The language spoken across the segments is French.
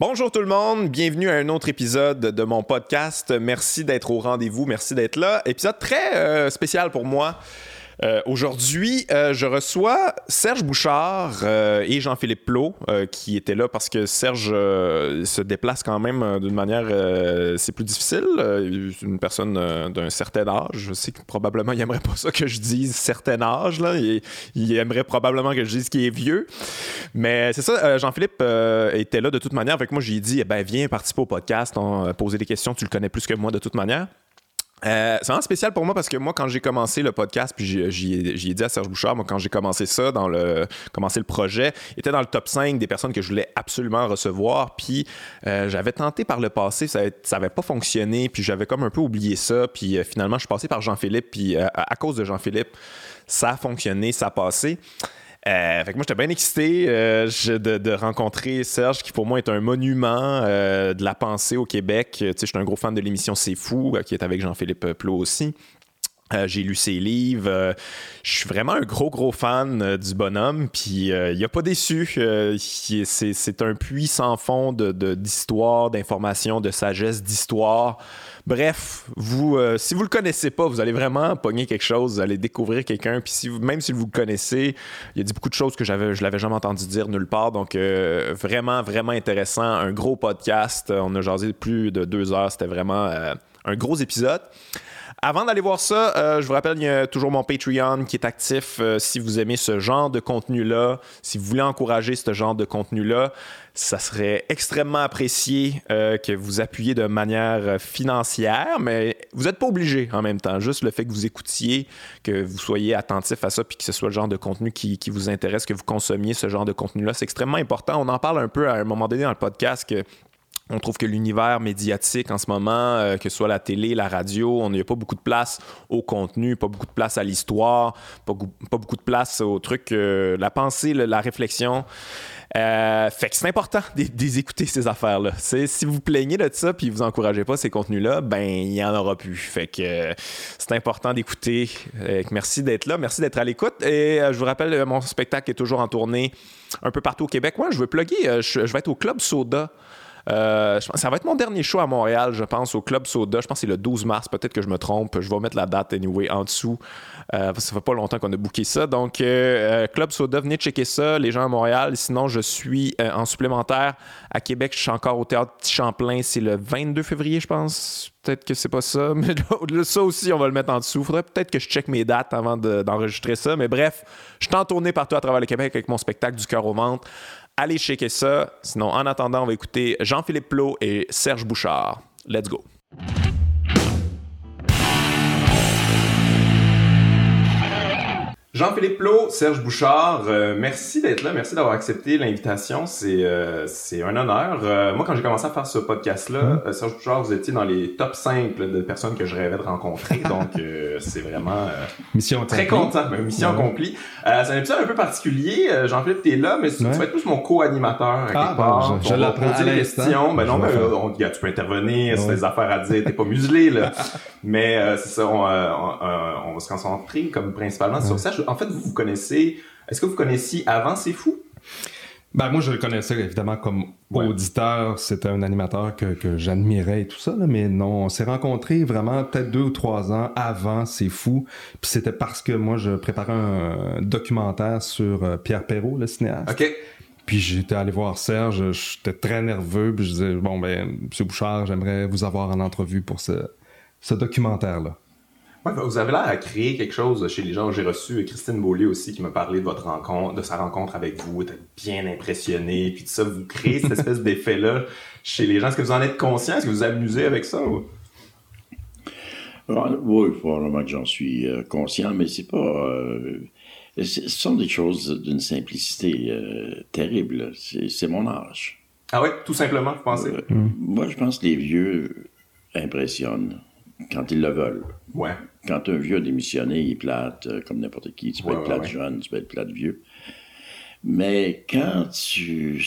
Bonjour tout le monde, bienvenue à un autre épisode de mon podcast. Merci d'être au rendez-vous, merci d'être là. Épisode très euh, spécial pour moi. Euh, aujourd'hui, euh, je reçois Serge Bouchard euh, et Jean-Philippe Plot qui étaient là parce que Serge se déplace quand même d'une manière, c'est plus difficile. une personne d'un certain âge. Je sais que probablement il aimerait pas ça que je dise certain âge. Là. Il, aimerait probablement que je dise qu'il est vieux. Mais c'est ça, Jean-Philippe était là de toute manière. Avec moi, j'ai dit, eh ben, viens participer au podcast, on, poser des questions. Tu le connais plus que moi de toute manière. Euh, c'est vraiment spécial pour moi parce que moi, quand j'ai commencé le podcast, puis j'y ai dit à Serge Bouchard, moi, quand j'ai commencé ça, dans le, commencé le projet, il était dans le top 5 des personnes que je voulais absolument recevoir. Puis euh, j'avais tenté par le passé, ça n'avait pas fonctionné, puis j'avais comme un peu oublié ça. Puis euh, finalement, je suis passé par Jean-Philippe, puis à cause de Jean-Philippe, ça a fonctionné, ça a passé. Euh, fait que moi, j'étais bien excité euh, de, rencontrer Serge, qui pour moi est un monument euh, de la pensée au Québec. Tu sais, je suis un gros fan de l'émission C'est Fou, qui est avec Jean-Philippe Plot aussi. J'ai lu ses livres. je suis vraiment un gros, gros fan du bonhomme. Puis il n'a pas déçu. c'est un puits sans fond d'histoire, de, d'information, de sagesse, d'histoire. Bref, vous, euh, si vous le connaissez pas, vous allez vraiment pogner quelque chose, vous allez découvrir quelqu'un. Puis si même si vous le connaissez, il a dit beaucoup de choses que j'avais, je l'avais jamais entendu dire nulle part. Donc euh, vraiment, vraiment intéressant. Un gros podcast. On a jasé plus de deux heures. C'était vraiment euh, un gros épisode. Avant d'aller voir ça, euh, je vous rappelle, il y a toujours mon Patreon qui est actif. Euh, si vous aimez ce genre de contenu-là, si vous voulez encourager ce genre de contenu-là, ça serait extrêmement apprécié euh, que vous appuyiez de manière financière, mais vous n'êtes pas obligé en même temps. Juste le fait que vous écoutiez, que vous soyez attentif à ça, puis que ce soit le genre de contenu qui, qui vous intéresse, que vous consommiez ce genre de contenu-là, c'est extrêmement important. On en parle un peu à un moment donné dans le podcast que on trouve que l'univers médiatique en ce moment, euh, que ce soit la télé, la radio, on n'y a pas beaucoup de place au contenu, pas beaucoup de place à l'histoire, pas, beaucoup de place au truc, euh, la pensée, la réflexion. Euh, fait que c'est important d'écouter ces affaires-là. Si vous plaignez de ça puis vous encouragez pas ces contenus-là, ben il y en aura plus. Fait que c'est important d'écouter. merci d'être là, merci d'être à l'écoute. Et je vous rappelle, mon spectacle est toujours en tournée un peu partout au Québec. Moi, je veux plugger, je vais être au Club Soda. Euh, ça va être mon dernier show à Montréal, je pense, au Club Soda. Je pense que c'est le 12 mars. Peut-être que je me trompe. Je vais mettre la date anyway en dessous. Euh, ça fait pas longtemps qu'on a booké ça. Donc, euh, Club Soda, venez checker ça, les gens à Montréal. Sinon, je suis en supplémentaire à Québec. Je suis encore au Théâtre Champlain. C'est le 22 février, je pense. Peut-être que c'est pas ça. Mais ça aussi, on va le mettre en dessous. Faudrait peut-être que je check mes dates avant d'enregistrer ça. Mais bref, je suis en tournée partout à travers le Québec avec mon spectacle du cœur au ventre. Allez checker ça. Sinon, en attendant, on va écouter Jean-Philippe Plot et Serge Bouchard. Let's go. Jean-Philippe Plot, Serge Bouchard, euh, merci d'être là, merci d'avoir accepté l'invitation, c'est euh, c'est un honneur. Euh, moi, quand j'ai commencé à faire ce podcast-là, mm-hmm. Serge Bouchard, vous étiez dans les top 5 de personnes que je rêvais de rencontrer, donc c'est vraiment mission très content, mission accomplie. c'est un épisode un peu particulier, Jean-Philippe, t'es là, mais tu vas être plus mon co-animateur à quelque ah, part. je, je l'apprends à l'instant. Ben non, mais on, tu peux intervenir, c'est des affaires à dire, t'es pas muselé, là. mais c'est ça, on, on, va se concentrer comme principalement sur ça en fait, vous vous connaissez. Est-ce que vous connaissiez avant C'est Fou? Ben, moi, je le connaissais évidemment comme auditeur. C'était un animateur que, j'admirais et tout ça, mais non, on s'est rencontrés vraiment peut-être deux ou trois ans avant C'est Fou. Puis c'était parce que moi, je préparais un documentaire sur euh, Pierre Perrault, le cinéaste. OK. Puis j'étais allé voir Serge, j'étais très nerveux, puis je disais, bon, ben, M. Bouchard, j'aimerais vous avoir en entrevue pour ce, ce documentaire-là. Ouais, vous avez l'air à créer quelque chose chez les gens. J'ai reçu Christine Beaulieu aussi qui m'a parlé de votre rencontre, de sa rencontre avec vous. Elle bien impressionné, puis tout ça. Vous créez cette espèce d'effet-là chez les gens. Est-ce que vous en êtes conscient? Est-ce que vous vous amusez avec ça? Ou? Oui, probablement que j'en suis euh, conscient, mais c'est pas. Euh, ce sont des choses d'une simplicité euh, terrible. C'est mon âge. Ah oui, tout simplement, vous pensez? Moi, je pense que les vieux impressionnent quand ils le veulent. Ouais. Quand un vieux a démissionné, il est plate, euh, comme n'importe qui. Tu peux être plate jeune, tu peux être plate vieux. Mais quand tu,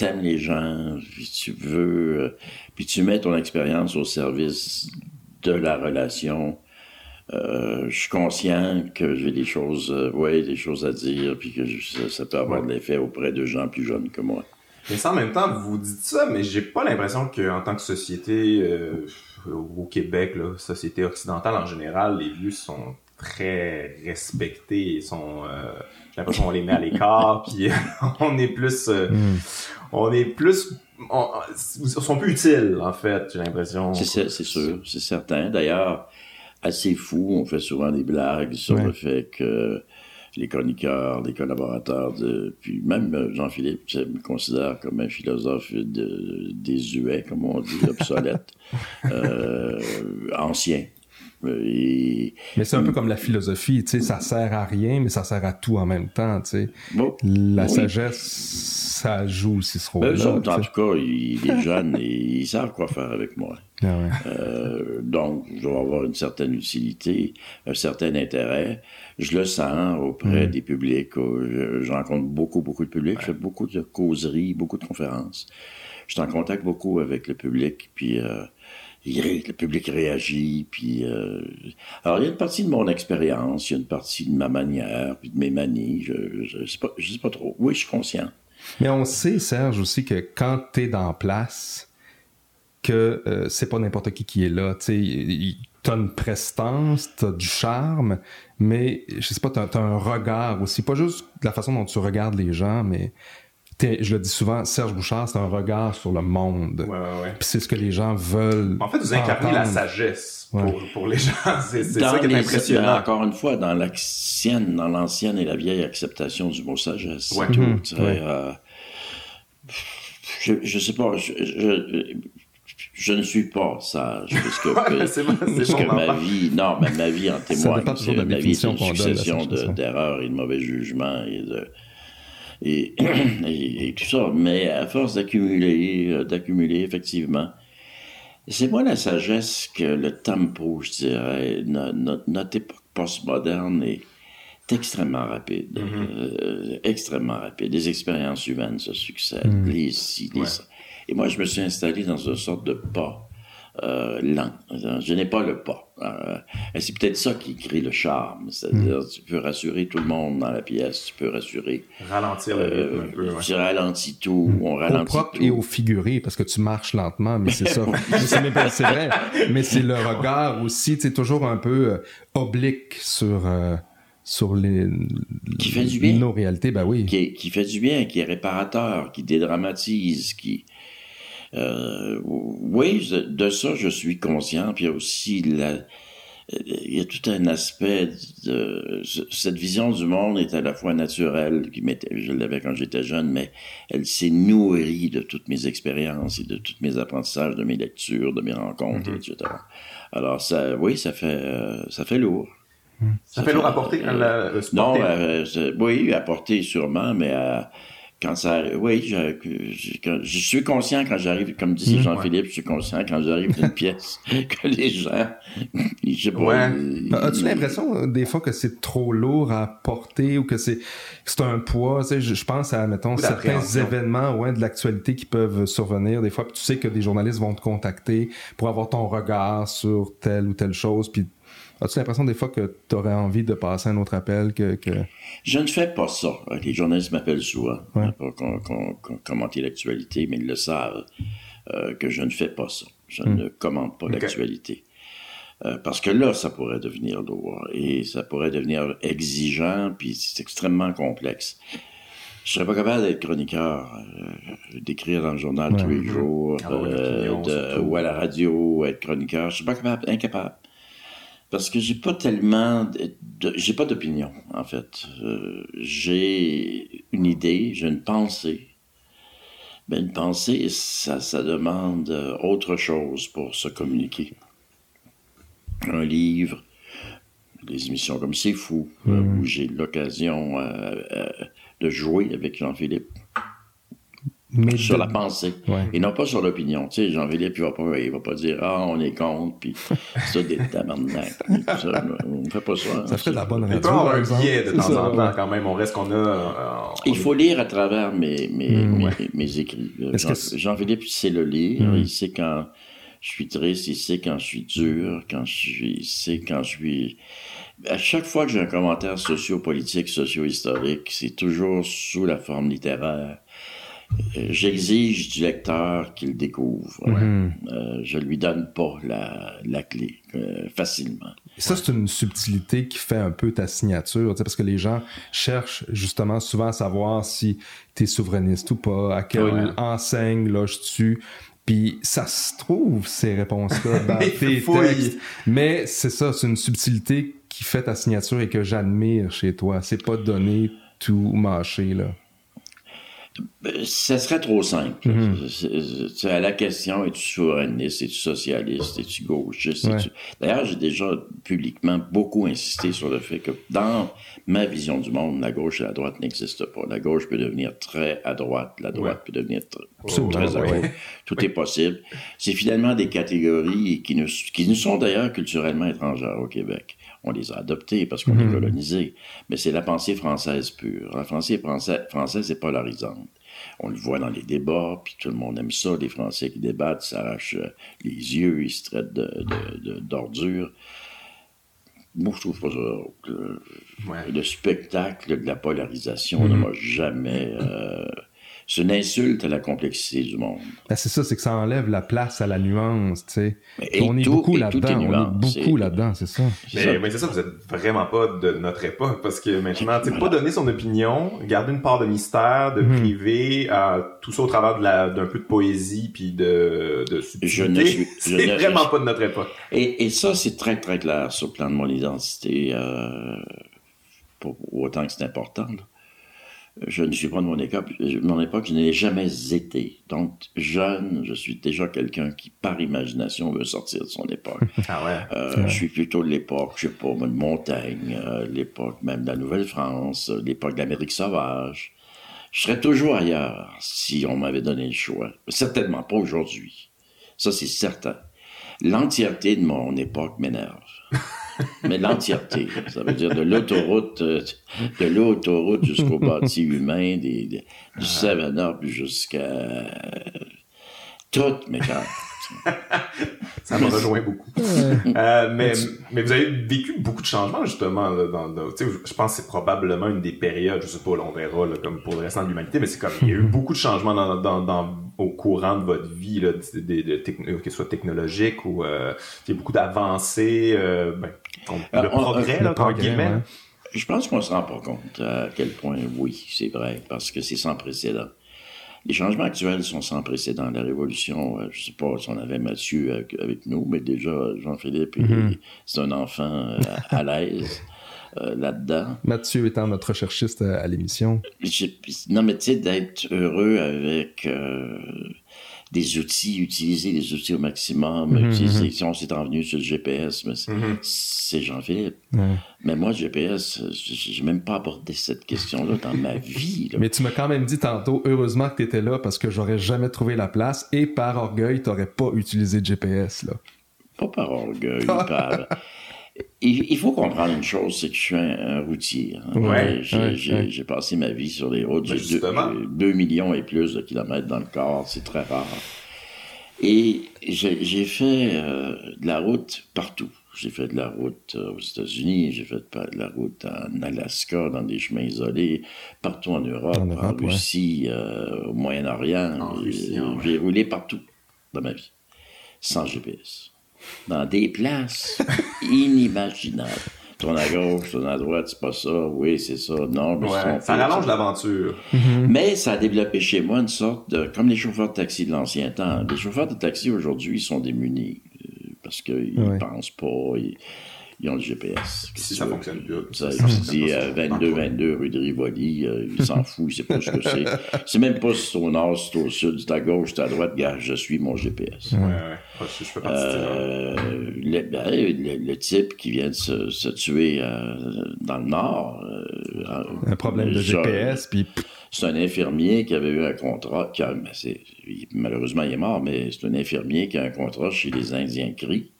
aimes les gens, puis tu veux, euh, puis tu mets ton expérience au service de la relation, euh, je suis conscient que j'ai des choses, ouais, des choses à dire, puis que ça, peut avoir de l'effet auprès de gens plus jeunes que moi. Mais ça, en même temps, vous dites ça, mais j'ai pas l'impression qu'en tant que société au Québec, là, société occidentale en général, les vieux sont très respectés. Ils sont, euh, j'ai l'impression qu'on les met à l'écart, puis on est plus, euh, hmm. on est plus, on, sont plus utiles en fait. J'ai l'impression. C'est c'est sûr, c'est certain. D'ailleurs, assez fou, on fait souvent des blagues sur le fait que les chroniqueurs, les collaborateurs, de, puis même euh, Jean-Philippe me considère comme un philosophe de, désuet, comme on dit, obsolète, euh, ancien. Mais c'est un peu comme la philosophie, tu sais, ça sert à rien, mais ça sert à tout en même temps, tu sais. la sagesse, ça joue aussi ce ben, rôle-là. en tout cas, ils, les jeunes, ils savent quoi faire avec moi. Ah euh, donc, je dois avoir une certaine utilité, un certain intérêt. Je le sens auprès mm. des publics. Je, rencontre beaucoup, beaucoup de publics. Je fais beaucoup de causeries, beaucoup de conférences. Je suis en contact beaucoup avec le public, puis... Euh, le public réagit, puis... Euh, alors, il y a une partie de mon expérience, il y a une partie de ma manière, puis de mes manies, je, je, sais pas, je sais pas trop. Oui, je suis conscient. Mais on sait, Serge, aussi que quand tu es dans place, que euh, c'est pas n'importe qui qui est là. Tu as une prestance, tu as du charme, mais je sais pas, tu as, un regard aussi. Pas juste la façon dont tu regardes les gens, mais je le dis souvent, Serge Bouchard, c'est un regard sur le monde. Ouais, ouais, Puis c'est ce que les gens veulent. En fait, vous incarnez la sagesse pour, pour, les gens. C'est ça qui est impressionnant. Encore une fois, dans l'ancienne, dans l'ancienne et la vieille acceptation du mot sagesse. Ouais. Tout, mhm. euh, je, je sais pas. Je, je, je ne suis pas sage parce que, parce que ma vie, non, mais ma vie en témoigne. Ma vie est une succession d'erreurs et de mauvais jugements et de et, et, tout ça. Mais à force d'accumuler, euh, d'accumuler, effectivement, c'est moi la sagesse que le tempo, je dirais, notre, époque postmoderne est extrêmement rapide, mm-hmm. euh, extrêmement rapide. Les expériences humaines se succèdent, mm. les les. Et moi, je me suis installé dans une sorte de pas euh, lent. Je n'ai pas le pas. Euh, c'est peut-être ça qui crée le charme. C'est-à-dire, mm. tu peux rassurer tout le monde dans la pièce, tu peux rassurer. Ralentir le rythme un peu. Tu ralentis tout, mm. on ralentit au propre et au figuré, parce que tu marches lentement, mais c'est ça. c'est vrai, mais c'est le regard aussi, tu sais, toujours un peu euh, oblique sur sur les, qui fait du bien. nos réalités, ben oui. Qui, qui, fait du bien, qui est réparateur, qui dédramatise, qui, euh, oui, de ça, je suis conscient. Puis il y a aussi la, il y a tout un aspect de cette vision du monde est à la fois naturelle, qui je l'avais quand j'étais jeune, mais elle s'est nourrie de toutes mes expériences et de tous mes apprentissages, de mes lectures, de mes rencontres, mm-hmm. etc. Alors ça, oui, ça fait, euh, ça fait lourd. Ça, fait, lourd à porter, euh, Non, euh, oui, à porter sûrement, mais à, quand ça oui je, je, suis conscient quand j'arrive comme dit mmh, Jean-Philippe je suis conscient quand j'arrive d'une pièce que les gens je sais pas as-tu l'impression euh, des fois que c'est trop lourd à porter ou que c'est c'est un poids? Tu sais, je, pense à mettons certains événements ouais de l'actualité qui peuvent survenir. Des fois tu sais que des journalistes vont te contacter pour avoir ton regard sur telle ou telle chose puis As-tu l'impression des fois que tu aurais envie de passer un autre appel que, Je ne fais pas ça. Les journalistes m'appellent souvent pour commenter l'actualité, mais ils le savent euh, que je ne fais pas ça. Je hmm. ne commente pas l'actualité. Euh, parce que là, ça pourrait devenir lourd et ça pourrait devenir exigeant, puis c'est extrêmement complexe. Je serais pas capable d'être chroniqueur, euh, d'écrire dans le journal tous les jours, ah ou à la radio, être chroniqueur. Je suis pas capable, incapable parce que j'ai pas tellement j'ai pas d'opinion en fait. Euh, j'ai une idée j'ai une pensée. Mais une pensée ça ça demande euh, autre chose pour se communiquer. Un livre des émissions comme c'est fou euh, mmh. où j'ai l'occasion de jouer avec Jean-Philippe sur la pensée et non pas sur l'opinion. Tu sais, Jean-Philippe, il va pas, il va pas dire ah on est contre puis ça des tabarnak. on fait pas ça. Hein. Ça fait de la bonne radio. Il peut avoir un biais de temps en temps quand même. On reste qu'on a. Euh, il faut lire à travers mes mes, mm, mes, écrits. Jean-Philippe sait le lire. Mm. Il sait quand je suis triste. Il sait quand je suis dur. Quand je suis, il sait quand je suis. À chaque fois que j'ai un commentaire socio-politique, socio-historique, c'est toujours sous la forme littéraire euh, j'exige du lecteur qu'il découvre. Mhm. Euh, je lui donne pas la, la clé euh, facilement. Ça, c'est une subtilité qui fait un peu ta signature, tu sais, parce que les gens cherchent justement souvent à savoir si tu es souverainiste ou pas, à quelle Ouais. enseigne loges-tu. Puis ça se trouve, ces réponses-là, dans Il tes textes. Mais c'est ça, c'est une subtilité qui fait ta signature et que j'admire chez toi. C'est pas donné tout mâché, là. Ça serait trop simple. C'est- c'est à la question, es-tu souverainiste, es-tu socialiste, es-tu gauchiste? Ouais. es-tu- D'ailleurs, j'ai déjà publiquement beaucoup insisté sur le fait que dans ma vision du monde, la gauche et la droite n'existent pas. La gauche peut devenir très à droite, la droite peut devenir tr- Absolument, très à ouais. gauche. Tout est possible. C'est finalement des catégories qui nous, qui nous sont d'ailleurs culturellement étrangères au Québec. On les a adoptées parce qu'on Mhm. est colonisés. Mais c'est la pensée française pure. La pensée française, française est polarisante. On le voit dans les débats, puis tout le monde aime ça, les Français qui débattent, s'arrachent euh, les yeux, ils se traitent de, de- de- d'ordures. Moi, je trouve pas ça. Ouais. Le spectacle de la polarisation ne m'a jamais. euh, c'est une insulte à la complexité du monde. Ben, c'est ça, c'est que ça enlève la place à la nuance, tu sais. Et on est tout- beaucoup et là-dedans, tout est on est beaucoup c'est- là-dedans, c'est ça. C'est ça. Mais, mais c'est ça, vous êtes vraiment pas de notre époque, parce que maintenant, tu sais, pas donner son opinion, garder une part de mystère, de Mhm. privé, euh, tout ça au travers de la- d'un peu de poésie puis de, de subtilité, Je ne suis- je c'est ne- vraiment pas de notre époque. Et, et ça, c'est très, très clair sur le plan de mon identité, euh, pour autant que c'est important. là. Je ne suis pas de mon époque, mon époque, je n'ai jamais été. Donc, jeune, je suis déjà quelqu'un qui, par imagination, veut sortir de son époque. Ah ouais. Euh, Je suis plutôt de l'époque, je sais pas, de montagne, euh, l'époque même de la Nouvelle-France, euh, l'époque de l'Amérique sauvage. Je serais toujours ailleurs si on m'avait donné le choix. Certainement pas aujourd'hui. Ça, c'est certain. L'entièreté de mon époque m'énerve. Mais l'entièreté, ça veut dire de l'autoroute, euh, de l'autoroute jusqu'au bâti humain, des, des- du 7-Up jusqu'à tout m'écarte. Ça me rejoint beaucoup. Euh, mais, mais vous avez vécu beaucoup de changements, justement. Là, dans, dans- tu sais, je pense que c'est probablement une des périodes, je sais pas, là, on verra là, comme pour le restant de l'humanité, mais c'est comme il y a eu beaucoup de changements dans, dans, dans- au courant de votre vie, là, de, de, de techno- que ce soit technologique ou euh, il y a beaucoup d'avancées, euh, ben, Euh, le on- progrès, le là, entre progrès, ouais. Je pense qu'on se rend pas compte à quel point oui, c'est vrai, parce que c'est sans précédent. Les changements actuels sont sans précédent. La révolution, euh, je sais pas si on avait Mathieu avec, avec nous, mais déjà Jean-Philippe, il- Mhm. c'est un enfant euh, à, à l'aise euh, là-dedans. Mathieu étant notre recherchiste à, à l'émission. Non, mais tu sais, d'être heureux avec euh, des outils, utiliser les outils au maximum, Mhm, utiliser, si on s'est envenu sur le GPS, mais c'est, Mhm. Jean-Philippe. Ouais. Mais moi, le GPS, j'ai même pas abordé cette question-là dans ma vie. là. Mais tu m'as quand même dit tantôt, heureusement que tu étais là parce que j'aurais jamais trouvé la place et par orgueil, t'aurais pas utilisé GPS, là. Pas par orgueil, par... Il, faut comprendre une chose, c'est que je suis un, un routier. hein. Ouais, j'ai, ouais, passé ma vie sur les routes. Ben, J'ai deux, justement. j'ai deux millions et plus de kilomètres dans le corps, c'est très rare. Et j'ai, fait euh, de la route partout. J'ai fait de la route euh, aux États-Unis, j'ai fait de la route en Alaska, dans des chemins isolés, partout en Europe, En en, Europe, ouais. Russie, euh, au Moyen-Orient. En euh. J'ai roulé partout dans ma vie, sans GPS dans des places inimaginables. Tourne à gauche, tourne à droite, c'est pas ça, oui, c'est ça, non, mais Ouais, ça rallonge l'aventure. Mais ça a développé chez moi une sorte de... Comme les chauffeurs de taxi de l'ancien temps. Les chauffeurs de taxi aujourd'hui sont démunis euh, parce qu'ils Ouais. pensent pas, ils, ils ont le GPS. Si ça fonctionne plus. Ça, Ça il fonctionne dit pas, euh, ça. 22, 22 rue de Rivoli, euh, il s'en fout, il sait pas ce que c'est. C'est même pas si c'est au nord, si c'est au sud, si c'est à gauche, si c'est à droite, gars, je suis mon GPS. Ouais, ouais. Ouais, Je, je fais partie de ça. Euh, le, ben, le- le type qui vient de se, se tuer euh, dans le nord. euh, Un problème de genre, GPS, puis C'est un infirmier qui avait eu un contrat. Qui a- ben, malheureusement, il est mort, mais c'est un infirmier qui a un contrat chez les Indiens Cris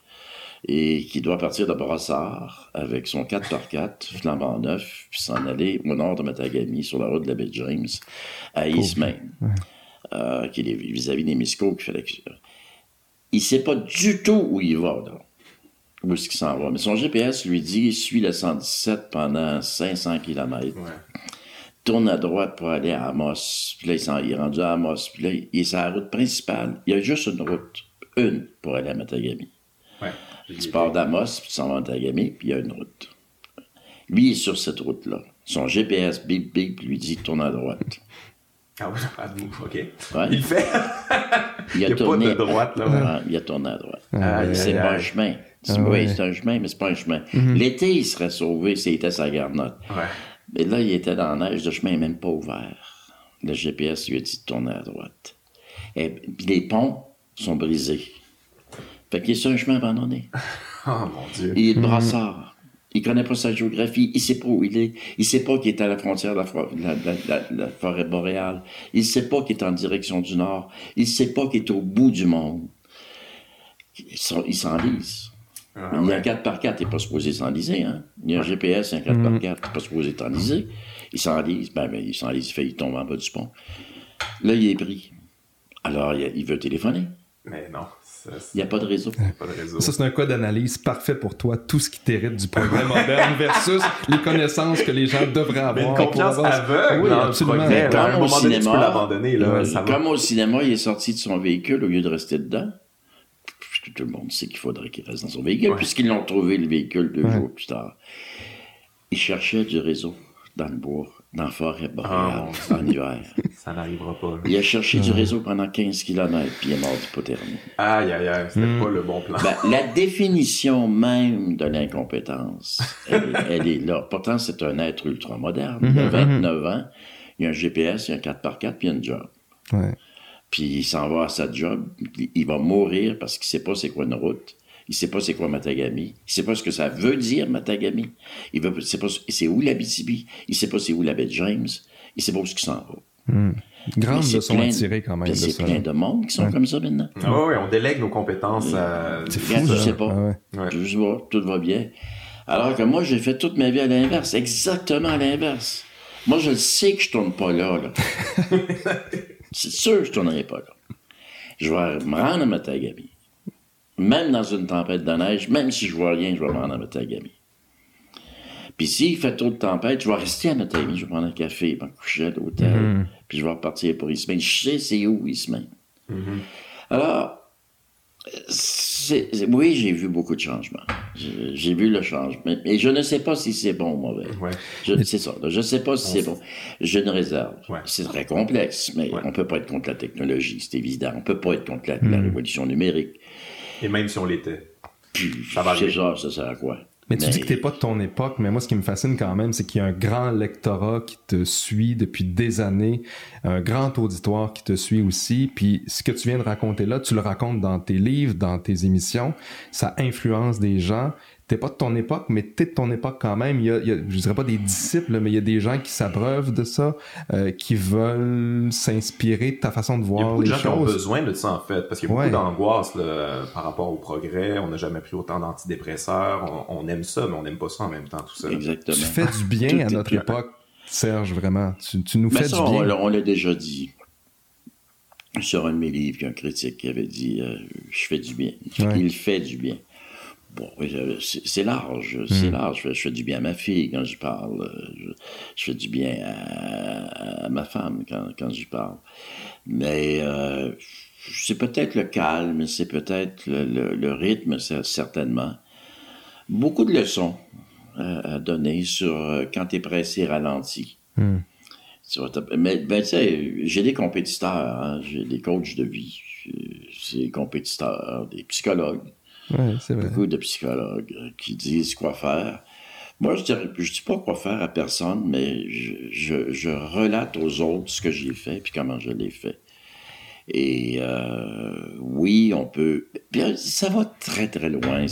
et qui doit partir de Brossard avec son 4x4 flambant neuf puis s'en aller au nord de Matagami sur la route de la baie James à East Main, euh, qui est vis-à-vis des Misco fallait que- il sait pas du tout où il va, là. Où est-ce qu'il s'en va? Mais son GPS lui dit, suis le 117 pendant 500 km. Ouais. tourne à droite pour aller à Amos. Puis là, il, s'en- il est rendu à Amos. Puis là, il est sur la route principale. Il y a juste une route. Une pour aller à Matagami. Tu pars d'Amos, puis tu s'en vas à Matagami, puis il y a une route. Lui, il est sur cette route-là. Son GPS bip bip lui dit tourne à droite. Ah oui, ok. Ouais. Il fait. Il Il a n'y a pas tourné de droite, là. Ouais, il a tourné à droite. Aïe, c'est aïe, pas un chemin. C'est- Ah oui, ouais. c'est un chemin, mais c'est pas un chemin. L'été, il serait sauvé s'il était sa garnotte. Ouais. Mais là, il était dans la neige, le chemin n'est même pas ouvert. Le GPS lui a dit de tourner à droite. Et puis les ponts sont brisés. Fait qu'il est sur un chemin abandonné. Oh mon Dieu. Il est de brassard. Il connaît pas sa géographie. Il sait pas où il est. Il sait pas qu'il est à la frontière de la, for- la- la- la- la forêt boréale. Il sait pas qu'il est en direction du nord. Il sait pas qu'il est au bout du monde. Il s'en- il s'enlise. Ah, Il y a un 4x4, il n'est pas supposé s'enliser. Hein? Il y a un GPS, un 4x4, il n'est pas supposé t'enliser. Il s'enlise, ben, ben, il s'enlise, il fait, il tombe en bas du pont. Là, il est pris. Alors, il, il veut téléphoner. Mais non, Il n'y a pas de réseau. Ça, c'est un cas d'analyse parfait pour toi, tout ce qui t'hérite du progrès moderne versus les connaissances que les gens devraient avoir. Mais une confiance aveugle Oui, dans le absolument. progrès. Comme au tu peux cinéma, là. euh, va. Comme au cinéma, il est sorti de son véhicule au lieu de rester dedans. Puisque tout le monde sait qu'il faudrait qu'il reste dans son véhicule, Ouais. puisqu'ils l'ont trouvé le véhicule deux Ouais. jours plus tard. Il cherchait du réseau dans le bois, dans la forêt boréale, Oh, en hiver. Ça n'arrivera pas. là. Il a cherché du réseau pendant 15 km, puis il est mort d'hypothermie. Aïe, aïe, aïe, c'était pas le bon plan. Ben, la définition même de l'incompétence, elle, est- elle est là. Pourtant, c'est un être ultra moderne. Il a 29 ans, il y a un GPS, il y a un 4x4, puis il y a une job. Ouais. Puis il s'en va à sa job, il- il va mourir parce qu'il sait pas c'est quoi une route. Il sait pas c'est quoi Matagami. Il sait pas ce que ça veut dire Matagami. Il veut, sait pas c'est où l'Abitibi. Il sait pas c'est où la baie de James. Il sait pas où ce qu'il s'en va. Grande Mais c'est leçon plein- à tirer quand même C'est plein de monde qui sont comme ça maintenant. Ah ouais, on délègue nos compétences à. C'est fou, je ça. sais pas. Ah. Ouais. Je sais pas, tout va bien. Alors que moi, j'ai fait toute ma vie à l'inverse, exactement à l'inverse. Moi, je le sais que je tourne pas là. là. C'est sûr que je tournerai pas là. Je vais me rendre à Matagami. Même dans une tempête de neige, même si je vois rien, je vais me rendre à Matagami. Puis s'il fait trop de tempête, je vais rester à Matagami, je vais prendre un café, je vais me coucher à l'hôtel, puis je vais repartir pour Ismail. Je sais c'est où Ismail. Alors, c'est- c'est- oui, j'ai vu beaucoup de changements. J'ai vu le changement. Et je ne sais pas si c'est bon ou mauvais. Ouais. Je- C'est ça. Je ne sais pas si c'est bon. J'ai une réserve. Ouais. C'est très complexe, mais Ouais. on ne peut pas être contre la technologie, c'est évident. On ne peut pas être contre la, la Hmm. révolution numérique. Et même si on l'était. Ça va c'est ça, ça sert à quoi? Mais tu dis que t'es pas de ton époque, mais moi, ce qui me fascine quand même, c'est qu'il y a un grand lectorat qui te suit depuis des années, un grand auditoire qui te suit aussi, puis ce que tu viens de raconter là, tu le racontes dans tes livres, dans tes émissions, ça influence des gens. T'es pas de ton époque, mais t'es de ton époque quand même. Il y a, il y a je dirais pas des disciples, mais il y a des gens qui s'abreuvent de ça, euh, qui veulent s'inspirer de ta façon de Il y a voir beaucoup de les gens qui ont choses. besoin de ça, en fait, parce qu'il y a Ouais. beaucoup d'angoisse là, par rapport au progrès. On n'a jamais pris autant d'antidépresseurs. On, on aime ça, mais on n'aime pas ça en même temps, tout ça. Exactement. Tu fais du bien à notre époque, Serge, vraiment. Tu, tu nous Mais fais ça, du bien. on l'a déjà dit. Sur un de mes livres, il y a un critique qui avait dit euh, Je fais du bien. Ouais. Il fait du bien. Bon, euh, c'est large, c'est Hmm. large. Je fais, je fais du bien à ma fille quand je parle. euh, Je, je fais du bien à, à ma femme quand, quand j'y parle. Mais euh, c'est peut-être le calme, c'est peut-être le, le- le rythme, certainement. Beaucoup de leçons euh, à donner sur euh, quand tu es pressé, ralenti. Hmm. Mais ben, tu sais, j'ai des compétiteurs, hein, j'ai des coachs de vie, j'ai des compétiteurs, des psychologues, Ouais, vrai. beaucoup de psychologues euh, qui disent quoi faire. Moi, je dirais, je dis pas quoi faire à personne, mais je, je, relate aux autres ce que j'ai fait puis comment je l'ai fait. Et euh, oui, on peut. Ça va très très loin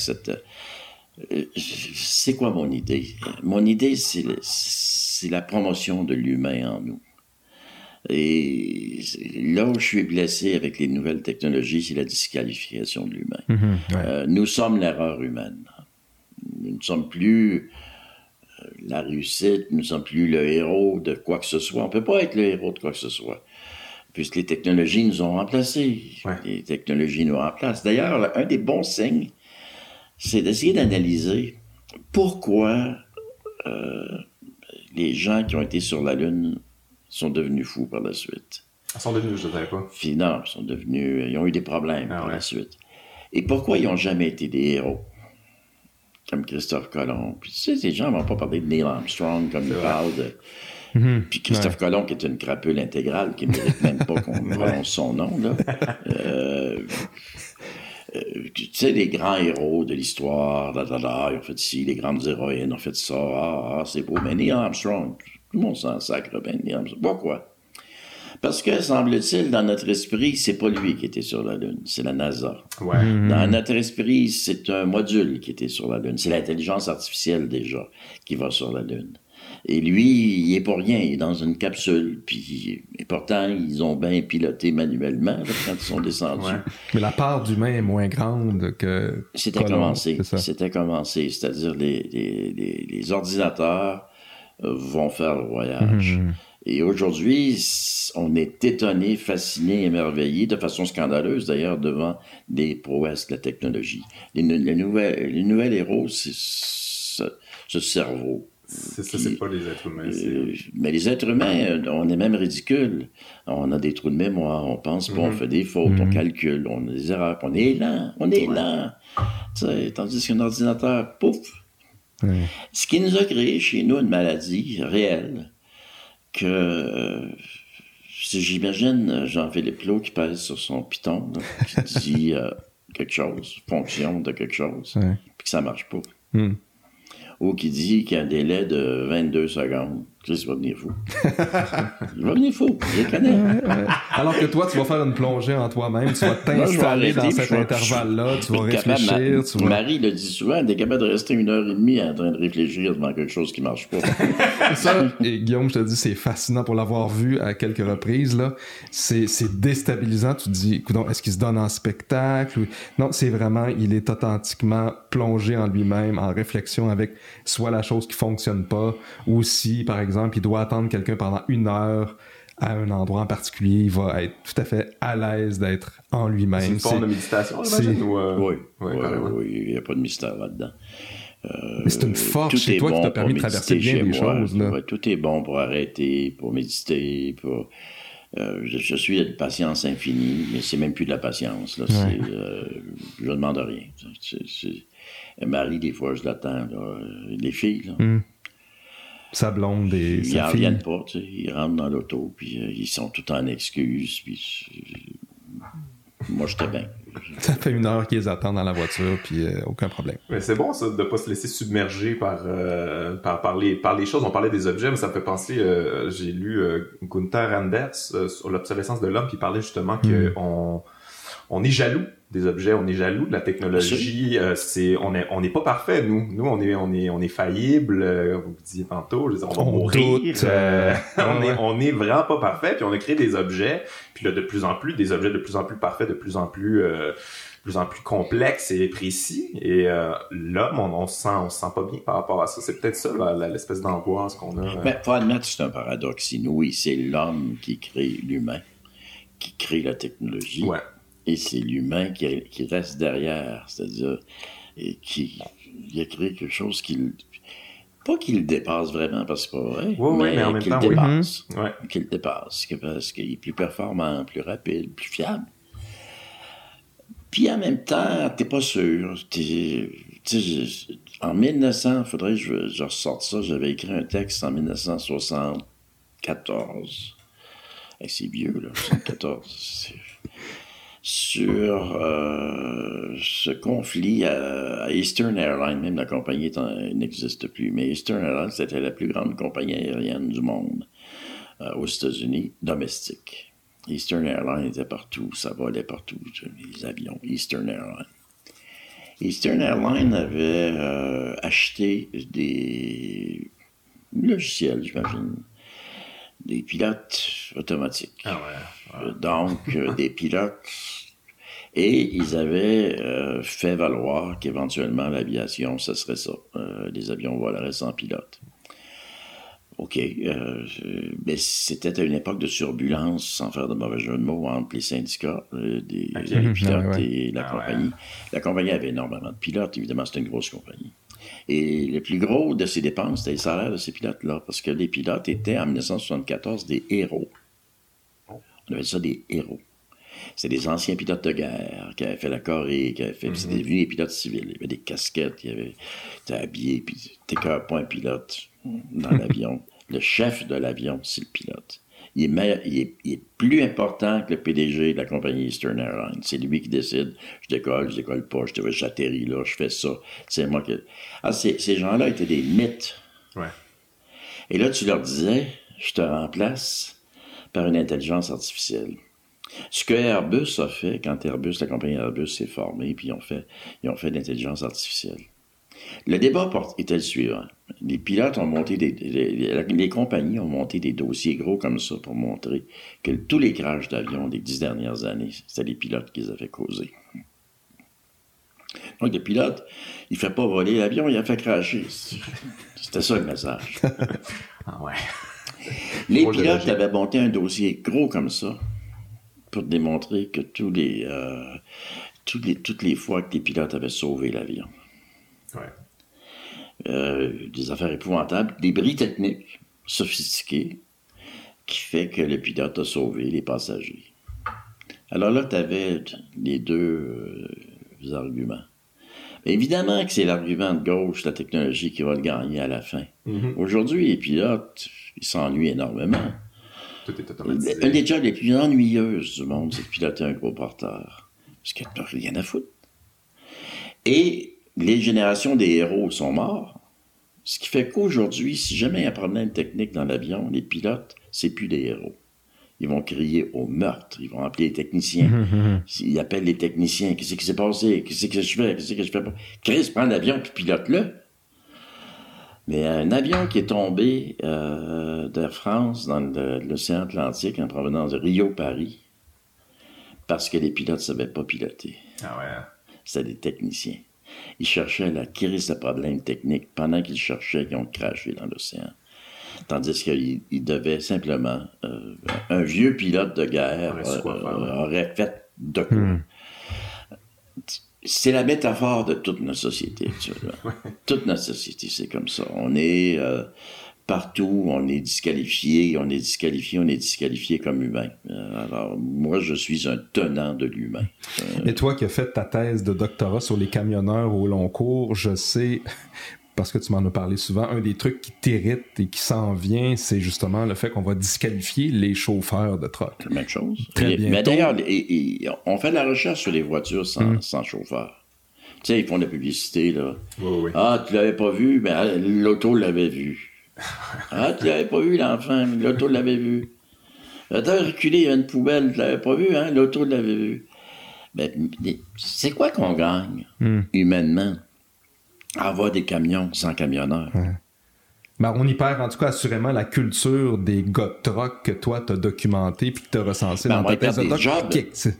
euh, C'est quoi mon idée? Mon idée, c'est la promotion de l'humain en nous. Et là où je suis blessé avec les nouvelles technologies, c'est la disqualification de l'humain. Mhm, ouais. Euh, nous sommes l'erreur humaine. Nous ne sommes plus euh, la réussite, nous ne sommes plus le héros de quoi que ce soit. On ne peut pas être le héros de quoi que ce soit, puisque les technologies nous ont remplacés. Ouais. Les technologies nous remplacent. D'ailleurs, un des bons signes, c'est d'essayer d'analyser pourquoi euh, les gens qui ont été sur la Lune sont devenus fous par la suite. Ils sont devenus, je ne savais pas. Ils sont devenus, ils ont eu des problèmes Ah par ouais. la suite. Et pourquoi ils n'ont jamais été des héros? Comme Christophe Colomb. Puis tu sais, ces gens ne vont pas parler de Neil Armstrong comme ils vrai. parlent de... Mhm. Puis Christophe Colomb, qui est une crapule intégrale, qui ne mérite même pas qu'on prononce son nom, là. Euh, euh, tu sais, les grands héros de l'histoire, ils ont fait ci, les grandes héroïnes ont fait ça, ah, ah, c'est beau. Mais Neil Armstrong, tout le monde s'en sacre, ben, Armstrong. Pourquoi? Parce que, semble-t-il, dans notre esprit, c'est pas lui qui était sur la Lune, c'est la NASA. Ouais. Dans notre esprit, c'est un module qui était sur la Lune. C'est l'intelligence artificielle déjà qui va sur la Lune. Et lui, il est pour rien, il est dans une capsule. Puis, et pourtant, ils ont bien piloté manuellement là, quand ils sont descendus. Ouais. Mais la part d'humain est moins grande que. C'était commencé. C'était commencé. C'est-à-dire les, les, les, les ordinateurs vont faire le voyage. Mhm. Et aujourd'hui, on est étonné, fasciné, émerveillé, de façon scandaleuse d'ailleurs, devant les prouesses de la technologie. Les, les nouvelles, les nouvelles héros, c'est ce, ce cerveau. C'est ça, c'est pas les êtres humains. Euh, mais les êtres humains, euh, on est même ridicule. On a des trous de mémoire, on pense pas, on Mhm. fait des fautes, on Mhm. calcule, on a des erreurs, on est lent, on est Ouais. lent. Tandis qu'un ordinateur, pouf, Ce qui nous a créé chez nous une maladie réelle que euh, j'imagine Jean-Philippe Lowe qui pèse sur son piton, là, qui dit euh, quelque chose, fonction de quelque chose, puis que ça marche pas. Hmm. Ou qui dit qu'il y a un délai de 22 secondes. Chris va venir fou. il va venir fou, je le connais. Alors que toi, tu vas faire une plongée en toi-même, tu vas t'installer dans cet intervalle-là, tu vas réfléchir, ma- tu vas... Marie le dit souvent, t'es capable de rester une heure et demie en train de réfléchir devant quelque chose qui marche pas. Ça, et Guillaume, je te dis, c'est fascinant pour l'avoir vu à quelques reprises, là. C'est, déstabilisant. Tu te dis, est-ce qu'il se donne en spectacle? Non, c'est vraiment, il est authentiquement plongé en lui-même, en réflexion avec soit la chose qui fonctionne pas, ou si, par exemple, il doit attendre quelqu'un pendant une heure à un endroit en particulier, il va être tout à fait à l'aise d'être en lui-même. C'est une forme de méditation, j'imagine, ou, euh, oui, ouais, oui, carrément. oui, il n'y a pas de mystère là-dedans. Mais c'est une force chez toi qui t'a permis de traverser bien moi. choses, là. Ouais, tout est bon pour arrêter, pour méditer, pour... euh, je, je suis de patience infinie, mais c'est même plus de la patience. Là. Euh, je ne demande rien. Marie, des fois, je l'attends. Les filles, là, Hmm. Sa blonde et ils sa fille. reviennent pas. tu sais. Ils rentrent dans l'auto, puis euh, ils sont tout en excuses. Puis, euh, moi, j'étais bien. Ça fait une heure qu'ils attendent dans la voiture, puis euh, aucun problème. Mais c'est bon, ça, de pas se laisser submerger par, euh, par, par, les, par les choses. On parlait des objets, mais ça me fait penser, euh, j'ai lu euh, Gunther Anders euh, sur l'obsolescence de l'homme, qui parlait justement que on, on est jaloux des objets, on est jaloux de la technologie. euh, c'est, on est, on n'est pas parfait, nous. Nous, on est, on est, on est faillible. euh, vous disiez tantôt, je veux dire, on va On mourir. euh, on est, ouais. on est vraiment pas parfait. Puis on a créé des objets, puis là de plus en plus, des objets de plus en plus parfaits, de plus en plus. euh, de plus en plus complexe et précis et euh, l'homme on, on se sent on se sent pas bien par rapport à ça c'est peut-être ça l'espèce d'angoisse qu'on a euh. Ben, faut admettre que c'est un paradoxe inouï. C'est l'homme qui crée l'humain, qui crée la technologie. ouais Et c'est l'humain qui, qui reste derrière, c'est-à-dire qui il a créé quelque chose qui pas qu'il le dépasse vraiment parce que c'est pas vrai, ouais, mais, mais en même qu'il temps, le oui. dépasse, ouais qu'il le dépasse, parce qu'il est plus performant, plus rapide, plus fiable. Puis en même temps, t'es pas sûr. T'es- en 1900, faudrait que je, je ressorte ça. J'avais écrit un texte en 1974. Eh, c'est vieux, là, 74. Sur euh, ce conflit à, Eastern Airlines, même la compagnie n'existe plus, mais Eastern Airlines, c'était la plus grande compagnie aérienne du monde euh, aux États-Unis, domestique. Eastern Airlines était partout, ça volait partout, les avions, Eastern Airlines. Eastern Airlines avait euh, acheté des logiciels, j'imagine, des pilotes automatiques. ah ouais Euh, Donc, euh, des pilotes. Et ils avaient euh, fait valoir qu'éventuellement l'aviation, ce serait ça. Euh, les avions voleraient sans pilote. OK. euh, mais c'était à une époque de turbulence, sans faire de mauvais jeu de mots, entre les syndicats euh, des, pilotes Ah ouais. et la Ah ouais. compagnie. La compagnie avait énormément de pilotes. Évidemment, c'était une grosse compagnie. Et le plus gros de ces dépenses, c'était les salaires de ces pilotes-là, parce que les pilotes étaient en 1974 des héros. On avait ça des héros. C'était des anciens pilotes de guerre qui avaient fait la Corée, qui avaient fait. C'était devenu des pilotes civils. Il y avait des casquettes, il y avait. T'es habillé, puis t'es pas un pilote dans l'avion. Le chef de l'avion, c'est le pilote. Il est, meilleur- il, est, il est plus important que le PDG de la compagnie Eastern Airlines. C'est lui qui décide. Je décolle, je décolle pas, j'atterris là, je fais ça. C'est moi qui. Ah, ces, ces gens-là étaient des mythes. Ouais. Et là, tu leur disais, je te remplace par une intelligence artificielle. Ce que Airbus a fait, quand Airbus, la compagnie Airbus s'est formée, puis ils ont fait, ils ont fait de l'intelligence artificielle. Le débat porte- était le suivant. Les pilotes ont monté des, les, les- les compagnies ont monté des dossiers gros comme ça pour montrer que tous les crashs d'avions des dix dernières années, c'était les pilotes qui les avaient causés. Donc, le pilote, il fait pas voler l'avion, il a fait crasher. C'était ça le message. Ah ouais. Les pilotes avaient monté un dossier gros comme ça pour démontrer que tous les, euh, tous les, toutes les fois que les pilotes avaient sauvé l'avion. Euh, des affaires épouvantables, des bris techniques sophistiqués qui fait que le pilote a sauvé les passagers. Alors là, tu avais les deux euh, arguments. Mais évidemment que c'est l'argument de gauche, la technologie, qui va le gagner à la fin. Mhm. Aujourd'hui, les pilotes, ils s'ennuient énormément. Tout est automatisé. Un des jobs les plus ennuyeuses du monde, c'est de piloter un gros porteur. Parce qu'il n'y a rien à foutre. Et les générations des héros sont morts. Ce qui fait qu'aujourd'hui, si jamais il y a un problème technique dans l'avion, les pilotes, c'est plus des héros. Ils vont crier au meurtre, ils vont appeler les techniciens. Ils appellent les techniciens. Qu'est-ce qui s'est passé? Qu'est-ce que je fais? Qu'est-ce que je fais? Pas? Chris, prends l'avion puis pilote-le. Mais un avion qui est tombé euh, d'Air France dans l'océan Atlantique en provenance de Rio-Paris parce que les pilotes ne savaient pas piloter. Ah ouais. C'était des techniciens. Ils cherchaient la crise de problème technique. Pendant qu'ils cherchaient, ils ont craché dans l'océan. Tandis qu'ils ils devaient simplement... euh, un vieux pilote de guerre Aurait euh, aurait fait de quoi. C'est la métaphore de toute notre société actuellement. toute notre société, c'est comme ça. On est euh, partout, on est disqualifié, on est disqualifié, on est disqualifié comme humain. Euh, alors, moi, je suis un tenant de l'humain. Et toi qui as fait ta thèse de doctorat sur les camionneurs au long cours, je sais, parce que tu m'en as parlé souvent, un des trucs qui t'irrite et qui s'en vient, c'est justement le fait qu'on va disqualifier les chauffeurs de truck. C'est la même chose. Très bientôt. Mais d'ailleurs, et- et on fait de la recherche sur les voitures sans, Mm. sans chauffeur. Tu sais, ils font de la publicité, là. Oui, oui. Ah, tu l'avais pas vu, mais ah, l'auto l'avait vu. Ah, tu l'avais pas vu, l'enfant, l'auto l'avait vu. T'as reculé, il y a une poubelle, tu l'avais pas vu, hein, l'auto l'avait vu. Ben, mais c'est quoi qu'on gagne, Hmm. humainement, à avoir des camions sans camionneurs? Ben, on y perd en tout cas assurément la culture des truck que toi t'as documenté puis que t'as recensé Ben, dans ta thèse de jobs.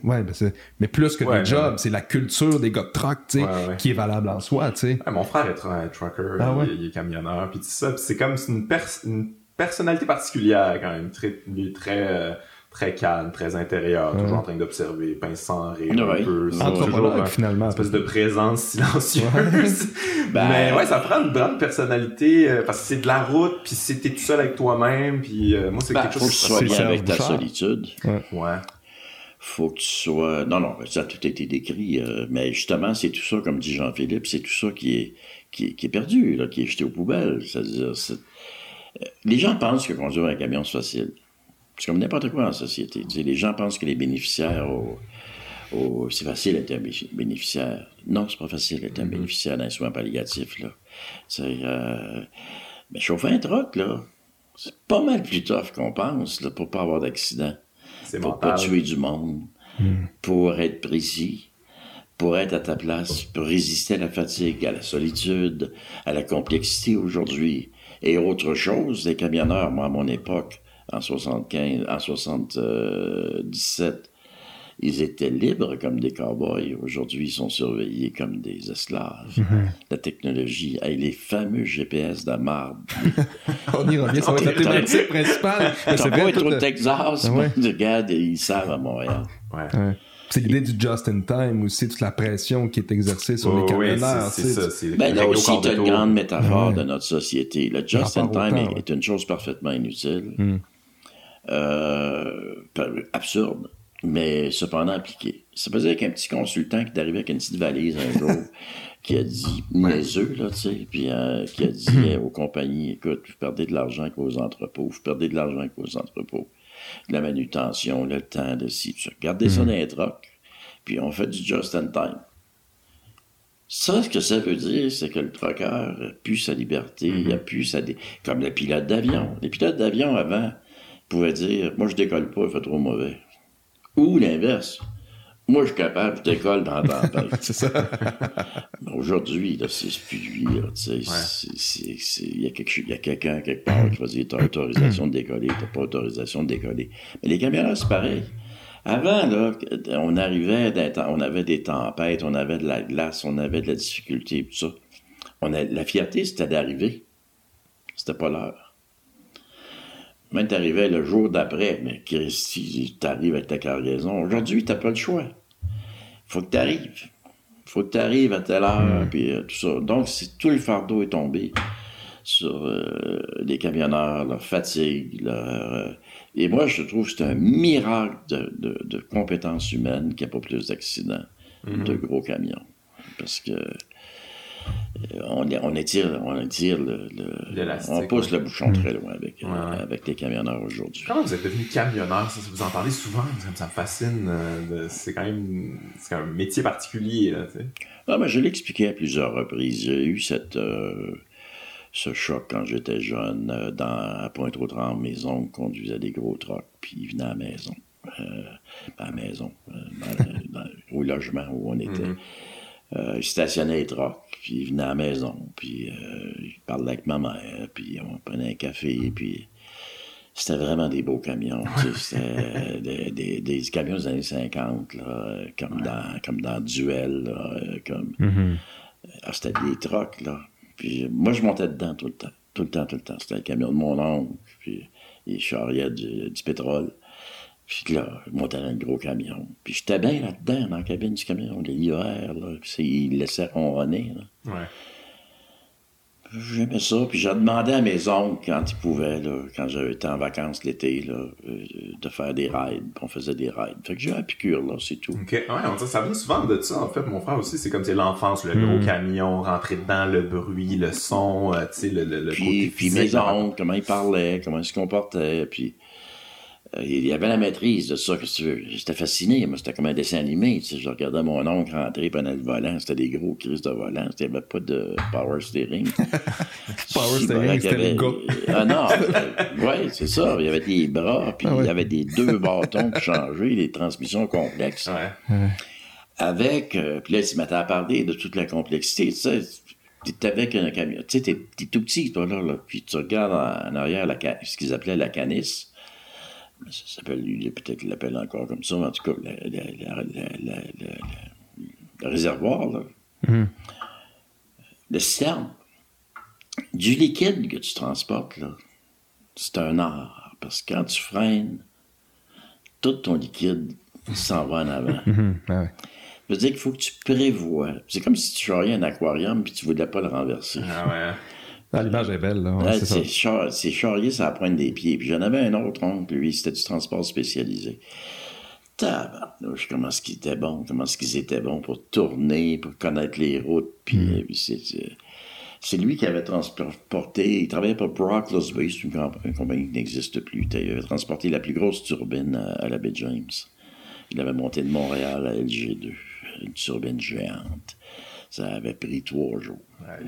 Ouais, ben, mais plus que Ouais, des jobs, ouais. c'est la culture des truck, tu sais, Ouais, ouais. qui est valable en soi, tu sais. Ouais, mon frère est tra- trucker, Ah ouais? il, il est camionneur, puis tout ça. C'est comme c'est une, pers- une personnalité particulière quand même, très, très, euh, très calme, très intérieur, toujours en train d'observer, pince sans rire Ouais. un peu. Toujours un- finalement. une espèce de présence silencieuse. Ben- Mais ouais, ça prend une grande personnalité euh, parce que c'est de la route, puis c'est t'es tout seul avec toi-même, puis euh, moi c'est Ben, quelque faut chose que tu sois avec ta solitude. Ouais. faut que tu sois. Non, non, ça a tout été décrit. euh, mais justement, c'est tout ça, comme dit Jean-Philippe, c'est tout ça qui est, qui est, qui est perdu, là, qui est jeté aux poubelles. C'est-à-dire, c'est- les gens pensent que conduire un camion, c'est facile. C'est comme n'importe quoi en société. Tu sais, les gens pensent que les bénéficiaires, au- au- c'est facile d'être un bé- bénéficiaire. Non, c'est pas facile d'être un bénéficiaire d'un soin palliatif. Là. C'est, euh, mais chauffer un truck, là, c'est pas mal plus tough qu'on pense là, pour pas avoir d'accident pour pas mental. tuer du monde, pour être précis, pour être à ta place, pour résister à la fatigue, à la solitude, à la complexité aujourd'hui. Et autre chose, les camionneurs, moi, à mon époque, en 75, en 77, ils étaient libres comme des cow-boys. Aujourd'hui, ils sont surveillés comme des esclaves. La technologie, hey, les fameux GPS de marde. On y revient, ça va être la thématique principale. Vrai, été tout au Texas, Ah ouais. regarde, ils savent à Montréal. Ouais. Ouais. C'est l'idée du just in time aussi, toute la pression qui est exercée sur les Oh, oui, camionneurs. c'est ça. Ben, là aussi, tu as une grande métaphore Ouais. de notre société. Le just in Rapport au time temps, est, ouais. est une chose parfaitement inutile, Mm. Euh, absurde, mais cependant appliquée. Ça veut dire qu'un petit consultant qui est arrivé avec une petite valise un jour, qui a dit, niaiseux, là, tu sais, puis euh, qui a dit euh, aux compagnies, écoute, vous perdez de l'argent avec vos entrepôts, vous perdez de l'argent avec vos entrepôts, la manutention, le temps de ça. Gardez ça dans les trocs, puis on fait du just in time. Ça, ce que ça veut dire, c'est que le trucker a plus sa liberté, il a plus sa... dé- Comme le pilote d'avion. Les pilotes d'avion, avant, pouvaient dire « Moi, je décolle pas, il fait trop mauvais. » Ou l'inverse. « Moi, je suis capable, je décolle dans la tempête. » Aujourd'hui, là, c'est plus lui, il y a quelqu'un quelque part qui va dire t'as autorisation de décoller, t'as pas autorisation de décoller. Mais les caméras, c'est pareil. Avant, là, on arrivait, on avait des tempêtes, on avait de la glace, on avait de la difficulté, tout ça. On a, la fierté, c'était d'arriver. C'était pas l'heure. Même t'arrivais le jour d'après, mais Christy, t'arrives avec ta cargaison. Aujourd'hui, t'as pas le choix. Faut que t'arrives faut que tu arrives à telle heure, puis euh, tout ça. Donc, c'est- tout le fardeau est tombé sur euh, les camionneurs, leur fatigue, leur... euh, et moi, je trouve que c'est un miracle de, de, de compétences humaines qu'il n'y a pas plus d'accidents de gros camions. Parce que on, on étire, on étire le, on pousse ouais. le bouchon très loin avec, euh, Ouais, ouais. avec les camionneurs aujourd'hui. Comment vous êtes devenu camionneur? Ça, vous en parlez souvent, ça, ça me fascine. euh, C'est quand même c'est un métier particulier. Là. Ah, ben, je l'ai expliqué à plusieurs reprises. J'ai eu cette, euh, ce choc quand j'étais jeune. euh, dans, à Pointe-aux-Trembles, mes oncles conduisaient des gros trucks, puis ils venaient à la maison. Euh, à la maison, euh, dans- dans- au logement où on était. Ils stationnaient les trucks, puis ils venaient à la maison, puis euh, ils parlaient avec ma mère, puis on prenait un café, puis c'était vraiment des beaux camions. tu sais, C'était des, des, des camions des années 50, là, comme, dans, comme dans Duel, là, comme... Ah, c'était des trucks, là. Puis moi, je montais dedans tout le temps. Tout le temps, tout le temps. C'était le camion de mon oncle. Puis il charriait du, du pétrole. Puis là, je montais dans le gros camion. Puis j'étais bien là-dedans, dans la cabine du camion, l'hiver, là. Puis il laissait ronronner, là. Ouais. J'aimais ça, puis j'ai demandé à mes oncles quand ils pouvaient, là, quand j'avais été en vacances l'été, là, euh, de faire des rides. Puis on faisait des rides. Fait que j'ai eu la piqûre, là, c'est tout. Ok, ouais, on dit, ça vient souvent de ça, en fait. Mon frère aussi, c'est comme c'est l'enfance, le gros camion, rentrer dedans, le bruit, le son, euh, tu sais, le, le, le Puis, côté puis physique. mes oncles, comment ils parlaient, comment ils se comportaient, puis il y avait la maîtrise de ça, que tu veux? J'étais fasciné, moi, c'était comme un dessin animé, tu sais, je regardais mon oncle rentrer, prenait le volant, c'était des gros crises de volant, il n'y avait pas de power steering. Power Si, steering, voilà, qu'il y c'était avait-. Ah non, euh, ouais, c'est ça, il y avait des bras, puis Ah ouais. il y avait des deux bâtons pour changer, les transmissions complexes Ouais. avec, euh, puis là, il se mettait à parler de toute la complexité, tu sais, t'es avec un camion, tu sais, t'es, tout petit, toi, là, là, puis tu regardes en, en arrière la, ce qu'ils appelaient la canisse, ça s'appelle, lui, peut-être qu'il l'appelle encore comme ça, mais en tout cas, le réservoir, là, le citerne, du liquide que tu transportes, là, c'est un art, parce que quand tu freines, tout ton liquide s'en va en avant. Ouais, ouais. Ça veut dire qu'il faut que tu prévois. C'est comme si tu charriais un aquarium puis tu voulais pas le renverser. Ah ouais. Ah, L'image est belle, là. ouais, Là, c'est ça. c'est char- c'est charrié sur la pointe des pieds. Puis j'en avais un autre oncle, lui, c'était du transport spécialisé. Tabarnouche, comment est-ce qu'ils étaient bons, comment est-ce qu'ils étaient bons pour tourner, pour connaître les routes. Puis euh, puis c'est, lui qui avait transporté, il travaillait pour Brockless Bay, c'est une, comp- une compagnie qui n'existe plus. Il avait transporté la plus grosse turbine à, à la baie James. Il avait monté de Montréal à LG2, une turbine géante. Ça avait pris trois jours. A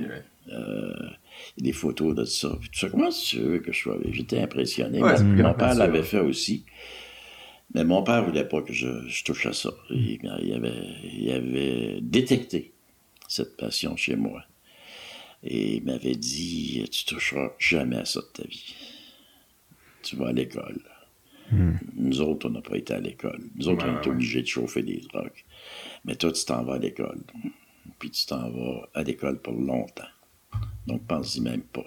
des photos de ça. Puis tout ça. Comment tu veux que je sois? J'étais impressionné. Ouais, mon, père l'avait fait aussi. Mais mon père voulait pas que je, je touche à ça. Il, il avait, il avait détecté cette passion chez moi. Et il m'avait dit, tu toucheras jamais à ça de ta vie. Tu vas à l'école. Nous autres, on n'a pas été à l'école. Nous autres, Ouais, on est ouais. obligés de chauffer des trucks. Mais toi, tu t'en vas à l'école. Puis tu t'en vas à l'école pour longtemps. Donc, pense-y même pas.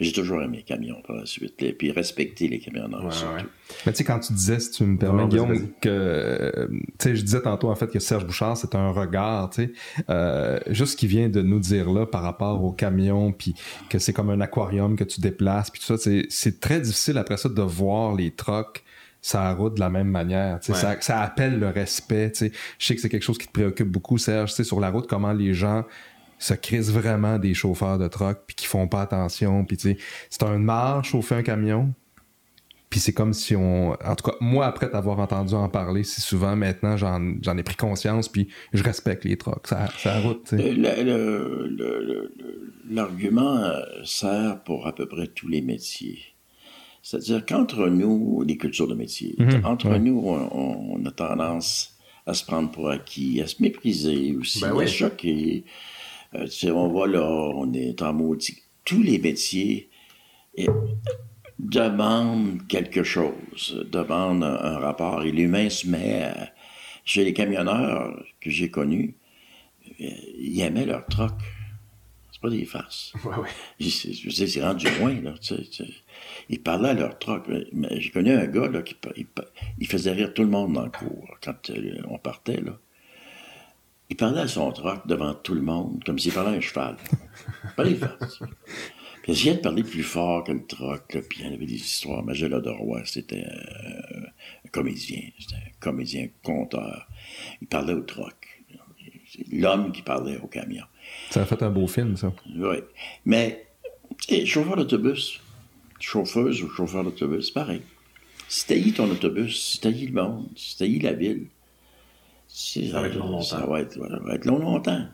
Mais j'ai toujours aimé les camions par la suite. Et puis respecter les camionneurs Ouais, surtout. ouais. Mais tu sais, quand tu disais, si tu me permets, Non, Guillaume, vas-y. que, euh, tu sais, je disais tantôt, en fait, que Serge Bouchard, c'est un regard, tu sais, euh, juste ce qu'il vient de nous dire là par rapport au camion, puis que c'est comme un aquarium que tu déplaces, puis tout ça, c'est, c'est très difficile après ça de voir les trocs ça route de la même manière. tu sais, Ouais. Ça, ça appelle le respect. tu sais. Je sais que c'est quelque chose qui te préoccupe beaucoup, Serge, tu sais, sur la route, comment les gens se crissent vraiment des chauffeurs de truck puis qui font pas attention. Puis tu sais, c'est un marre chauffer un camion. Puis c'est comme si on... En tout cas, moi, après t'avoir entendu en parler si souvent, maintenant, j'en, j'en ai pris conscience, puis je respecte les trucks. Ça, ça route. Euh, L'argument euh, sert pour à peu près tous les métiers. C'est-à-dire qu'entre nous, les cultures de métier, Mhm, entre ouais. nous, on, on a tendance à se prendre pour acquis, à se mépriser aussi, Ben à oui. choquer. Euh, tu sais, on va là, on est en maudit. Tous les métiers eh, demandent quelque chose, demandent un, un rapport. Et l'humain se met à- Chez les camionneurs que j'ai connus, euh, ils aimaient leur troc. C'est pas des farces. Ouais, ouais. C'est- Je rendu loin, là. tu sais, tu sais. Ils parlaient à leur troc. J'ai connu un gars, là, qui il faisait rire tout le monde dans le cours, quand euh, on partait, là. Il parlait à son troc devant tout le monde, comme s'il parlait à un cheval. Pas des farces. Puis il essayait de parler plus fort que le troc, là, puis il y en avait des histoires. Magella de Roy, c'était euh, un comédien, c'était un comédien conteur. Il parlait au troc. C'est l'homme qui parlait au camion. Ça a fait un beau film, ça. Oui. Mais, tu sais, chauffeur d'autobus, chauffeuse ou chauffeur d'autobus, c'est pareil. Si t'haïs ton autobus, si t'haïs le monde, si t'haïs la ville, Ça va être long longtemps. Ça va être, ça va être long longtemps.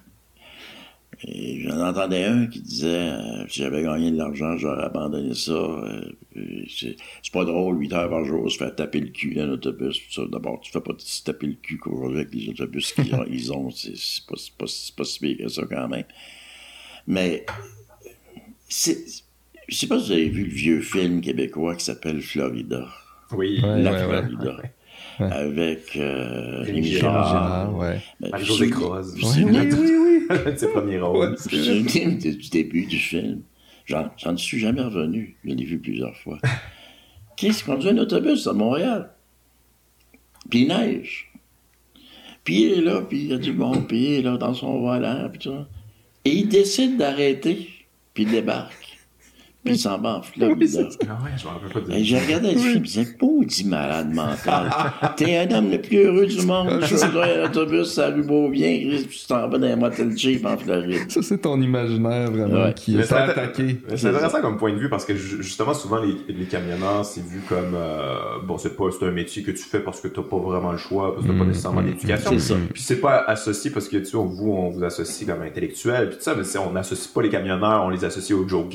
Et j'en entendais un qui disait euh, si j'avais gagné de l'argent, j'aurais abandonné ça. euh, c'est pas drôle, 8 heures par jour, se faire taper le cul dans un autobus. D'abord, tu fais pas se taper le cul qu'aujourd'hui avec les autobus qu'ils ont, ils ont c'est pas, pas, si pire que ça quand même. Mais c'est, je sais pas si vous avez vu le vieux film québécois qui s'appelle Florida. Oui. Ouais, La ouais, ouais. Avec euh, Rémi Rémi Gérard. Gérard. Ouais. Marie-Josée vous- Croze. Oui, oui, oui, ses premiers rôles. Vous souvenez du début du film? J'en, suis jamais revenu. Je l'ai vu plusieurs fois. Qu'est-ce qui conduit un autobus à Montréal? Puis il neige. Puis il est là, puis il y a du monde, puis il est là dans son volant, puis tout ça. Et il décide d'arrêter, puis il débarque. Puis il s'en va en Florida. Ah ouais, je m'en rappelle pas de Et j'ai regardé le film, je disais, maudit malade mental. T'es un homme le plus heureux du monde, tu conduis un autobus à rue Beaubien, Chris, puis tu t'en vas dans un motel Jeep en Floride. Ça, c'est ton imaginaire vraiment Ouais. qui Mais est c'est attaqué. C'est intéressant comme point de vue parce que ju- justement souvent les, les camionneurs c'est vu comme euh, bon c'est pas c'est un métier que tu fais parce que t'as pas vraiment le choix parce que t'as pas Mm, nécessairement mm, d'éducation c'est ça. puis c'est pas associé parce que tu sais on- vous on vous associe comme intellectuel puis tout ça mais on n'associe pas les camionneurs on les associe aux Joe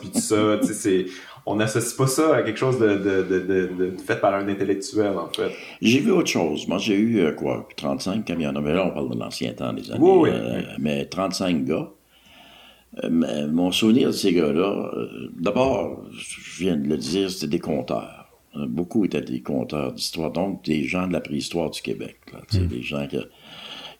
puis tout ça tu sais c'est on n'associe pas ça à quelque chose de, de, de, de, de- fait par un intellectuel en fait J'ai vu autre chose. Moi, j'ai eu, euh, quoi, 35 camionneurs. Mais là, on parle de l'ancien temps, des années. Oui, oui, euh. Mais 35 gars. Euh, mais mon souvenir de ces gars-là, euh, d'abord, je viens de le dire, c'était des conteurs. Beaucoup étaient des conteurs d'histoire, donc des gens de la préhistoire du Québec. Là, sais, Des gens qui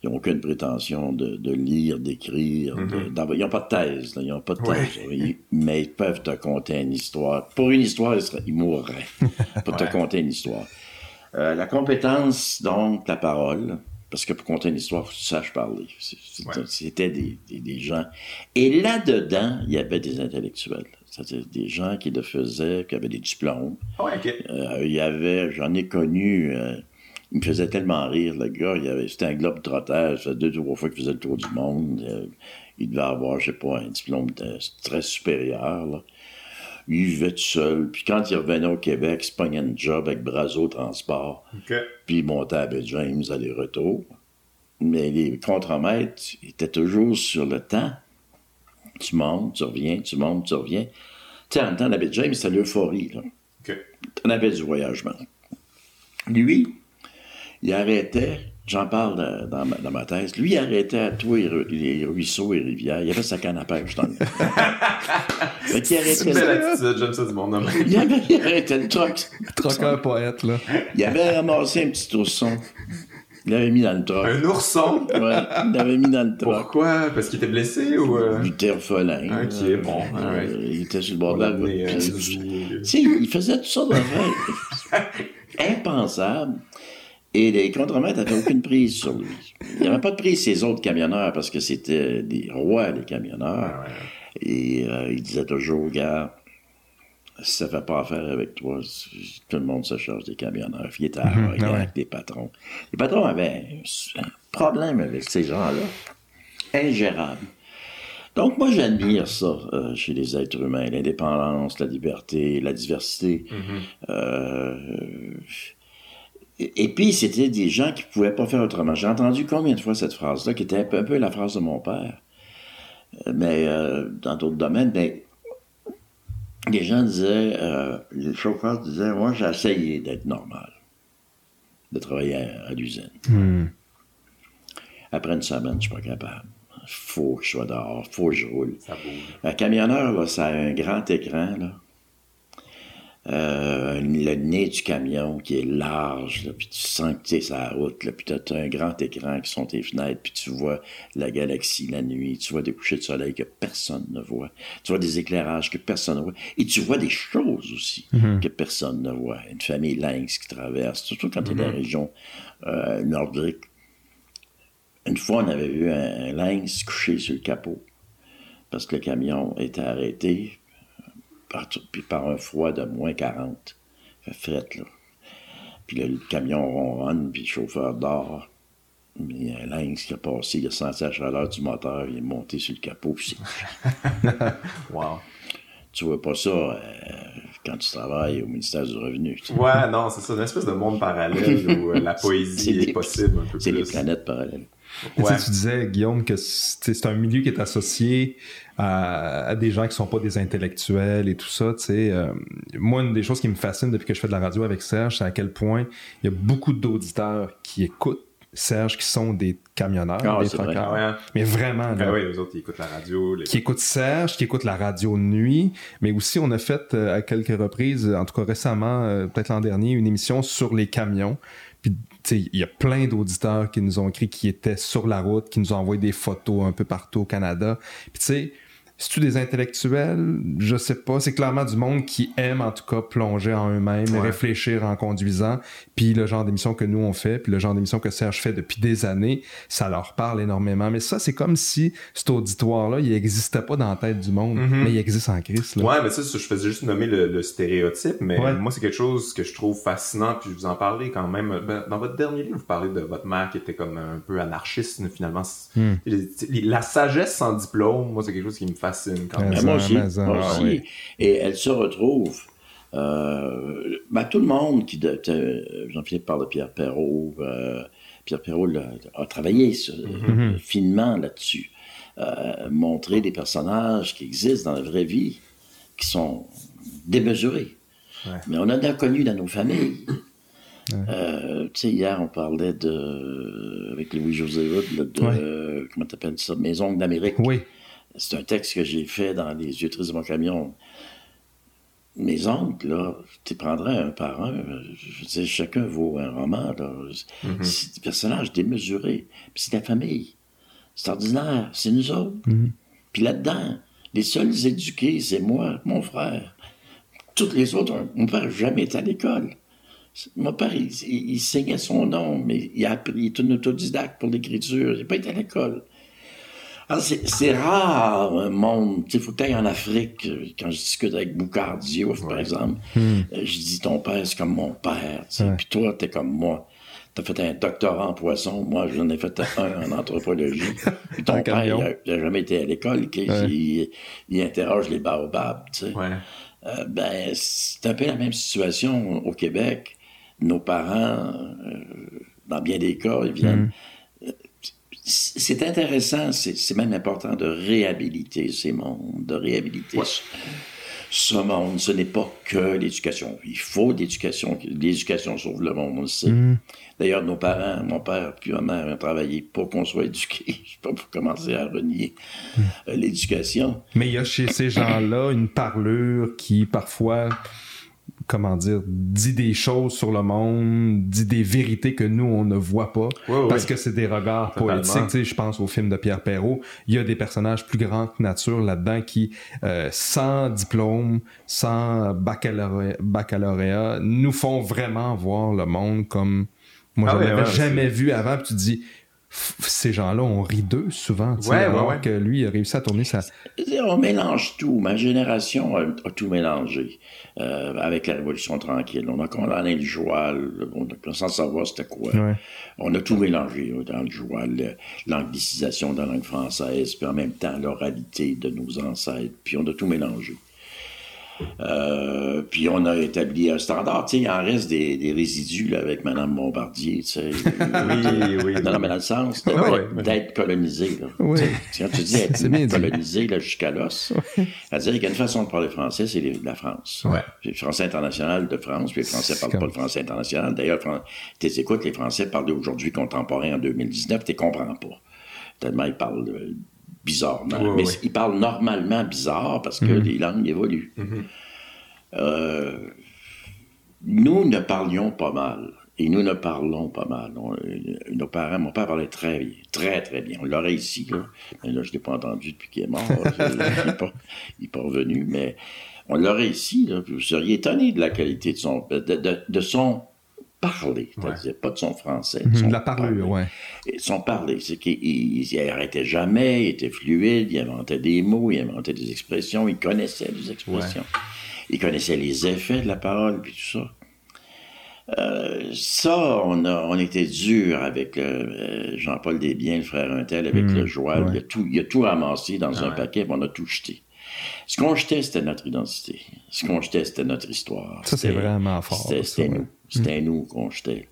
n'ont aucune prétention de, de lire, d'écrire. de- d'avoir- ils n'ont pas de thèse, là, ils n'ont pas de Ouais. thèse. Ils- mais ils peuvent te conter une histoire. Pour une histoire, ils, seraient- ils mourraient pour te conter une histoire. Euh, la compétence, donc, la parole, parce que pour conter une histoire, il faut que tu saches parler. Ouais. C'était des, des, des gens. Et là-dedans, il y avait des intellectuels. C'est-à-dire des gens qui le faisaient, qui avaient des diplômes. Ah Euh, il y avait, j'en ai connu, euh, il me faisait tellement rire, le gars, il avait, c'était un globe trotteur, ça faisait deux, trois fois qu'il faisait le tour du monde. Euh, il devait avoir, je sais pas, un diplôme de- très supérieur, là. Il vivait tout seul, puis quand il revenait au Québec, il se pognait un job avec Brazo Transport, puis il montait à Baie James aller-retour. Mais les contremaîtres étaient toujours sur le temps. Tu montes, tu reviens, tu montes, tu reviens. Tu sais, en temps, la Baie James, c'était l'euphorie, là. ok On avait du voyagement. Lui, il arrêtait, j'en parle dans ma, dans ma thèse, lui, il arrêtait à tous les, ru- les ruisseaux et rivières. Il avait sa canne à pêche dans le Fait qu'il arrêtait, belle j'aime ça du monde homme. il, avait, il arrêtait le truck. Troqueur poète, là. Il avait ramassé un petit ourson. Il l'avait mis dans le truck. Un ourson? Ouais, il l'avait mis dans le truck. Pourquoi? Parce qu'il était blessé ou... Euh... Du terfolin. Ok, euh, bon, euh, ouais. Il était sur le bord On de la route. euh, Tu sais, il faisait tout ça d'affaires impensable. Et les contremaîtres n'avaient aucune prise sur lui. Il n'y avait pas de prise sur les autres camionneurs parce que c'était des rois des camionneurs. Ouais. Et euh, il disait toujours, gars, ça fait pas affaire avec toi, tout le monde se charge des camionneurs. Il était ah ouais. avec des patrons. Les patrons avaient un problème avec ces gens-là. Ingérable. Donc, moi, j'admire ça euh, chez les êtres humains, l'indépendance, la liberté, la diversité. Euh, et, et puis, c'était des gens qui pouvaient pas faire autrement. J'ai entendu combien de fois cette phrase-là, qui était un peu, un peu la phrase de mon père, Euh, mais euh, dans d'autres domaines, mais les gens disaient, euh, les chauffeurs disaient, moi, j'ai essayé d'être normal, de travailler à, à l'usine. Hmm. Après une semaine, je suis pas capable. Faut que je sois dehors, faut que je roule. Ça bouge. Un camionneur, là, ça a un grand écran, là. Euh, le nez du camion qui est large, là, puis tu sens que tu es sur la route, là, puis tu as un grand écran qui sont tes fenêtres, puis tu vois la galaxie la nuit, tu vois des couchers de soleil que personne ne voit, tu vois des éclairages que personne ne voit, et tu vois des choses aussi que personne ne voit. Une famille lynx qui traverse, surtout quand tu es dans la région euh, nordique. Une fois, on avait vu un, un lynx couché sur le capot parce que le camion était arrêté par, puis par un froid de moins 40. Fait fret, là. Puis là, le camion ronronne, puis le chauffeur dort. Mais il y a un lynx qui a passé, il a senti la chaleur du moteur, il est monté sur le capot, puis Wow. tu vois pas ça euh, quand tu travailles au ministère du Revenu. tu sais. Ouais, non, c'est ça, une espèce de monde parallèle où euh, la poésie est possible un peu C'est les planètes parallèles. Tu sais, Ouais. Tu disais, Guillaume, que c'est un milieu qui est associé à, à des gens qui sont pas des intellectuels et tout ça. Tu sais, Euh, moi, une des choses qui me fascine depuis que je fais de la radio avec Serge, c'est à quel point il y a beaucoup d'auditeurs qui écoutent Serge qui sont des camionneurs, Ah, des c'est vrai. truckers. Ah ouais. Mais vraiment, là, Ben oui, les autres, ils écoutent la radio. Les... qui écoutent Serge, qui écoutent la radio nuit, mais aussi on a fait euh, à quelques reprises, en tout cas récemment, euh, peut-être l'an dernier, une émission sur les camions. Puis il y a plein d'auditeurs qui nous ont écrit qui étaient sur la route, qui nous ont envoyé des photos un peu partout au Canada. Tu c'est-tu des intellectuels? Je sais pas. C'est clairement du monde qui aime, en tout cas, plonger en eux-mêmes, Ouais. réfléchir en conduisant. Puis le genre d'émission que nous, on fait, puis le genre d'émission que Serge fait depuis des années, ça leur parle énormément. Mais ça, c'est comme si cet auditoire-là, il existait pas dans la tête du monde, Mhm. mais il existe en Christ. Là. Ouais, mais ça, je faisais juste nommer le, le stéréotype, mais Ouais. moi, c'est quelque chose que je trouve fascinant, puis vous en parlez quand même. Ben, dans votre dernier livre, vous parlez de votre mère qui était comme un peu anarchiste, finalement. Hmm. La sagesse sans diplôme, moi, c'est quelque chose qui me fascine quand même. Moi aussi, ah oui. Et elle se retrouve. Euh, ben, tout le monde qui. Jean-Philippe parle de Pierre Perrault. euh, Pierre Perrault a travaillé sur- Mhm. finement là-dessus. Euh, montrer des personnages qui existent dans la vraie vie, qui sont démesurés. Ouais. Mais on en a connu dans nos familles. Euh, tu sais, hier, on parlait de. avec Louis-José Hood, de. Ouais. comment t'appelles ça Mes ongles d'Amérique. Oui. C'est un texte que j'ai fait dans Les yeux tristes de mon camion. Mes oncles, là, tu les prendrais un par un. Je veux dire, chacun vaut un roman, là. C'est des personnages démesurés. Puis c'est la famille. C'est ordinaire. C'est nous autres. Puis là-dedans, les seuls éduqués, c'est moi, mon frère. Tous les autres, mon père n'a jamais été à l'école. Mon père, il, il, il saignait son nom, mais il a appris, il est un autodidacte pour l'écriture. Il n'a pas été à l'école. Alors, c'est rare, un monde. Il faut que tu ailles en Afrique. euh, Quand je discute avec Boucard Diouf, par exemple, euh, je dis ton père, c'est comme mon père. tu sais. Ouais. Puis toi, t'es comme moi. T'as fait un doctorat en poisson. Moi, j'en ai fait un en anthropologie. Puis ton père, il a, il a jamais été à l'école. Ouais. Il, il interroge les baobabs, tu sais. Ouais. Euh, ben, c'est un peu la même situation au Québec. Nos parents, euh, dans bien des cas, ils viennent. C- C'est intéressant, c'est même important de réhabiliter ces mondes, de réhabiliter ce, ce monde. Ce n'est pas que l'éducation. Il faut l'éducation. L'éducation sauve le monde, on le sait. D'ailleurs, nos parents, mon père puis ma mère ont travaillé pour qu'on soit éduqués. Je sais pas pour commencer à renier euh, l'éducation. Mais il y a chez ces gens-là une parlure qui, parfois, comment dire, dit des choses sur le monde, dit des vérités que nous, on ne voit pas, parce que c'est des regards Totalement. poétiques. Tu sais, je pense au film de Pierre Perrault, il y a des personnages plus grands que nature là-dedans qui, euh, sans diplôme, sans baccalauréat, baccalauréat, nous font vraiment voir le monde comme moi, Ah je l'avais ouais, jamais vu avant. Puis tu te dis, ces gens-là, on rit d'eux souvent, tu sais, Ouais, ouais, alors ouais. que lui, il a réussi à tourner sa... On mélange tout. Ma génération a, a tout mélangé euh, avec la Révolution tranquille. On a condamné le joual, on a, sans savoir c'était quoi. Ouais. On a tout mélangé euh, dans le joual, l'anglicisation de la langue française, puis en même temps l'oralité de nos ancêtres, puis on a tout mélangé. Euh, puis on a établi un standard. Tu sais, il en reste des, des résidus là, avec Mme Bombardier. Oui, oui. Non, non, mais dans le sens de- Ouais, d'être ouais. colonisé. Là. Oui. Quand tu dis C'est bien être dit. colonisé là, jusqu'à l'os, c'est-à-dire qu'il y a une façon de parler français, c'est les- la France. Ouais. Le français international de France, puis les Français C'est parlent pas le français international. D'ailleurs, tu écoutes les Français parler aujourd'hui contemporain en 2019, tu comprends pas. Tellement ils parlent euh, bizarrement. Mais ouais. ils parlent normalement bizarre parce que les langues évoluent. Euh, nous ne parlions pas mal. Et nous ne parlons pas mal. On- euh, nos parents, mon père parlait très bien, très très bien. On l'aurait ici, là. Mais là, je ne l'ai pas entendu depuis qu'il est mort. il n'est pas, il revenu, mais on l'aurait ici, là. Vous seriez étonné de la qualité de son, de, de- de son parler, c'est-à-dire pas de son français. de son de la parlure, ouais. et son parler, c'est qu'il il, il arrêtait jamais, il était fluide, il inventait des mots, il inventait des expressions, il connaissait les expressions. Il connaissait les effets de la parole, puis tout ça. Euh, ça, on, a, on était dur avec le, euh, Jean-Paul Desbiens, le frère Untel, avec Mmh, le ouais. Il, a tout, il a tout ramassé dans un Ouais. paquet, puis on a tout jeté. Ce qu'on jetait, c'était notre identité. Ce qu'on jetait, c'était notre histoire. Ça, c'est vraiment fort, C'était nous. C'était nous qu'on jetait.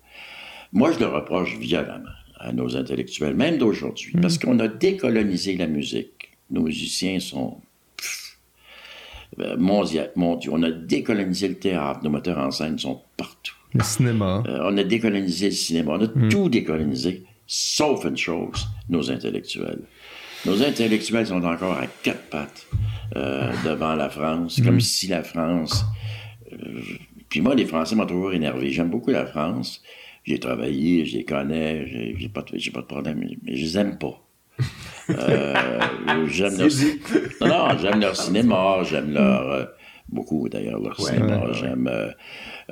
Moi, je le reproche violemment à nos intellectuels, même d'aujourd'hui, parce qu'on a décolonisé la musique. Nos musiciens sont pff, euh, mondia- mondiaux. On a décolonisé le théâtre. Nos metteurs en scène sont partout. Le cinéma. Euh, on a décolonisé le cinéma. On a tout décolonisé, sauf une chose, nos intellectuels. Nos intellectuels sont encore à quatre pattes euh, devant la France, comme si la France... euh, puis moi, les Français m'ont toujours énervé. J'aime beaucoup la France. J'ai travaillé, je les connais, j'ai pas, pas de problème, mais je les aime pas. Euh, j'aime leur... Non, non, j'aime leur cinéma, j'aime leur... euh, beaucoup d'ailleurs leur Ouais, cinéma, ouais, j'aime euh,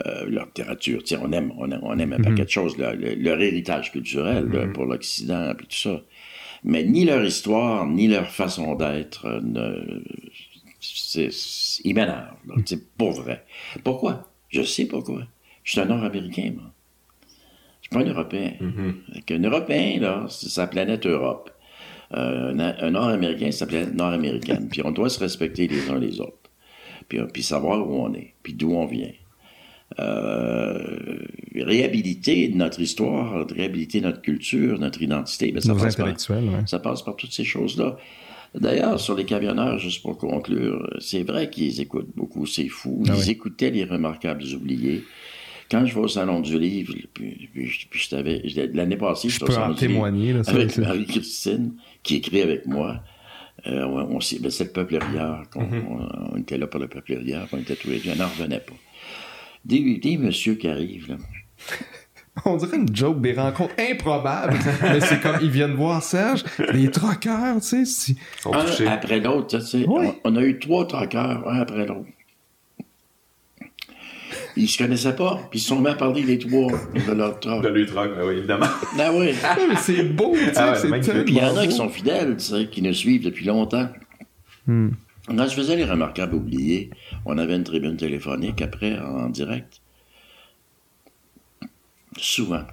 euh, leur littérature. Tu sais, on aime, on aime, on aime un paquet de choses, leur, leur héritage culturel là, pour l'Occident puis tout ça. Mais ni leur histoire, ni leur façon d'être euh, ne... Ils m'énervent, là. C'est pour vrai. Pourquoi? Je sais pourquoi. Je suis un Nord-Américain, moi. Je suis pas un Européen. Fait qu'un Européen, là, c'est sa planète Europe. Euh, un, un Nord-Américain, c'est sa planète nord-américaine. Puis on doit se respecter les uns les autres. Puis, euh, puis savoir où on est, puis d'où on vient. Euh, réhabiliter notre histoire, réhabiliter notre culture, notre identité, ben, ça, passe par, ouais. ça passe par toutes ces choses-là. D'ailleurs, sur les camionneurs, juste pour conclure, c'est vrai qu'ils écoutent beaucoup, c'est fou. Ah Ils oui. écoutaient les remarquables oubliés. Quand je vais au Salon du Livre, puis, puis, puis je t'avais- l'année passée, Je au peux en témoigner. Là, avec Marie-Christine, qui écrit avec moi. Euh, on, on s'est- ben, c'est le peuple rieur. qu'on- on, on était là pour le peuple rieur, on était tous les deux, on n'en revenait pas. Des, des messieurs qui arrivent, là. On dirait une joke des rencontres improbables. mais c'est comme ils viennent voir Serge, les troqueurs, tu sais. si- Ils sont un touchés. après l'autre, tu sais, Oui. on, on a eu trois traqueurs, un après l'autre. Ils se connaissaient pas, puis ils se sont mis à parler les trois de leur troc. De lui truck, ben oui, évidemment. Ah oui. Mais c'est beau, tu sais. Ah ouais, c'est Puis il y en a qui sont fidèles, tu sais, qui nous suivent depuis longtemps. Hmm. Quand je faisais les remarquables oubliés, on avait une tribune téléphonique après, en direct. Souvent.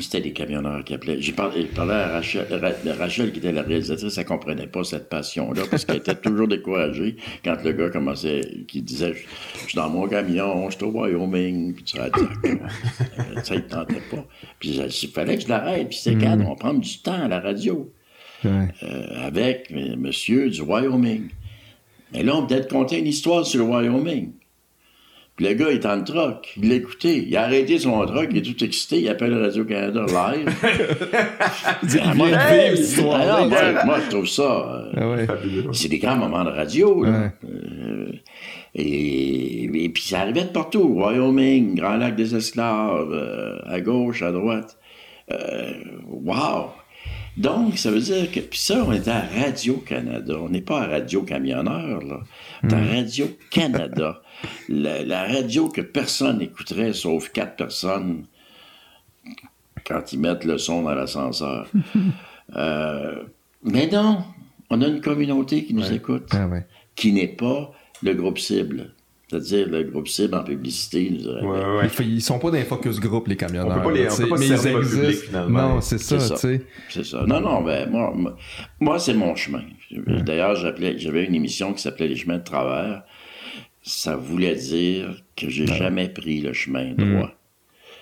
C'était des camionneurs qui appelaient. J'ai parlé, je parlais à Rachel, Ra- Rachel, qui était la réalisatrice, elle comprenait pas cette passion-là, parce qu'elle était toujours découragée quand le gars commençait, qui disait Je suis dans mon camion, je suis au Wyoming, puis dire Ça, il tentait pas. Puis il fallait que je l'arrête, puis c'est cadre, on prend du temps à la radio Ouais. euh, avec euh, monsieur du Wyoming. Mais là, on peut-être conter une histoire sur le Wyoming. Puis le gars, il est en troc. Il l'écoutait. Il a arrêté son troc. Il est tout excité. Il appelle Radio-Canada live. Ah, moi, hey! Ah non, moi, moi, je trouve ça... euh, Ah ouais. C'est des grands moments de radio. Là. Ouais. Euh, Et, et puis ça arrivait de partout. Wyoming, Grand Lac des Esclaves, euh, à gauche, à droite. Euh, wow! Donc, ça veut dire que. Puis ça, on est à Radio-Canada. On n'est pas à Radio-Camionneur, là. On est à Radio-Canada. la, la radio que personne n'écouterait, sauf quatre personnes quand ils mettent le son dans l'ascenseur. Euh, mais non, on a une communauté qui nous écoute, Ah ouais. qui n'est pas le groupe cible. C'est-à-dire le groupe cible en publicité, nous. Ouais, ouais, ouais. Ils, sont pas dans les focus group, les camionneurs. On peut pas les- on peut pas mais ils public, existent. finalement. Non, c'est ça, ça. tu sais. C'est ça. Non, non, ben, moi, moi, c'est mon chemin. D'ailleurs, j'appelais, j'avais une émission qui s'appelait Les chemins de travers. Ça voulait dire que j'ai jamais pris le chemin droit.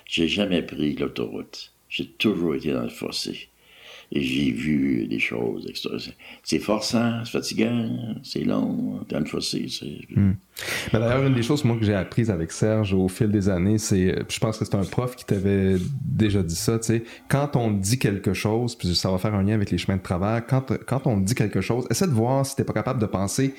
J'ai jamais pris l'autoroute. J'ai toujours été dans le fossé. Et j'ai vu des choses. C'est forçant, c'est fatigant, c'est long, le fossé. C'est... Mais d'ailleurs, une des choses moi que j'ai apprises avec Serge au fil des années, c'est, euh, je pense que c'est un prof qui t'avait déjà dit ça, tu sais, quand on dit quelque chose, puis ça va faire un lien avec les chemins de travers, quand, quand on dit quelque chose, essaie de voir si t'es pas capable de penser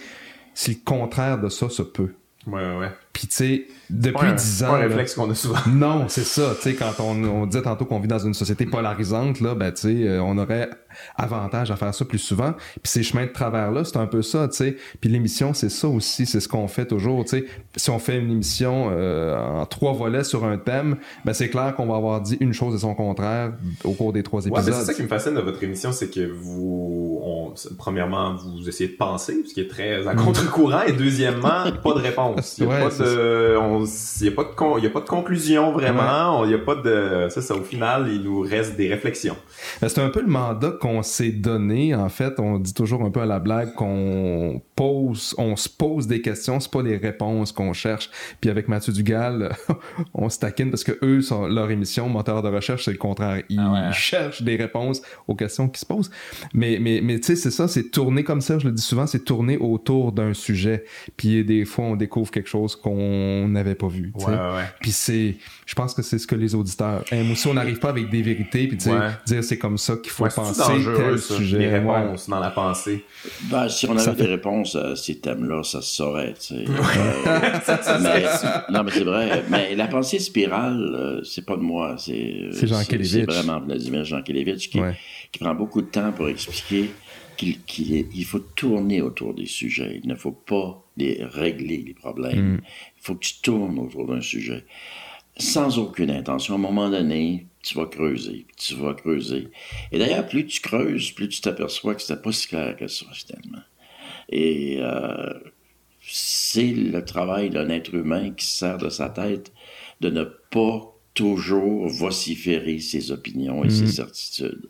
si le contraire de ça se peut. Ouais, ouais, ouais. Puis tu sais, depuis Pas un- dix pas ans, un réflexe qu'on a souvent. non, c'est ça. Tu sais, quand on, on disait tantôt qu'on vit dans une société polarisante, là, ben, tu sais, euh, on aurait avantage à faire ça plus souvent. Puis ces chemins de travers-là, c'est un peu ça, tu sais. Puis l'émission, c'est ça aussi, c'est ce qu'on fait toujours, tu sais. Si on fait une émission euh, en trois volets sur un thème, ben, c'est clair qu'on va avoir dit une chose et son contraire au cours des trois Ouais, épisodes. c'est ça qui me fascine de votre émission, c'est que vous, on- premièrement, vous essayez de penser, ce qui est très à contre-courant, et deuxièmement, pas de réponse. Il y a Ouais, pas de, on- il y a pas de, con- il y a pas de conclusion vraiment. Il y a pas de, ça, ça, au final, il nous reste des réflexions. Ben, C'est un peu le mandat qu'on s'est donné. En fait, on dit toujours un peu à la blague qu'on pose, on se pose des questions, c'est pas les réponses qu'on cherche. Puis avec Mathieu Dugal, on se taquine parce que eux, sont, leur émission, moteur de recherche, c'est le contraire. Ils Ah ouais. cherchent des réponses aux questions qui se posent. Mais, mais, mais tu sais, c'est ça, c'est tourner comme ça, je le dis souvent, c'est tourner autour d'un sujet. Puis des fois, on découvre quelque chose qu'on n'avait pas vu. Ouais, ouais. Puis c'est, je pense que c'est ce que les auditeurs aiment aussi. On n'arrive pas avec des vérités, puis tu sais, Ouais. dire c'est comme ça qu'il faut penser dangereux, tel ça, sujet. les Ouais. réponses dans la pensée. Ben, si on Ça avait fait- des réponses à ces thèmes-là, ça se saurait, tu sais. Euh, mais, non, mais c'est vrai. Mais la pensée spirale, euh, c'est pas de moi. C'est Jean c'est- vraiment Vladimir Jean Kelevitch qui, Ouais. qui prend beaucoup de temps pour expliquer qu'il il faut tourner autour des sujets. Il ne faut pas les régler, les problèmes. Il faut que tu tournes autour d'un sujet sans aucune intention. À un moment donné, tu vas creuser, puis tu vas creuser. Et d'ailleurs, plus tu creuses, plus tu t'aperçois que c'était pas si clair que ça, finalement. Et euh, c'est le travail d'un être humain qui se sert de sa tête de ne pas toujours vociférer ses opinions et ses certitudes.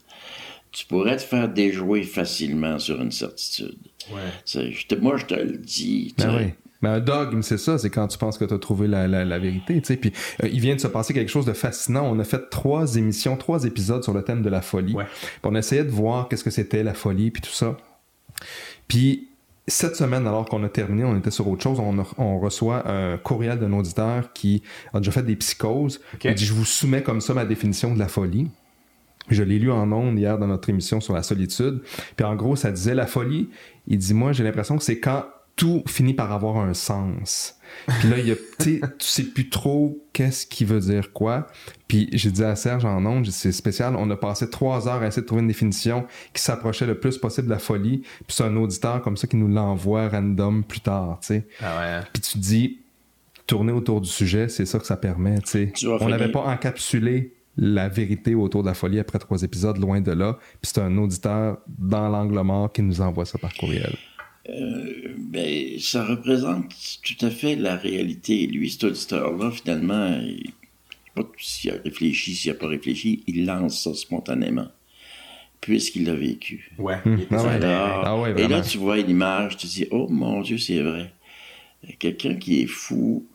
Tu pourrais te faire déjouer facilement sur une certitude. Ouais. Moi, je te le dis. Ben oui. Ben, un dogme, c'est ça, c'est quand tu penses que tu as trouvé la, la, la vérité, tu sais. Puis euh, il vient de se passer quelque chose de fascinant. On a fait trois émissions, trois épisodes sur le thème de la folie. Ouais. Puis on essayait de voir qu'est-ce que c'était la folie, puis tout ça. Puis cette semaine, alors qu'on a terminé, on était sur autre chose, on, a- on reçoit un courriel d'un auditeur qui a déjà fait des psychoses. Ok. Il dit, je vous soumets comme ça ma définition de la folie. Je l'ai lu en ondes hier dans notre émission sur la solitude. Puis en gros, ça disait la folie. Il dit, moi, j'ai l'impression que c'est quand tout finit par avoir un sens. Puis là, il y a, tu sais, plus trop qu'est-ce qui veut dire quoi. Puis j'ai dit à Serge en ondes, c'est spécial, on a passé trois heures à essayer de trouver une définition qui s'approchait le plus possible de la folie. Puis c'est un auditeur comme ça qui nous l'envoie random plus tard, tu sais. Ah ouais. Puis tu dis, tourner autour du sujet, c'est ça que ça permet, tu sais. On n'avait pas encapsulé la vérité autour de la folie après trois épisodes, loin de là. Puis c'est un auditeur dans l'angle mort qui nous envoie ça par courriel. Euh, ben, ça représente tout à fait la réalité. Lui, cet auditeur-là, finalement, il, je sais pas s'il a réfléchi, s'il n'a pas réfléchi, il lance ça spontanément, puisqu'il l'a vécu. Ouais. Hum, il était ah ouais. Ah ouais, et là, tu vois une image, tu te dis, oh mon Dieu, c'est vrai. Quelqu'un qui est fou,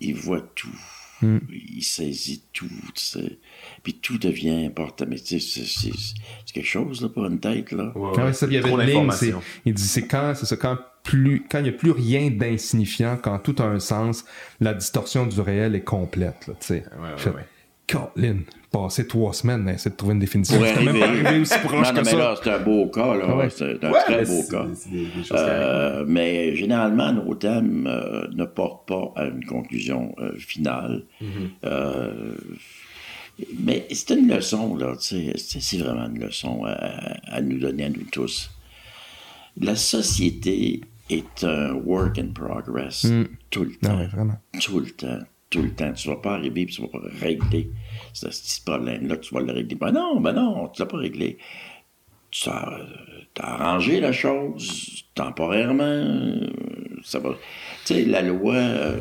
il voit tout. Mm. Il saisit tout, tu sais. Puis tout devient important. Mais tu sais, c'est- c'est c'est quelque chose, là, pour une tête, là. Ouais, Ah ouais, ça, il y avait Trop une ligne, c'est, d'informations. il dit, c'est quand, c'est ça, quand plus, quand il n'y a plus rien d'insignifiant, quand tout a un sens, la distorsion du réel est complète, là, tu sais. Ouais, ouais, Fait-. Colin, passer trois semaines à essayer de trouver une définition. Pour C'est même pas arriver. arrivé aussi proche non, que non, mais ça. là, c'est un beau cas, là. Ouais. C'est un Ouais, très beau c'est- cas. c'est des, des. Euh, mais généralement, nos thèmes euh, ne portent pas à une conclusion euh, finale. Mm-hmm. Euh, mais c'est une leçon, là, c'est vraiment une leçon à, à nous donner à nous tous. La société est un work in progress tout le temps Ah ouais, vraiment. tout le temps, tout le temps. Tu vas pas arriver et tu vas pas régler ce petit problème-là, tu vas le régler. Ben non, ben non, tu l'as pas réglé. Tu as, t'as arrangé la chose temporairement. euh, Ça va. Tu sais, la loi euh,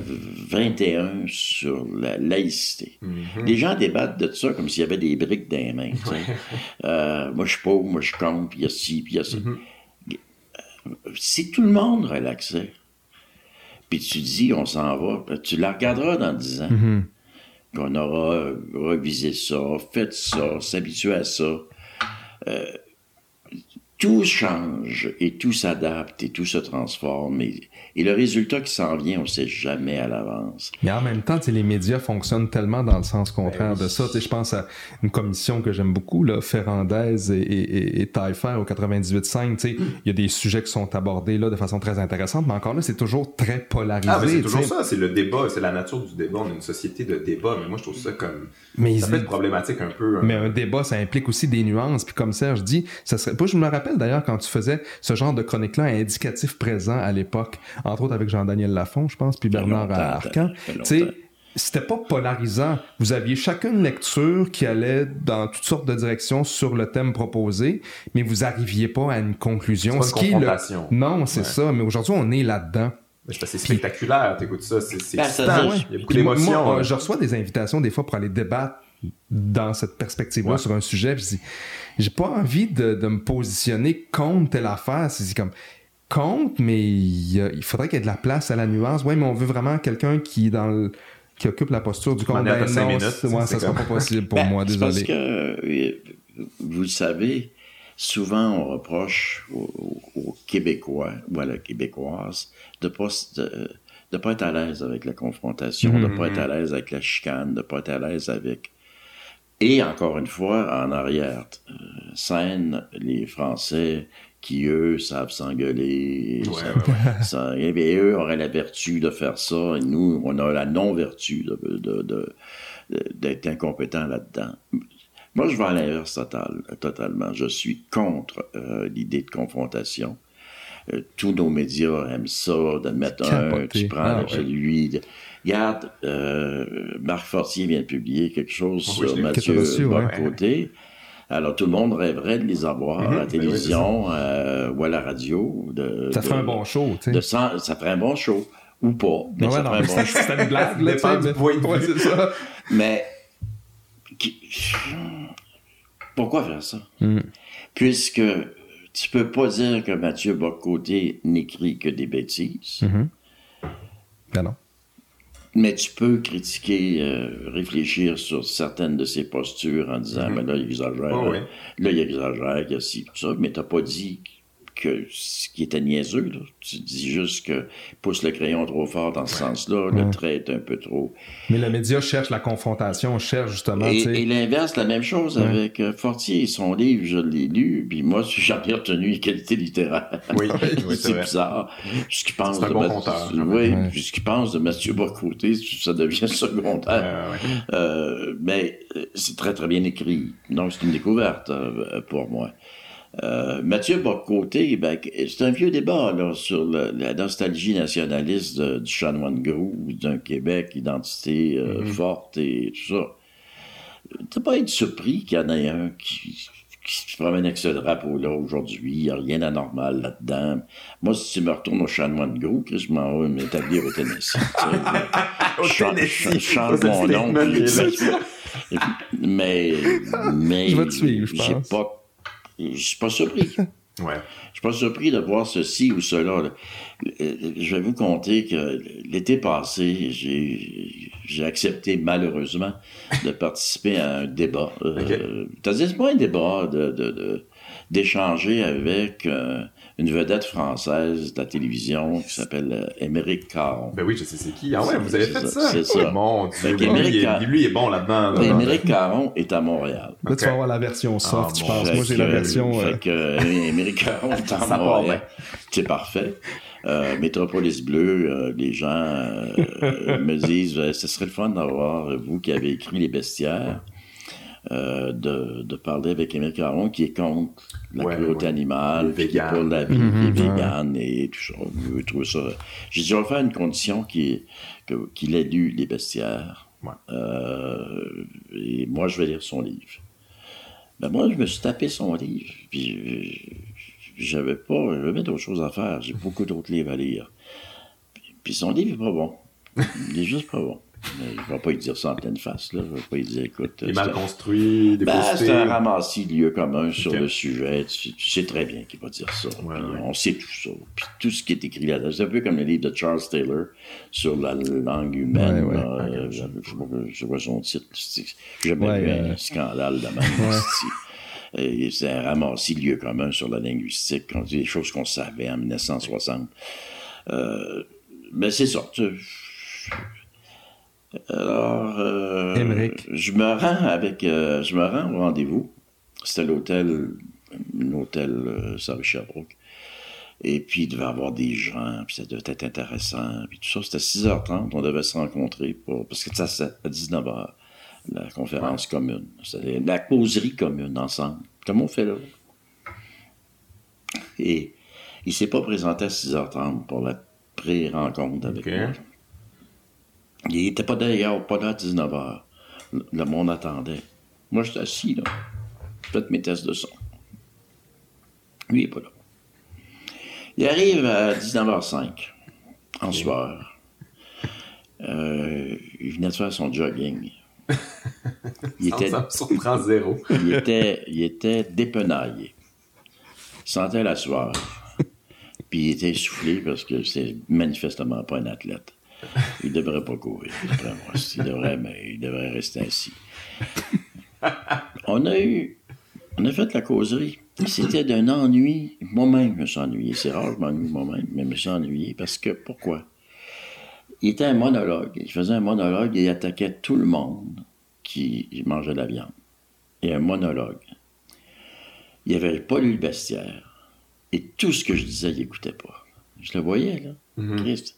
21 sur la laïcité. Les gens débattent de ça comme s'il y avait des briques dans les mains. Euh, moi, je suis pauvre, moi, je compte, puis il y a ci, puis il y a ça. Euh, Si tout le monde relaxait, puis tu dis on s'en va, ben, tu la regarderas dans 10 ans. Qu'on aura revisé ça, fait ça, s'habituer à ça. Euh, tout change et tout s'adapte et tout se transforme. Et, et le résultat qui s'en vient, on ne sait jamais à l'avance. Mais en même temps, tu sais, les médias fonctionnent tellement dans le sens contraire Ben de ça. Tu sais, Je pense à une commission que j'aime beaucoup, là, Ferrandez et, et, et Taillefer au 98.5. tu sais, Il y a des sujets qui sont abordés là, de façon très intéressante, mais encore là, c'est toujours très polarisé. Ah, mais c'est toujours ça, c'est le débat, c'est la nature du débat. On est une société de débat, mais moi je trouve ça comme. Mais ça ils- peut être problématique un peu. hein. Mais un débat, ça implique aussi des nuances. Puis comme Serge dit, ça serait. Moi, je me rappelle d'ailleurs quand tu faisais ce genre de chronique-là indicatif présent à l'époque, entre autres avec Jean-Daniel Lafont, je pense, puis Bernard Arcan. c'était pas polarisant. Vous aviez chacun une lecture qui allait dans toutes sortes de directions sur le thème proposé, mais vous arriviez pas à une conclusion. C'est pas une qui est le- confrontation. Non, c'est Ouais. ça. Mais aujourd'hui, on est là-dedans. C'est spectaculaire, t'écoutes ça, c'est Ben, Il y a beaucoup d'émotions. moi, hein. je reçois des invitations des fois pour aller débattre dans cette perspective-là Ouais. sur un sujet. Puis je dis, j'ai pas envie de, de me positionner contre telle affaire. C'est comme contre, mais il, y a- il faudrait qu'il y ait de la place à la nuance. Ouais, mais on veut vraiment quelqu'un qui est dans le- qui occupe la posture du à Ben non, ça sera comme- pas possible pour Ben, moi, c'est Parce désolé. que, euh, vous le savez, souvent on reproche aux, Québécois ou à la Québécoise de pas s- de, de pas être à l'aise avec la confrontation, de pas être à l'aise avec la chicane, de pas être à l'aise avec et encore une fois, en arrière euh, scène, les Français qui, eux, savent s'engueuler. Ouais, savent- ouais, ça- et eux auraient la vertu de faire ça, et nous, on a la non-vertu de, de- de- de- d'être incompétents là-dedans. Moi, je vais à l'inverse total, totalement. Je suis contre euh, l'idée de confrontation. Euh, tous nos médias aiment ça, de mettre un, tu prends Ah, celui. de- Regarde, euh, Marc Fortier vient de publier quelque chose Oui, je sur Mathieu reçu, ouais. Bocoté. Alors, tout le monde rêverait de les avoir à Mhm, la ben oui, télévision euh, ou à la radio. De, Ça de- ferait un bon show, tu de sais. ça ferait un bon show. Ou pas, mais Ouais, ça non, ferait un mais bon show. C'était une blague, là, tu Dépend sais, du mais- point de Ouais, vue. c'est ça. Mais qui- pourquoi faire ça? Mm. Puisque tu peux pas dire que Mathieu Bocoté n'écrit que des bêtises, Mhm. Ben non. Mais tu peux critiquer, euh, réfléchir sur certaines de ses postures en disant, mais là, il exagère. Oh, oui. Là, il exagère, il y a ci, tout ça, mais t'as pas dit que ce qui était niaiseux, là. Tu dis juste que pousse le crayon trop fort dans ce sens-là, le trait est un peu trop. Mais le média cherche la confrontation, cherche justement, Et, l'inverse, la même chose Ouais. avec euh, Fortier. Son livre, je l'ai lu, puis moi, j'en ai retenu les qualités littéraires. Oui, oui, c'est bizarre. Ce qu'il pense de bon. Oui, Ouais. ce pense de Mathieu Bocoté, ça devient secondaire. Euh, ouais. Euh, mais euh, c'est très, très bien écrit. Donc, c'est une découverte euh, pour moi. Euh, Mathieu Bocoté, ben, c'est un vieux débat là, sur le- la nostalgie nationaliste de- du chanoine gros, d'un Québec, identité euh, Mhm. forte et tout ça. T'as pas être surpris qu'il y en ait un qui, qui se promène avec ce drapeau-là aujourd'hui? Il n'y a rien d'anormal là-dedans. Moi, si tu me retournes au chanoine gros, Chris, je m'en vais m'établir au Tennessee. Au Je change- Tennessee, je change mon nom. mais, mais Je vais te suivre, je j'ai pense. pas, je suis pas surpris. Ouais. Je suis pas surpris de voir ceci ou cela. là. Euh, Je vais vous conter que l'été passé, j'ai accepté malheureusement de participer à un débat. Euh, C'est-à-dire, c'est pas un débat de, de, de- d'échanger avec euh, une vedette française de la télévision qui s'appelle euh, Émeric Caron. Ben oui, je sais c'est qui. Ah ouais, vous avez fait ça, ça? c'est ça. Mon Fait Dieu, lui, il est- bon là-dedans. là. Mais Émeric Caron est à Montréal. Là, tu vas avoir la version soft, Ah, je bon. pense. Moi, j'ai la version. euh, Fait que euh, Émeric Caron est à Montréal. C'est parfait. Euh, Métropolis Bleu, euh, les gens euh, euh, me disent euh, ce serait le fun d'avoir euh, vous qui avez écrit Les Bestiaires, euh, de, de parler avec Émeric Caron qui est contre la Ouais, cruauté ouais. animale, qui est pour la vie, qui est ouais. vegan et tout ça. Je trouve ça. J'ai dit, on va faire une condition qui qu'il ait lu Les Bestiaires. Ouais. Euh, et moi, je vais lire son livre. Ben moi, je me suis tapé son livre. Puis j'avais pas, j'avais d'autres choses à faire. J'ai beaucoup d'autres livres à lire. Puis, puis son livre est pas bon. Il est juste pas bon. Mais je vais pas lui dire ça en pleine face, là. Je vais pas lui dire, écoute. Il est c'est mal un- construit, ben, c'est un ramassis de lieux communs sur le sujet. Tu, tu sais très bien qu'il va dire ça. Ouais, Puis ouais. On sait tout ça. Puis tout ce qui est écrit là-dedans. C'est un peu comme le livre de Charles Taylor sur la langue humaine. Ouais, ouais. là. Euh, je pas son titre. J'ai jamais Ouais, vu euh, un scandale de même. C'est un ramassis de lieux communs sur la linguistique. On dit des choses qu'on savait en 1960. Euh, mais c'est ça. tu- Alors, euh, je me rends avec, euh, je me rends au rendez-vous. C'était l'hôtel, un hôtel euh, Sherbrooke. Et puis, il devait y avoir des gens, puis ça devait être intéressant. Puis tout ça, c'était 6h30, on devait se rencontrer, pour, parce que ça, c'est à 19h, la conférence commune. C'était la causerie commune ensemble, comme on fait là? Et il s'est pas présenté à 6h30 pour la pré-rencontre avec Ok. moi. Il était pas d'ailleurs pas là à 19h. Le, monde attendait. Moi, j'étais assis, là. Faites mes tests de son. Lui, il est pas là. Il arrive à 19h05, en sueur. Euh, il venait de faire son jogging. Il était, ça me surprend zéro. il était, il était dépenaillé. Il sentait la sueur. Puis il était essoufflé parce que c'est manifestement pas un athlète. Il devrait pas courir, d'après moi. Il devrait, mais il devrait rester assis. On a eu, on a fait la causerie. C'était d'un ennui. Moi-même, je me suis ennuyé. C'est rare, je m'ennuie moi-même, mais je me suis ennuyé parce que, pourquoi? Il était un monologue. Il faisait un monologue et il attaquait tout le monde qui mangeait de la viande. Et un monologue. Il n'avait pas lu le bestiaire. Et tout ce que je disais, il n'écoutait pas. Je le voyais, là. Christ.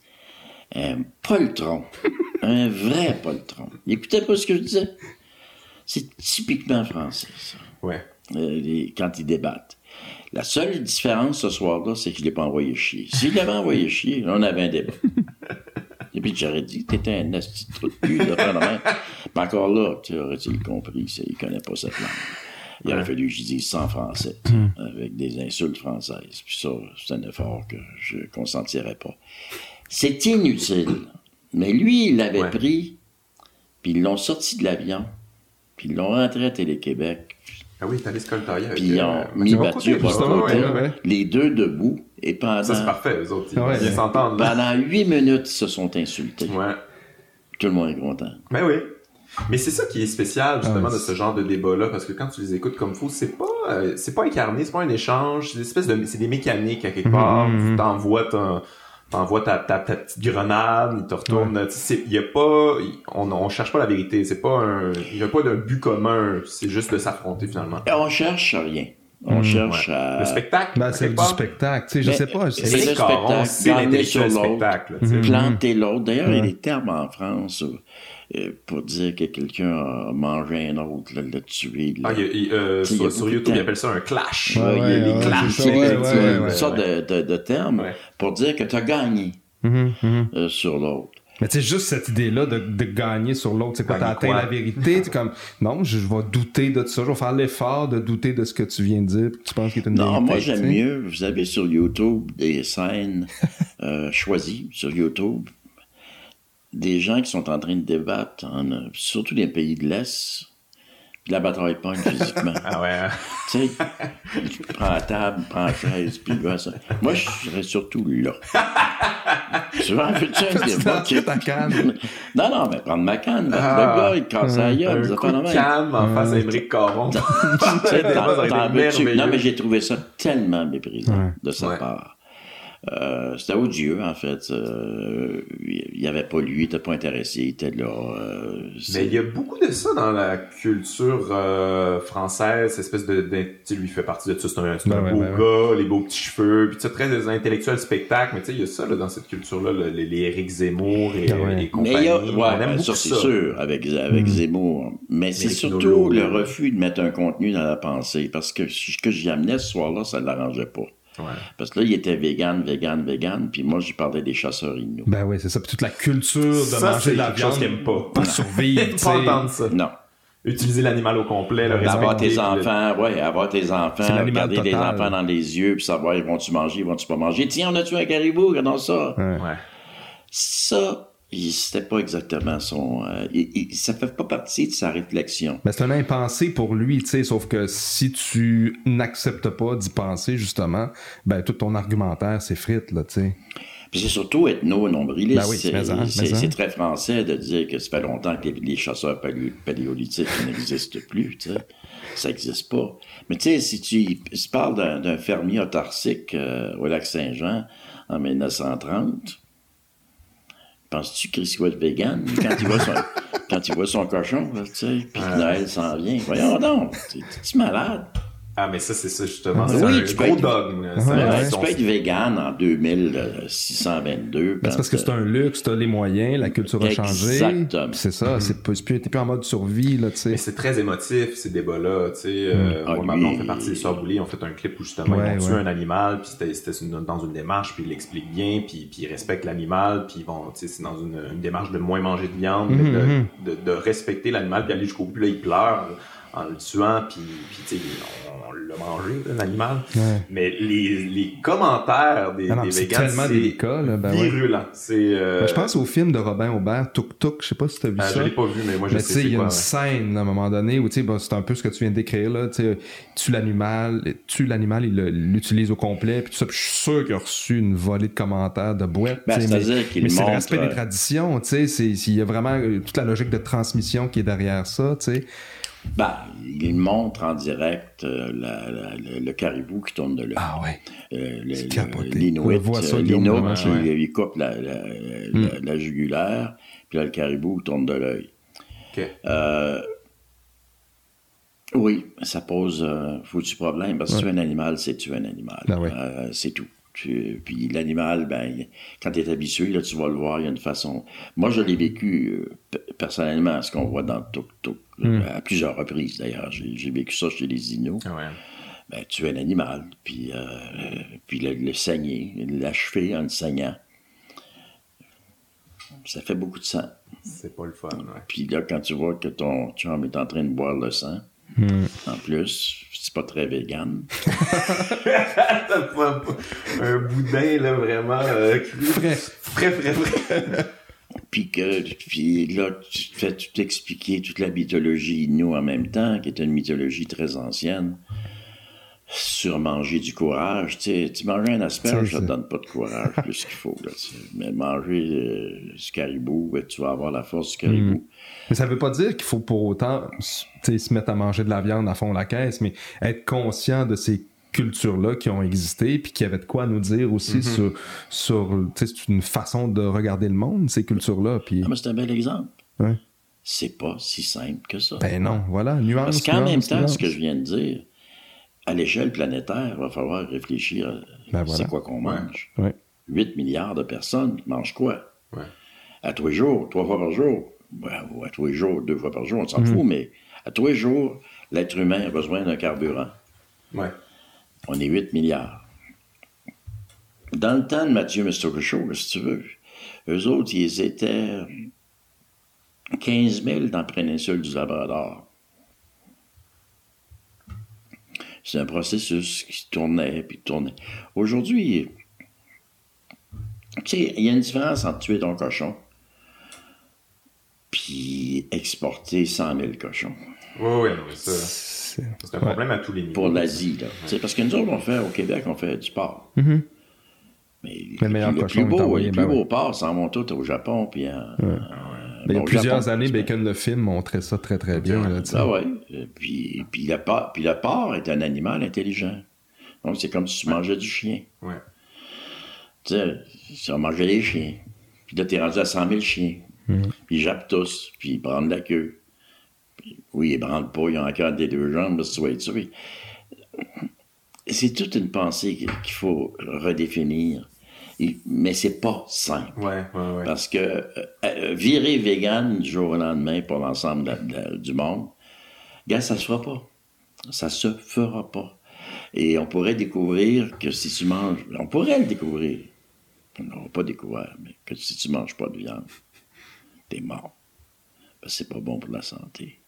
Un poltron. un vrai poltron. Il n'écoutait pas ce que je disais? C'est typiquement français, ça. Ouais. Euh, les- quand ils débattent. La seule différence ce soir-là, c'est que je ne l'ai pas envoyé chier. S'il l'avait envoyé chier, on avait un débat. Et puis j'aurais dit, t'étais un asti de cul, de. Mais encore là, tu aurais-tu compris, c'est- il connaît pas cette langue. Il aurait fallu que je dise ça en français, avec des insultes françaises. Puis ça, c'est un effort que je consentirais pas. C'est inutile. Mais lui, il l'avait Ouais. pris, puis ils l'ont sorti de l'avion, puis ils l'ont rentré à Télé-Québec, Ah oui, coltailler avec puis ils ont mis justement, ouais. les deux debout, et pendant, Ça, c'est parfait, eux autres. Ils Ouais. là. pendant huit minutes, ils se sont insultés. Ouais. Tout le monde est content. Ben oui. Mais c'est ça qui est spécial justement Ah, de ce genre de débat-là parce que quand tu les écoutes comme faux, c'est pas euh, c'est pas incarné, c'est pas un échange, c'est des espèces de c'est des mécaniques à quelque part. Mhm, mhm. Tu t'envoies ton t'envoies ta, ta, ta petite grenade, il te retourne. Il y a pas on, on cherche pas la vérité, c'est pas un il y a pas d'un but commun, c'est juste de s'affronter finalement. Et on cherche rien. On Hmm, cherche Ouais. à... Le spectacle, Ben, c'est du spectacle. Tu sais, je sais pas. c'est c'est- le spectacle, c'est spectacle. planter l'autre. D'ailleurs, il y a Ouais. des termes en France pour dire que quelqu'un a mangé un autre, là, l'a tué. là. Ah, il il- euh, il sur, YouTube, ils appellent ça un clash. Ouais, Ouais, il y a ouais, des ouais, clashs, une ouais, ouais. sorte de, de- de terme Ouais. pour dire que tu as gagné Mhm, mhm. euh, sur l'autre. Mais tu sais, juste cette idée-là de, de gagner sur l'autre, c'est quoi, t'as atteint la vérité, tu comme, non, je, je vais douter de ça, je vais faire l'effort de douter de ce que tu viens de dire, tu penses qu'il est une Non, vérité, moi tu j'aime mieux. Vous avez sur YouTube des scènes euh, choisies sur YouTube, des gens qui sont en train de débattre, en, euh, surtout des pays de l'Est. la bataille pogne physiquement. Ah ouais. hein? tu sais, tu prends la table, prends la chaise, puis là, ça. Moi, je serais surtout là. tu vois, fais-tu un Tu débat? lancerais ta canne. Non, non, mais prendre ma canne. Le Ah. gars, il casse la gueule, Un coup de de même. canne en face à Émeric Caron. Tu. Non, mais j'ai trouvé ça tellement méprisant Ouais. de sa Ouais. part. Euh, c'était odieux, en fait. Euh, il n'y avait pas lui, il n'était pas intéressé, il était là. euh, Mais il y a beaucoup de ça dans la culture euh, française, cette espèce de, de- tu sais, lui fait partie de ça, c'est un, Ben un ouais, beau ben gars, les beaux petits cheveux, puis tu sais, très intellectuel spectacle, mais tu sais, il y a ça là, dans cette culture-là, le- les, les Éric Zemmour et, Ah ouais. et Mais compagnie. il y a, On ouais, aime ben, beaucoup ça c'est sûr, avec, avec Zemmour. Mais c'est les surtout le refus de mettre un contenu dans la pensée. Parce que ce que j'y amenais ce soir-là, ça ne l'arrangeait pas. Ouais. Parce que là, il était vegan, vegan, vegan, puis moi, j'y parlais des chasseurs inuits. Ben oui, c'est ça. Puis toute la culture de Ça, manger c'est de la viande qu'il aime pas. pour survivre. Pas entendre ça. Non. Utiliser l'animal au complet, le Avoir tes le- enfants, ouais, avoir tes enfants, C'est regarder les total. enfants dans les yeux, puis savoir, ils vont-tu manger, ils vont-tu pas manger? Tiens, on a tué un caribou, regardons ça. Ouais. Ça, c'était pas exactement son... euh, il- il- ça fait pas partie de sa réflexion. Ben, c'est un impensé pour lui, tu sais, sauf que si tu n'acceptes pas d'y penser, justement, ben, tout ton argumentaire s'effrite, là, tu sais. Puis c'est surtout ethno-nombriliste. Ben oui, c'est, mais en, c'est- mais très français de dire que ça fait longtemps que les, les chasseurs palé- paléolithiques n'existent plus, tu sais. Ça n'existe pas. Mais tu sais, si tu parles d'un, d'un fermier autarcique euh, au lac Saint-Jean en 1930, penses-tu qu'il va être vegan quand il voit son, quand il voit son cochon, tu sais, puis Noël s'en vient? Voyons donc, t'es- t'es-tu malade? Ah, mais ça, c'est ça, justement. Oui, C'est un tu peux gros être- dogme. tu peux être vegan en 2622. Ben, c'est parce que c'est un luxe, t'as les moyens, la culture a changé. Exactement. C'est ça, c'est pas- c'est plus, t'es plus en mode survie, là, tu sais. Mais c'est très émotif, ces débats-là. Tu sais, euh, Ah, moi, lui, maintenant, on fait partie des Sœurs Boulay, on fait un clip où justement Ouais, ils vont tuer ouais. un animal, puis c'était, dans une démarche, puis ils l'expliquent bien, puis, puis ils respectent l'animal, puis ils vont, tu sais, c'est dans une, une démarche de moins manger de viande, mais de, Mhm. de, de respecter l'animal, puis aller jusqu'au bout. Puis là, ils pleurent en le tuant, puis, puis tu sais, on, on l'a mangé, l'animal. Ouais. Mais les, les commentaires des, Ah non, des c'est vegans, tellement c'est délicat, là, ben ouais. virulent. C'est, euh, Ben, je pense au film de Robin Aubert, Tuk Tuk, je sais pas si t'as vu euh, ça. je l'ai pas vu, mais moi, je Mais sais tu sais, c'est il y a quoi. une ouais. scène à un moment donné où tu sais, bon, c'est un peu ce que tu viens de décrire là. Tue l'animal, tue l'animal, il l'utilise au complet, puis tout ça. Puis je suis sûr qu'il a reçu une volée de commentaires de boîte. Ben, c'est-à-dire qu'il c'est le respect euh, des traditions. Tu sais, c'est il y a vraiment euh, toute la logique de transmission qui est derrière ça. Tu sais. Ben, il montre en direct euh, la- la- le, le caribou qui tourne de là. Ah ouais. Euh. L'Inuit, On voit ça, euh, vraiment, qui- ouais. il coupe la, la, la- la jugulaire, puis là, le caribou tourne de l'œil. Ok. Euh, oui, ça pose un foutu problème, parce que tuer un animal, c'est tuer un animal. Ben ouais. C'est tout. Tu- puis l'animal, ben, quand tu es habitué, là, tu vas le voir, il y a une façon. Moi, je l'ai vécu euh, pe- personnellement, ce qu'on voit dans le tuk-tuk, Hmm. à plusieurs reprises d'ailleurs. J'ai j'ai vécu ça chez les Inuits Ah ouais. ben, tuer un animal, puis, euh, puis le, le saigner, l'achever en le saignant. Ça fait beaucoup de sang. C'est pas le fun, ouais. Puis là, quand tu vois que ton chum est en train de boire le sang, en plus, c'est pas très vegan. Un boudin, là, vraiment euh. Frais. Frais, frais, frais. Puis que puis là, tu te fais tout expliquer toute la mythologie Innu en même temps, qui est une mythologie très ancienne. Sur manger du courage, tu sais, tu manges un asperge, ça te donne pas de courage plus qu'il faut. Là, tu sais. Mais manger euh, du caribou, ben, tu vas avoir la force du caribou. Mais ça veut pas dire qu'il faut pour autant se mettre à manger de la viande à fond la caisse, mais être conscient de ces cultures-là qui ont existé, puis qui avaient de quoi nous dire aussi sur, sur c'est une façon de regarder le monde, ces cultures-là. Puis, Ah, c'est un bel exemple. Ouais. C'est pas si simple que ça. ben non, voilà, nuance. Parce qu'en même temps, nuance. ce que je viens de dire, à l'échelle planétaire, il va falloir réfléchir à Ben voilà. c'est quoi qu'on mange. Ouais. 8 milliards de personnes mangent quoi? Ouais. À tous les jours, trois fois par jour. Ou à tous les jours, deux fois par jour, on s'en Mhm. fout, mais à tous les jours, l'être humain a besoin d'un carburant. Ouais. On est 8 milliards. Dans le temps de Mathieu Mistokosho, si tu veux, eux autres, ils étaient 15 000 dans la péninsule du Labrador. C'est un processus qui tournait, puis tournait. Aujourd'hui, tu sais, il y a une différence entre tuer ton cochon puis exporter 100 000 cochons. Oui, oui, mais ça, C'est un problème à tous les niveaux. Pour l'Asie, là. Parce que nous autres, on fait, au Québec, on fait du porc. Mhm. Mais Le meilleur le cochon plus est beau, envoyé, les ben plus beaux porcs s'en vont tous au Japon, puis en- il y a plusieurs Japon, années, Bacon le film montrait ça très très bien. là. Ah ouais. Euh, Puis, puis, le porc, puis le porc est un animal intelligent. Donc, c'est comme si tu mangeais du chien. Ouais. Tu sais, si on mangeait des chiens. Puis là, t'es rendu à 100 000 chiens. Puis ils jappent tous, puis ils prennent la queue. Puis, oui, ils branlent pas, ils ont encore des deux jambes, parce que tu vas être. C'est toute une pensée qu'il faut redéfinir. Mais c'est pas simple. Ouais, ouais, ouais. Parce que euh, euh, virer vegan du jour au lendemain pour l'ensemble de de du monde, gars, ça se fera pas. Ça se fera pas. Et on pourrait découvrir que si tu manges, on pourrait le découvrir. On n'aura pas découvert, mais que si tu manges pas de viande, t'es mort. Parce que c'est pas bon pour la santé.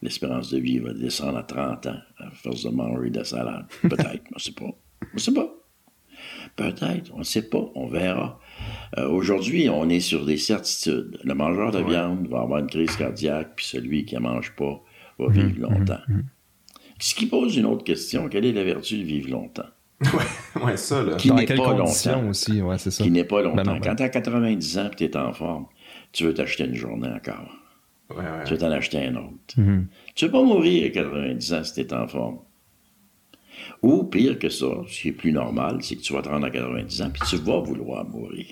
L'espérance de vie va descendre à 30 ans à force de manger de la salade. Peut-être, on sait pas. On sait pas. Peut-être, on ne sait pas, on verra. Euh, Aujourd'hui, on est sur des certitudes. Le mangeur de viande va avoir une crise cardiaque, puis celui qui ne mange pas va vivre longtemps. Ce qui pose une autre question, quelle est la vertu de vivre longtemps? Ouais, ouais, ça, là. Qui Dans n'est pas longtemps. aussi, ouais, c'est ça. Qui n'est pas longtemps. Ben non, ben- Quand tu as 90 ans et tu es en forme, tu veux t'acheter une journée encore. Ouais, ouais. Tu veux t'en acheter un autre. Mhm. Tu veux pas mourir à 90 ans si tu es en forme. Ou pire que ça, ce qui est plus normal, c'est que tu vas te rendre à 90 ans puis tu vas vouloir mourir.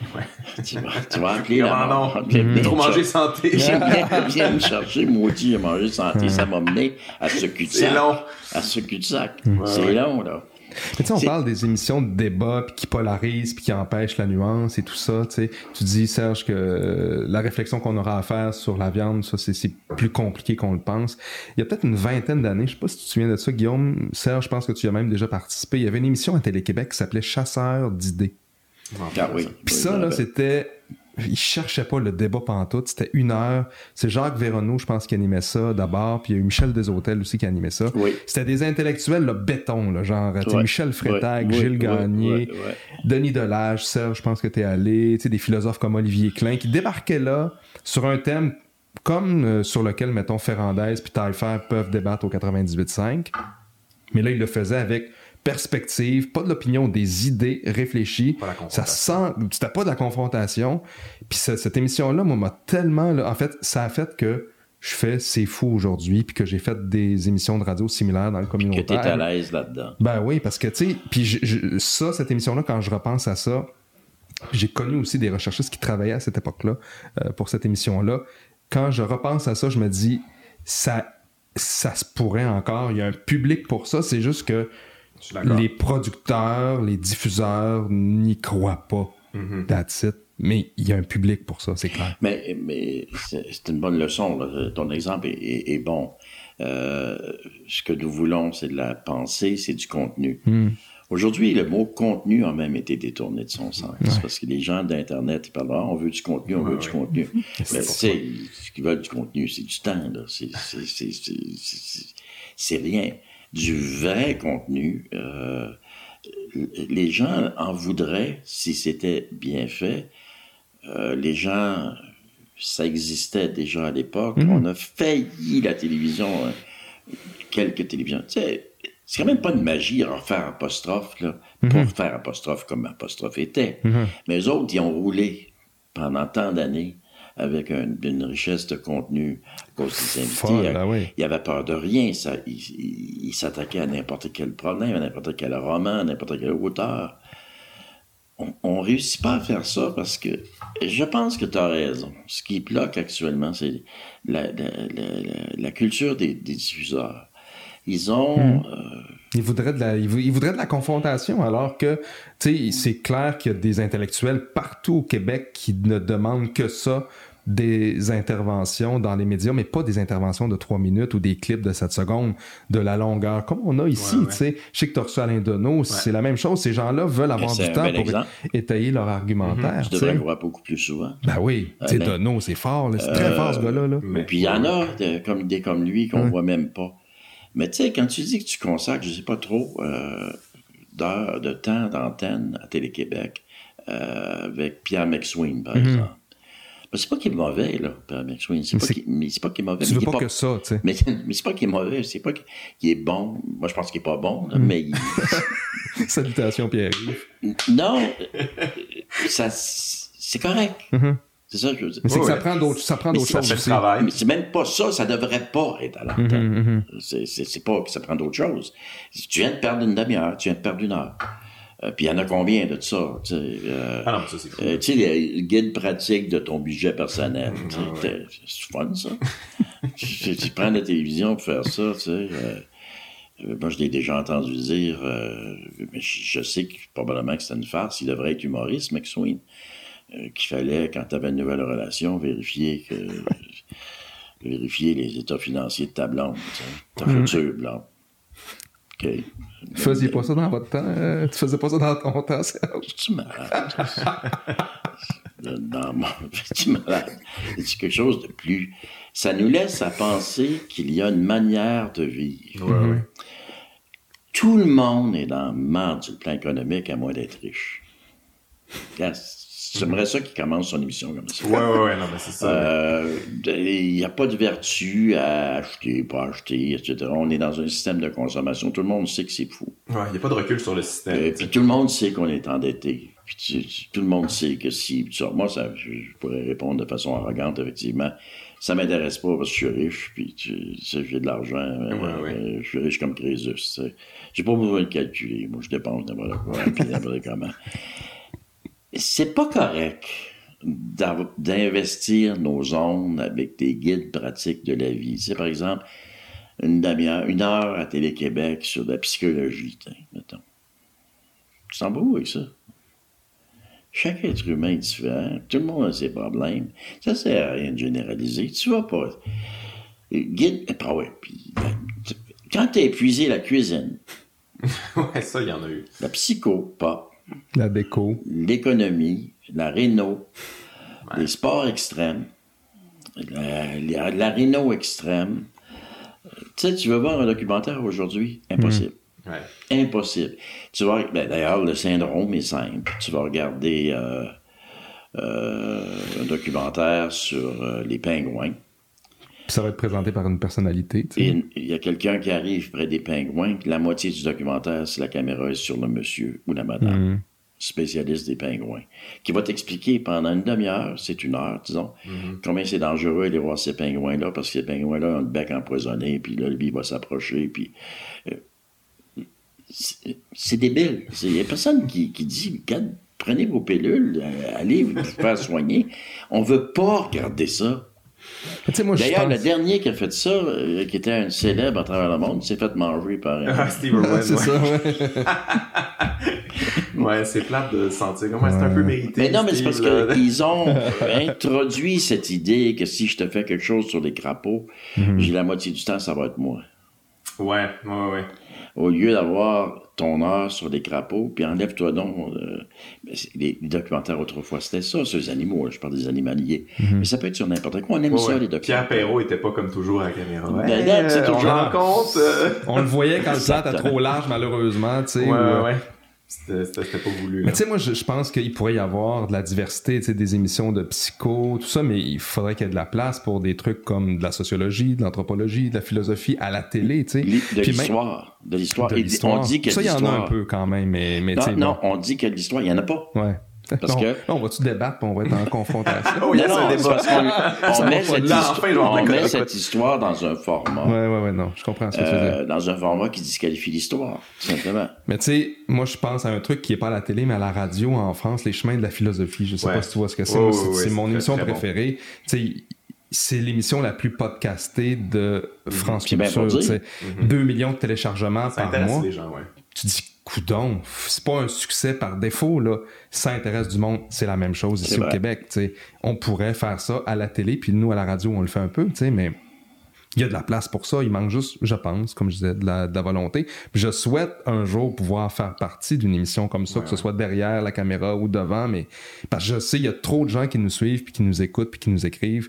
Tu, vas, tu vas appeler la mort. non? Viens- viens Trop manger santé. Viens, viens me chercher, maudit, j'ai mangé santé, ça m'a mené à ce cul-de-sac. C'est long. À ce cul-de-sac. Ouais, c'est ouais. long, là. Mais tu sais, on parle des émissions de débat puis qui polarisent puis qui empêchent la nuance et tout ça. Tu dis Serge que euh, la réflexion qu'on aura à faire sur la viande, ça c'est plus compliqué qu'on le pense. Il y a peut-être une vingtaine d'années, je sais pas si tu te souviens de ça, Guillaume. Serge, je pense que tu y as même déjà participé. Il y avait une émission à Télé-Québec qui s'appelait Chasseurs d'idées. Ah oui. Puis ça, là, c'était. Il cherchait pas le débat pantoute, c'était une heure. C'est Jacques Véronneau, je pense, qui animait ça d'abord, puis il y a eu Michel Deshôtels aussi qui animait ça. Oui. C'était des intellectuels, le béton, là, genre tu sais, Ouais. Michel Ouais, Gilles ouais, Gagné. Denis Delage, Serge, je pense que allé, tu sais, des philosophes comme Olivier Klein, qui débarquaient là sur un thème comme euh, sur lequel, mettons, Ferrandez puis Taillefer peuvent débattre au 98.5. Mais là, il le faisait avec perspective, pas de l'opinion, des idées réfléchies. Pas la Ça sent, c'était pas de la confrontation. Puis ce- cette émission-là, moi, m'a tellement, là, en fait, ça a fait que je fais C'est fou aujourd'hui, puis que j'ai fait des émissions de radio similaires dans le Que tu communautaire. es à l'aise là-dedans. Ben oui, parce que, tu sais, puis je- je- ça, cette émission-là, quand je repense à ça, j'ai connu aussi des recherchistes qui travaillaient à cette époque-là euh, pour cette émission-là. Quand je repense à ça, je me dis, ça, ça se pourrait encore. Il y a un public pour ça. C'est juste que. Les producteurs, les diffuseurs n'y croient pas. Mhm. That's it. Mais il y a un public pour ça, c'est clair. Mais, mais c'est une bonne leçon. là. Ton exemple est, est- est bon. Euh, ce que nous voulons, c'est de la pensée, c'est du contenu. Hmm. Aujourd'hui, le mot contenu a même été détourné de son sens. Parce que les gens d'Internet, ils parlent, Ah, on veut du contenu, on veut Ouais, du contenu. Mais tu sais, ce qu'ils veulent du contenu, c'est du temps. C'est rien. Du vrai contenu, euh, les gens en voudraient si c'était bien fait. Euh, les gens, ça existait déjà à l'époque. Mhm. On a failli la télévision, hein, quelques télévisions. Tu sais, c'est quand même pas de magie refaire apostrophe, là, pour faire apostrophe comme apostrophe était. Mhm. Mais eux autres, ils ont roulé pendant tant d'années avec un- une richesse de contenu à cause des invités. Folle, ah oui. Ils avaient peur de rien. Ça, ils ils- ils s'attaquaient à n'importe quel problème, à n'importe quel roman, à n'importe quel auteur. On, on réussit pas à faire ça parce que je pense que tu as raison. Ce qui bloque actuellement, c'est la, la- la- la- la culture des, des diffuseurs. Ils ont. euh, Il voudrait de la, il vou- il voudrait de la confrontation, alors que, tu sais, c'est clair qu'il y a des intellectuels partout au Québec qui ne demandent que ça, des interventions dans les médias, mais pas des interventions de trois minutes ou des clips de 7 secondes, de la longueur, comme on a ici, Ouais, ouais. tu sais. Je sais que tu as reçu Alain Deneau, c'est la même chose. Ces gens-là veulent avoir du temps pour exemple. étayer leur argumentaire, je tu devrais sais. le voir beaucoup plus souvent. Ben oui, tu sais, Alain. Deneau, c'est fort, c'est Euh, très fort, ce gars-là, là. Mais- Puis il y en a de- comme des comme lui qu'on Ouais. voit même pas. Mais tu sais, quand tu dis que tu consacres, je sais pas trop, euh, d'heures de temps d'antenne à Télé-Québec euh, avec Pierre McSween, par Mhm. exemple. Mais c'est pas qu'il est mauvais, là, Pierre McSween. C'est Mais pas c'est- qu'il pas est mauvais. Tu mais veux il est pas que ça, tu sais. Mais, mais c'est pas qu'il est mauvais, c'est pas qu'il est bon. Moi, je pense qu'il est pas bon, Mm. là, mais il- Salutations, Pierre. non, euh, ça, c'est correct. Mhm. C'est ça que je veux dire. Mais c'est que ça prend d'autres, ça prend d'autres choses aussi. travail. Mais c'est même pas ça, ça devrait pas être à l'antenne. Mhm, mhm. C'est- C'est c'est pas que ça prend d'autres choses. Tu viens de perdre une demi-heure, tu viens de perdre une heure. Euh, puis il y en a combien de ça? euh, Ah non, ça, c'est fou. euh, tu sais, le guide pratique de ton budget personnel. Ah C'est fun, ça. tu, tu prends la télévision pour faire ça, tu sais. euh, moi, je l'ai déjà entendu dire, mais je, je sais que probablement que c'est une farce. Il devrait être humoriste, McSween. Qu'il fallait, quand tu avais une nouvelle relation, vérifier que vérifier les états financiers de ta blonde, ta future blonde. OK. Faisiez pas ça dans votre temps? euh, tu faisais pas ça dans ton temps, Serge? Es-tu malade? Dans mon... Es-tu malade? C'est quelque chose de plus... Ça nous laisse à penser qu'il y a une manière de vivre. Ouais, ouais. Tout le monde est dans le marde sur le plan économique à moins d'être riche. Regarde, J'aimerais ça qu'il commence son émission comme ça. Ouais, ouais, ouais, non, mais c'est ça. Euh, Il n'y a pas de vertu à acheter, pas acheter, etc. On est dans un système de consommation. Tout le monde sait que c'est fou. Ouais, il n'y a pas de recul sur le système. Euh, puis tout le monde sait qu'on est endetté. Puis tu- tu- tout le monde sait que si... moi, ça, je, je pourrais répondre de façon arrogante, effectivement. Ça m'intéresse pas parce que je suis riche, puis tu sais, j'ai de l'argent. euh, Ouais, je suis riche comme Crésus. tu sais. J'ai pas besoin de calculer. Moi, je dépense n'importe quoi, puis n'importe comment. C'est pas correct d'investir nos ondes avec des guides pratiques de la vie. Sais, par exemple, une demi-heure, une heure à Télé-Québec sur la psychologie, mettons. Tu t'en avec ça? Chaque être humain est différent. Tout le monde a ses problèmes. Ça sert à rien de généraliser. Tu vas pas. Guide. Ah ouais, puis, ben, tu- quand t'as épuisé la cuisine, Ouais, ça, il y en a eu. la psycho, pas, La déco. l'économie, la réno, les sports extrêmes, la, la, la réno extrême. Tu sais, tu veux voir un documentaire aujourd'hui? Impossible. Ouais. Impossible. Tu vas, ben, d'ailleurs, le syndrome est simple. Tu vas regarder euh, euh, un documentaire sur euh, les pingouins. Ça va être présenté par une personnalité, tu sais. Et il y a quelqu'un qui arrive près des pingouins, puis la moitié du documentaire, c'est la caméra est sur le monsieur ou la madame, Mhm. spécialiste des pingouins, qui va t'expliquer pendant une demi-heure, c'est une heure, disons, combien c'est dangereux d'aller voir ces pingouins-là, parce que ces pingouins-là ont le bec empoisonné, puis là, lui, il va s'approcher, puis... euh, c'est débile. Il n'y a personne qui, qui dit, prenez vos pilules, euh, allez vous faire soigner. On veut pas regarder ça. D'ailleurs, pense... le dernier qui a fait ça, euh, qui était un célèbre à travers le monde, s'est fait manger par. Ah, Steve Irwin, c'est ça, ouais. Ouais, c'est plate de se sentir comme ouais, c'est un peu mérité. Mais non, mais c'est parce qu'ils ont introduit cette idée que si je te fais quelque chose sur les crapauds, Mhm. j'ai la moitié du temps, ça va être moi. Ouais, ouais, ouais. Au lieu d'avoir ton heure sur les crapauds, puis enlève-toi donc. euh, ben, les, les documentaires autrefois, c'était ça, sur les animaux. là, je parle des animaliers. Mais ça peut être sur n'importe quoi. On aime Ouais, ça, ouais. les documentaires. Pierre Perrault était pas comme toujours à la caméra. Ben, on toujours- rend compte. euh, On le voyait quand le plat était trop large, malheureusement, tu sais. Ouais, C'était pas voulu. Mais tu sais, moi, je, je pense qu'il pourrait y avoir de la diversité, tu sais, des émissions de psycho, tout ça, mais il faudrait qu'il y ait de la place pour des trucs comme de la sociologie, de l'anthropologie, de la philosophie à la télé, tu sais. De l'histoire. De l'histoire. On dit que Ça, il y en a un l'histoire- peu quand même, mais, mais tu Non, sais, non, on dit que l'histoire, il n'y en a pas. Ouais. Parce Non, que- là, on va-tu débattre, on va être en confrontation? Oh, il y a un débat. on met, cette, là, histo- enfin, on met cette histoire dans un format. Ouais, ouais, ouais, non, je comprends ce que tu veux dire. euh, dans un format qui disqualifie l'histoire, tout simplement. Mais tu sais, moi, je pense à un truc qui est pas à la télé, mais à la radio en France, les chemins de la philosophie. Je sais Ouais. pas si tu vois ce que c'est. C'est mon très, émission très bon. préférée. Tu sais, c'est l'émission la plus podcastée de France C'est bien Culture. sais. dire. 2 millions de téléchargements Ça par intéresse mois. les gens, ouais. Tu dis, coudon, c'est pas un succès par défaut, là. Ça intéresse du monde, c'est la même chose ici au. Québec, tu sais. On pourrait faire ça à la télé, puis nous, à la radio, on le fait un peu, tu sais, mais il y a de la place pour ça. Il manque juste, je pense, comme je disais, de la, de la volonté. Puis je souhaite un jour pouvoir faire partie d'une émission comme ça, que ce soit derrière la caméra ou devant, mais parce que je sais, il y a trop de gens qui nous suivent, puis qui nous écoutent, puis qui nous écrivent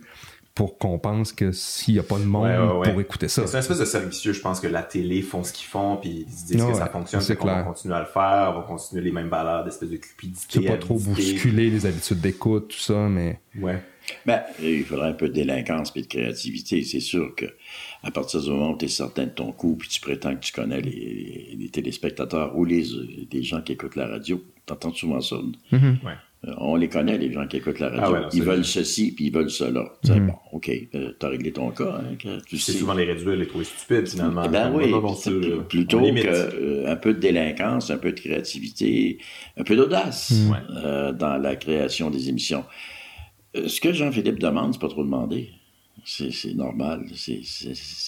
pour qu'on pense que s'il n'y a pas de monde Ouais, ouais, ouais. pour écouter ça. C'est une espèce de servicieux, je pense que la télé font ce qu'ils font, puis ils se disent que ça fonctionne, c'est c'est qu'on va clair. continuer à le faire, on va continuer les mêmes valeurs d'espèce de cupidité. Tu veux pas trop bousculer les habitudes d'écoute, tout ça, mais Ouais. Ben, il faudrait un peu de délinquance et de créativité. C'est sûr que à partir du moment où tu es certain de ton coup, puis tu prétends que tu connais les, les téléspectateurs ou les, les, gens qui écoutent la radio, t'entends souvent ça. Mm-hmm. Ouais. Euh, on les connaît, les gens qui écoutent la radio. Ah ouais, non, ils veulent ceci, puis ils veulent cela. Tu Mhm. sais, Bon, OK, euh, t'as réglé ton cas. Hein, que tu C'est sais. souvent les réduire, les trouver stupides, finalement. Ben oui, bon, plutôt qu'un peu de délinquance, un peu de créativité, un peu d'audace Ouais. euh, dans la création des émissions. Euh, ce que Jean-Philippe demande, c'est pas trop demandé. C'est normal. C'est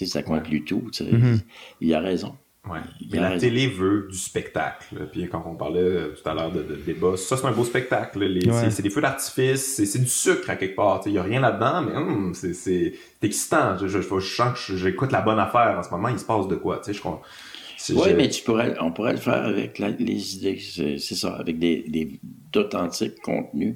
ça conclut tout. tu sais. Mhm. Il a raison. Ouais. Mais la télé veut du spectacle. Puis quand on parlait euh, tout à l'heure de, de débat, ça c'est un beau spectacle. là. Les- Ouais. c'est- C'est des feux d'artifice, c'est c'est du sucre à quelque part. Il y a rien là-dedans, mais hum, c'est c'est c'est excitant. Je, je, je, je sens que j'écoute la bonne affaire en ce moment. Il se passe de quoi, tu sais. Je. C'est- Oui, je- mais tu pourrais, on pourrait le faire avec la- les idées, c'est c'est ça, avec des, des d'authentiques contenus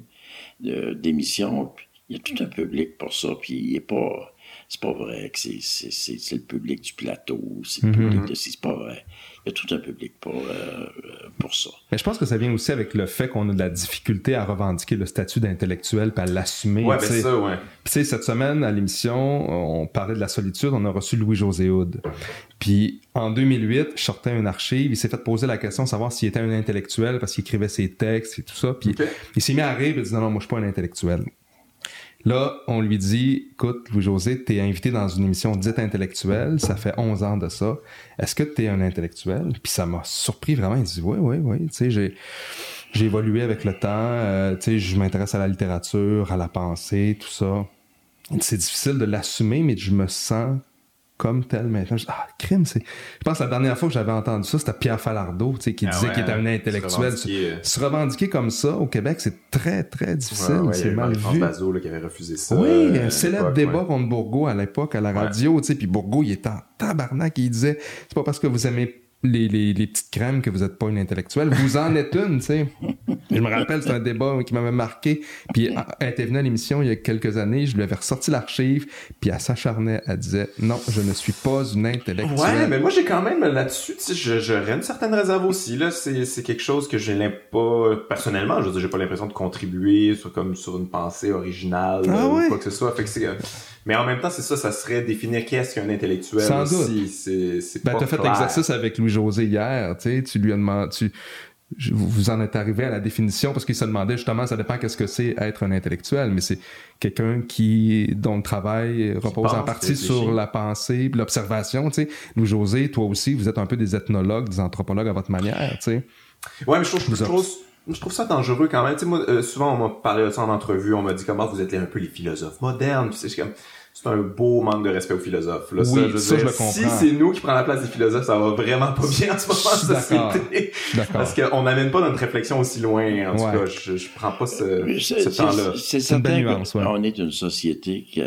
de- d'émissions. Il y a tout un public pour ça, puis il est pas, c'est pas vrai que c'est c'est- c'est c'est le public du plateau, c'est le Mhm. public de, c'est pas vrai. Il y a tout un public pour euh, euh, pour ça. Mais je pense que ça vient aussi avec le fait qu'on a de la difficulté à revendiquer le statut d'intellectuel puis à l'assumer. Ouais, ben ça, ouais. Puis, tu sais, cette semaine, à l'émission, on parlait de la solitude, on a reçu Louis-José Houd. Puis, en 2008, je sortais une archive, il s'est fait poser la question de savoir s'il était un intellectuel parce qu'il écrivait ses textes et tout ça. Puis, il s'est mis à rire et il dit non, non, moi, je suis pas un intellectuel. Là, on lui dit, écoute, Louis-José, t'es invité dans une émission dite intellectuelle, ça fait 11 ans de ça. Est-ce que t'es un intellectuel? Puis ça m'a surpris vraiment. Il dit, oui, oui, oui. Tu sais, j'ai, j'ai évolué avec le temps. Euh, tu sais, je m'intéresse à la littérature, à la pensée, tout ça. C'est difficile de l'assumer, mais je me sens comme tel maintenant. Je ah, crime, c'est. Je pense que la dernière fois que j'avais entendu ça, c'était Pierre Falardeau, tu sais, qui Ah disait ouais, qu'il était un hein, intellectuel. se revendiquer, euh. Se revendiquer comme ça au Québec, c'est très, très difficile. Ouais, ouais, c'est mal vu. Bazot, là, qui avait refusé ça. Oui, euh, un célèbre débat contre Bourgault à l'époque à la radio, tu sais, puis Bourgault, il était en tabarnak, et il disait, c'est pas parce que vous aimez les, les, les petites crèmes que vous êtes pas une intellectuelle, vous en êtes une, tu sais. Je me rappelle, c'est un débat qui m'avait marqué, puis elle était venue à l'émission il y a quelques années, je lui avais ressorti l'archive, puis elle s'acharnait, elle disait, non, je ne suis pas une intellectuelle. Ouais, mais moi j'ai quand même là-dessus, tu sais, je- j'aurais une certaine réserve aussi. Là, c'est c'est quelque chose que j'ai l'im- pas personnellement. Je veux dire, j'ai pas l'impression de contribuer sur comme sur une pensée originale Ah euh, ouais? ou quoi que ce soit. Fait que c'est, euh, mais en même temps, c'est ça, ça serait définir qu'est-ce qu'un intellectuel Sans aussi. C'est Ben, t'as fait l'exercice avec Louis-José hier, tu sais, tu lui as demandé, tu, vous en êtes arrivé à la définition parce qu'il se demandait justement, ça dépend qu'est-ce que c'est être un intellectuel, mais c'est quelqu'un qui, dont le travail repose en partie sur la pensée, l'observation, tu sais. Louis-José, toi aussi, vous êtes un peu des ethnologues, des anthropologues à votre manière, tu sais. Ouais, mais je trouve, je Vous trouve, je trouve ça dangereux quand même. Tu sais, moi, euh, souvent, on m'a parlé de ça en entrevue, on m'a dit comment vous êtes un peu les philosophes modernes. C'est c'est comme, c'est un beau manque de respect aux philosophes. Là, Oui, ça, je, veux ça, dire, je le Si comprends. c'est nous qui prenons la place des philosophes, ça va vraiment pas bien en ce moment en d'accord. société. Parce qu'on n'amène pas notre réflexion aussi loin. En tout cas, je, je prends pas ce, ce temps-là. C'est certain nuance, ouais. qu'on est une société qui euh,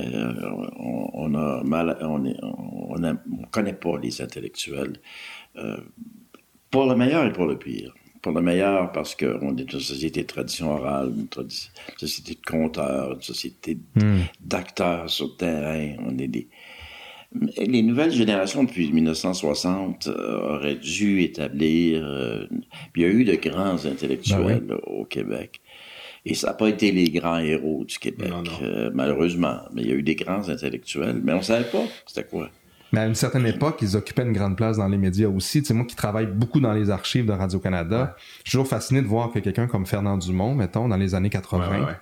on, on a mal, on est, on, a- on connaît pas les intellectuels. Euh, pour le meilleur et pour le pire. Pour le meilleur, parce qu'on est une société de tradition orale, une tradi- société de conteurs, une société Hmm. d'acteurs sur le terrain. On est des... Mais Les nouvelles générations depuis 1960 euh, auraient dû établir. euh, il y a eu de grands intellectuels Ben au Québec. Et ça n'a pas été les grands héros du Québec, Non, non. euh, malheureusement. Mais il y a eu des grands intellectuels. Mais on ne savait pas c'était quoi. Mais à une certaine époque, ils occupaient une grande place dans les médias aussi. Tu sais, moi qui travaille beaucoup dans les archives de Radio-Canada, je suis toujours fasciné de voir que quelqu'un comme Fernand Dumont, mettons, dans les années 80, Ouais, ouais, ouais.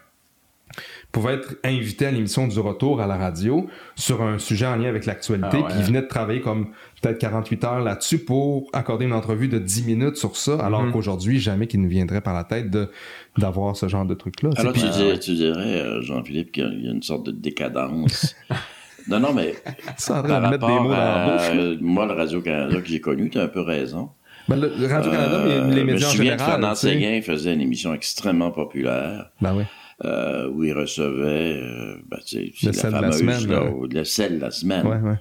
pouvait être invité à l'émission du retour à la radio sur un sujet en lien avec l'actualité, Ah ouais. puis il venait de travailler comme peut-être 48 heures là-dessus pour accorder une entrevue de 10 minutes sur ça, alors Mhm. qu'aujourd'hui, jamais qu'il ne viendrait par la tête de d'avoir ce genre de truc-là. Alors puis- tu, dirais, tu dirais, euh, Jean-Philippe, qu'il y a une sorte de décadence. non, non, mais tu es en train par de mettre des rapport mots dans la à bouche. là. euh, moi, le Radio-Canada que j'ai connu, tu as un peu raison. Ben, le le Radio-Canada, Euh, les je me médias en souviens général. Fernand tu sais. Séguin faisait une émission extrêmement populaire Ben oui. euh, où il recevait euh, ben, tu sais, la sel de la fameuse, semaine, là, là. ou le sel de la semaine. Ouais, ouais.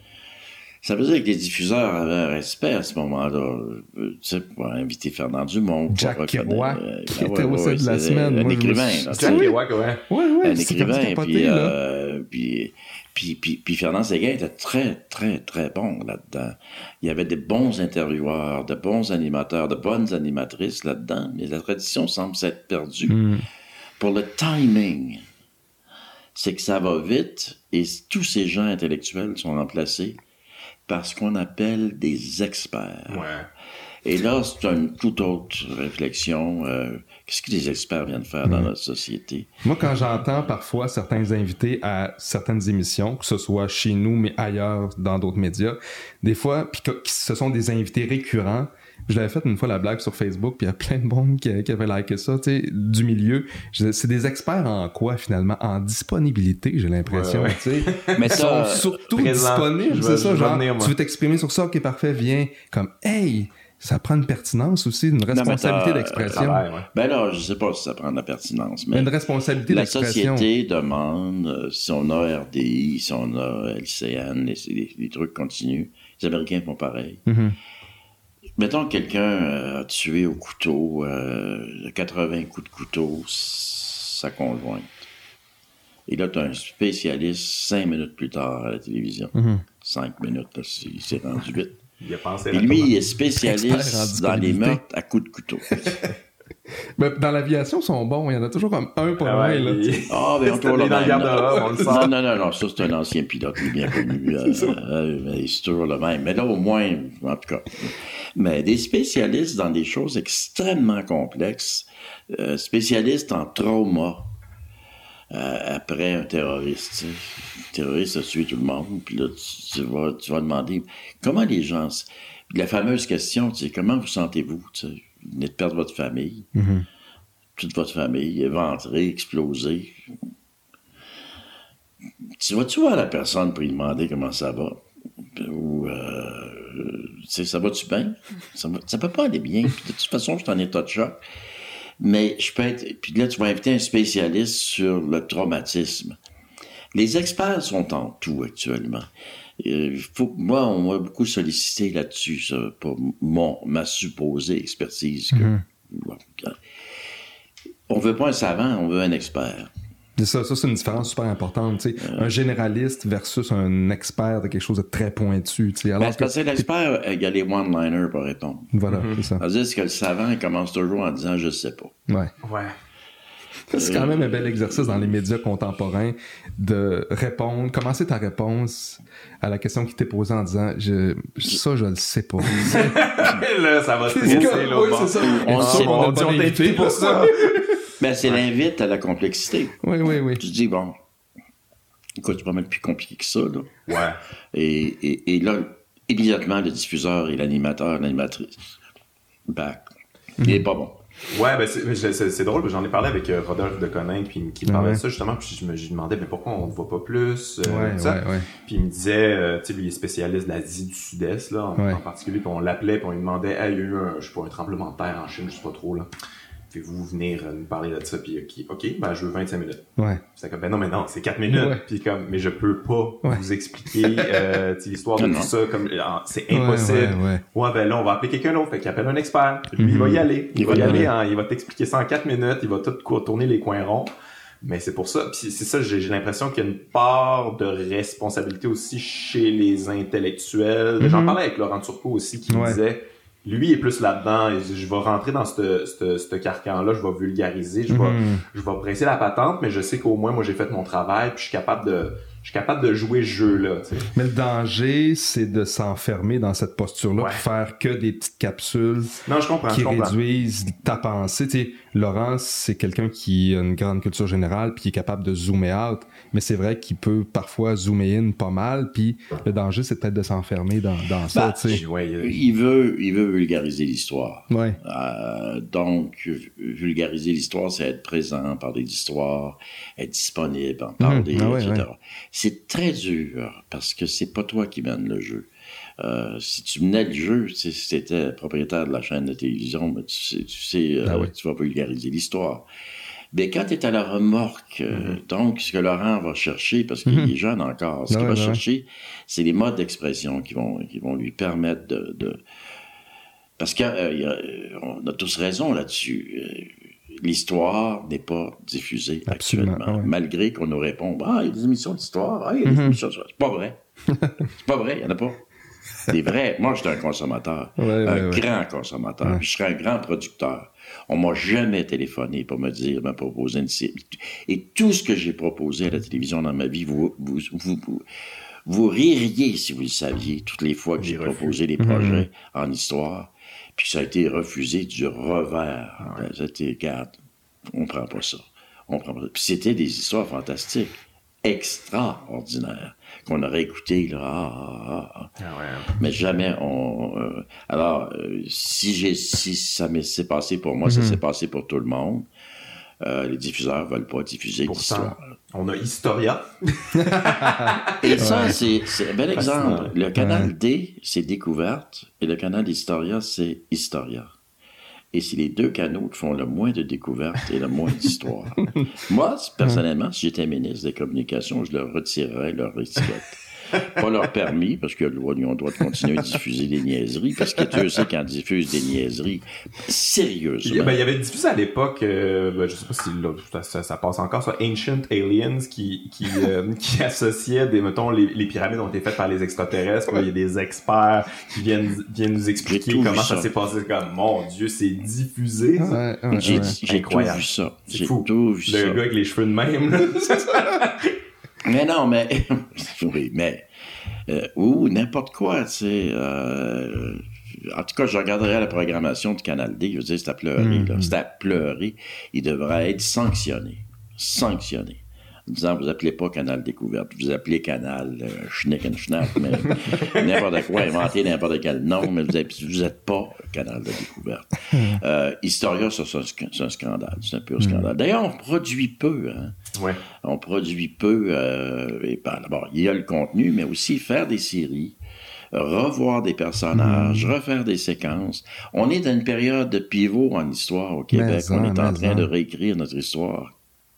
Ça veut dire que les diffuseurs avaient un respect à ce moment-là. euh, Tu sais, pour inviter Fernand Dumont. Jack Kerouac, euh, qui ben était au ouais, sel ouais, de la semaine. Un Moi, écrivain. suis- là, tu Jack sais. Kerouac, ouais. Ouais, ouais, un écrivain. capoté, Puis, euh, puis, puis, puis, puis Fernand Séguin était très, très, très bon là-dedans. Il y avait des bons intervieweurs, de bons animateurs, de bonnes animatrices là-dedans, mais la tradition semble s'être perdue. Hmm. Pour le timing, c'est que ça va vite et tous ces gens intellectuels sont remplacés par ce qu'on appelle des experts. Ouais. Et là, c'est une toute autre réflexion. Euh, Qu'est-ce que les experts viennent faire dans notre société? Moi, quand j'entends parfois certains invités à certaines émissions, que ce soit chez nous, mais ailleurs, dans d'autres médias, des fois, puis que ce sont des invités récurrents, je l'avais fait une fois la blague sur Facebook, puis il y a plein de monde qui, qui avait liké ça, tu sais, du milieu. C'est des experts en quoi, finalement? En disponibilité, j'ai l'impression, Ouais, ouais. tu sais. Mais ça, sont surtout présent. disponibles, c'est ça, genre, venir, tu veux t'exprimer sur ça, ok, parfait, viens. Comme, hey, ça prend une pertinence aussi, une responsabilité t'as- d'expression. Ouais. ben là, je sais pas si ça prend de la pertinence, mais Une responsabilité la d'expression. société demande, euh, si on a RDI, si on a LCN, les, les- les trucs continuent, les Américains font pareil. Mhm. Mettons que quelqu'un euh, a tué au couteau, euh, 80 coups de couteau, sa conjointe. Et là, tu as un spécialiste cinq minutes plus tard à la télévision. Mhm. Cinq minutes, là, c'est c'est rendu vite. Il a pensé Et lui, il est spécialiste dans les meurtres à coups de couteau. Mais dans l'aviation, ils sont bons. Il y en a toujours comme un pas Ah loin, ouais, là. il- Ah, ben on tourne le même. garde-robe, on le sent. Non, non, non, non, ça c'est un ancien pilote, il est bien connu. euh, euh, mais c'est toujours le même. Mais là, au moins, en tout cas. Mais des spécialistes dans des choses extrêmement complexes, euh, spécialistes en trauma euh, après un terroriste. tu sais. Le terroriste a tué tout le monde, puis là, tu, tu vas, tu vas demander comment les gens. La fameuse question, tu sais, comment vous sentez-vous? tu sais? Vous venez de perdre votre famille Mhm. toute votre famille éventrée, explosée. Tu vas-tu voir la personne pour lui demander comment ça va? Ou, euh, ça va-tu bien? Ça, va, ça peut pas aller bien. Puis de toute façon, je suis en état de choc. Mais je peux être. Puis là, tu vas inviter un spécialiste sur le traumatisme. Les experts sont en tout actuellement. Euh, faut, moi, on m'a beaucoup sollicité là-dessus, ça, pour mon, ma supposée expertise. Que, Bon, on veut pas un savant, on veut un expert. Ça, ça c'est une différence super importante. tu sais. Un généraliste versus un expert de quelque chose de très pointu. tu sais. Alors Ben, c'est que- parce que l'expert, euh, il y a les one-liners pour répondre. Voilà, c'est ça. Tandis que le savant, il commence toujours en disant je sais pas. Ouais. Ouais. C'est quand même un bel exercice dans les médias contemporains de répondre, commencer ta réponse à la question qui t'est posée en disant je, ça je le sais pas. là, ça va stresser comme- oui, c'est ça. On on on t'a invité, invité pour ça. Ben, c'est l'invite à la complexité. Oui, oui, oui. Tu te dis, bon, écoute, c'est pas mal plus compliqué que ça, là. Ouais. Et, et, et là, immédiatement, le diffuseur et l'animateur, l'animatrice, back. Il est pas bon. Ouais, ben c'est- drôle, j'en ai parlé avec euh, Rodolphe de Conin, puis qui me Ah parlait ouais. de ça justement, puis je me, je demandais, mais pourquoi on ne voit pas plus euh, Ouais, ça. ouais. Puis il me disait, euh, tu sais, lui, il est spécialiste de l'Asie du Sud-Est, là, en, particulier, puis on l'appelait, puis on lui demandait, hey, il y a eu un, je sais pas, un tremblement de terre en Chine, je sais pas trop, là. Pouvez-vous venir euh, nous parler de ça, puis ok, ok, ben je veux 25 minutes. Ouais. C'est comme, ben non, mais non, c'est 4 minutes. Ouais. Puis comme, mais je peux pas Ouais. vous expliquer euh, l'histoire de Non, tout ça, comme, euh, c'est impossible. ouais, ouais. Ouais, ben là, on va appeler quelqu'un d'autre. Fait qu'il appelle un expert. Lui, il Mhm. va y aller. Il, Il va y aller, il va t'expliquer ça en 4 minutes. Il va tout tourner les coins ronds. Mais c'est pour ça. Puis c'est ça, j'ai l'impression qu'il y a une part de responsabilité aussi chez les intellectuels. J'en Mhm. parlais avec Laurent Turcot aussi qui me Ouais. disait, lui est plus là-dedans. Je vais rentrer dans ce ce- ce carcan-là. Je vais vulgariser. Je vais, Mhm. je vais presser la patente, mais je sais qu'au moins, moi, j'ai fait mon travail. Puis je suis capable de, je suis capable de jouer ce jeu-là. tu sais. Mais le danger, c'est de s'enfermer dans cette posture-là, Ouais. puis faire que des petites capsules Non, je comprends. qui je comprends. réduisent ta pensée. Tu sais, Laurent, c'est quelqu'un qui a une grande culture générale, puis qui est capable de zoomer out. Mais c'est vrai qu'il peut parfois zoomer in pas mal, puis le danger, c'est peut-être de s'enfermer dans, dans ça. Bah, tu sais. Ouais, il- Il veut, il veut vulgariser l'histoire. Ouais. Euh, donc, vulgariser l'histoire, c'est être présent, parler d'histoire, être disponible, en parler, Ah ouais, etc. C'est très dur parce que c'est pas toi qui mènes le jeu. Euh, si tu menais le jeu, si tu étais propriétaire de la chaîne de télévision, ben, tu sais, tu, sais euh, Ah ouais. tu vas vulgariser l'histoire. Mais quand tu es à la remorque, euh, donc ce que Laurent va chercher, parce qu'il Mhm. est jeune encore, ce Ah qu'il va ouais. chercher, c'est les modes d'expression qui vont, qui vont lui permettre de... de- Parce qu'on a tous raison là-dessus. L'histoire n'est pas diffusée Absolument, actuellement, ah ouais. malgré qu'on nous réponde Ah, il y a des émissions d'histoire, ah, il y a des Mhm. émissions d'histoire. C'est pas vrai. c'est pas vrai, il n'y en a pas. Des vrais. Moi, j'étais un consommateur. un grand consommateur. Puis je serais un grand producteur. On m'a jamais téléphoné pour me dire, me proposer une. Et tout ce que j'ai proposé à la télévision dans ma vie, vous, vous, vous, vous, ririez si vous le saviez, toutes les fois que j'ai proposé des projets mhm. en histoire. Puis ça a été refusé du revers. Ah ouais. C'était, regarde, on prend pas ça. On prend pas ça. Puis c'était des histoires fantastiques extraordinaire qu'on aurait écouté là, ah, ah, ah, ah. mais jamais on. Euh, alors euh, si j'ai si ça s'est passé pour moi, ça mhm. s'est passé pour tout le monde. Euh, les diffuseurs veulent pas diffuser l'histoire. On a Historia. et ça, c'est un bel exemple. Le canal D, c'est Découverte, et le canal Historia, c'est Historia. Et c'est les deux canaux qui font le moins de découvertes et le moins d'histoires. Moi, personnellement, si j'étais ministre des Communications, je leur retirerais leur étiquette. Pas leur permis, parce que le droit, ont droit de continuer à diffuser des niaiseries, parce que Dieu sait quand diffuse des niaiseries, sérieusement. Il y, ben, il y avait diffusé à l'époque, euh, ben, je sais pas si ça, ça, passe encore, ça, Ancient Aliens, qui, qui, euh, qui associait des, mettons, les, les, pyramides ont été faites par les extraterrestres, il y a des experts qui viennent, viennent nous expliquer comment ça, s'est passé, comme, mon Dieu, c'est diffusé. j'ai tout vu ça. J'ai tout vu ça. Le gars avec les cheveux de même, Mais non, mais oui, mais euh, ou n'importe quoi, tu sais. Euh, en tout cas, je regarderai la programmation du Canal D. Je veux dire, c'est à pleurer. Mm-hmm. C'est à pleurer. Il devrait être sanctionné. Sanctionné en disant vous appelez pas Canal Découverte, vous appelez Canal euh, Schneck Schnack, mais n'importe quoi, inventez n'importe quel nom, mais vous n'êtes pas Canal de Découverte. Hmm. Euh, Historia, c'est un, scandale, c'est un pur scandale. Hmm. D'ailleurs, on produit peu. Hein? Ouais. On produit peu. Euh, et d'abord, il y a le contenu, mais aussi faire des séries revoir des personnages, hmm. refaire des séquences. On est dans une période de pivot en histoire au Québec. on est en train de réécrire notre histoire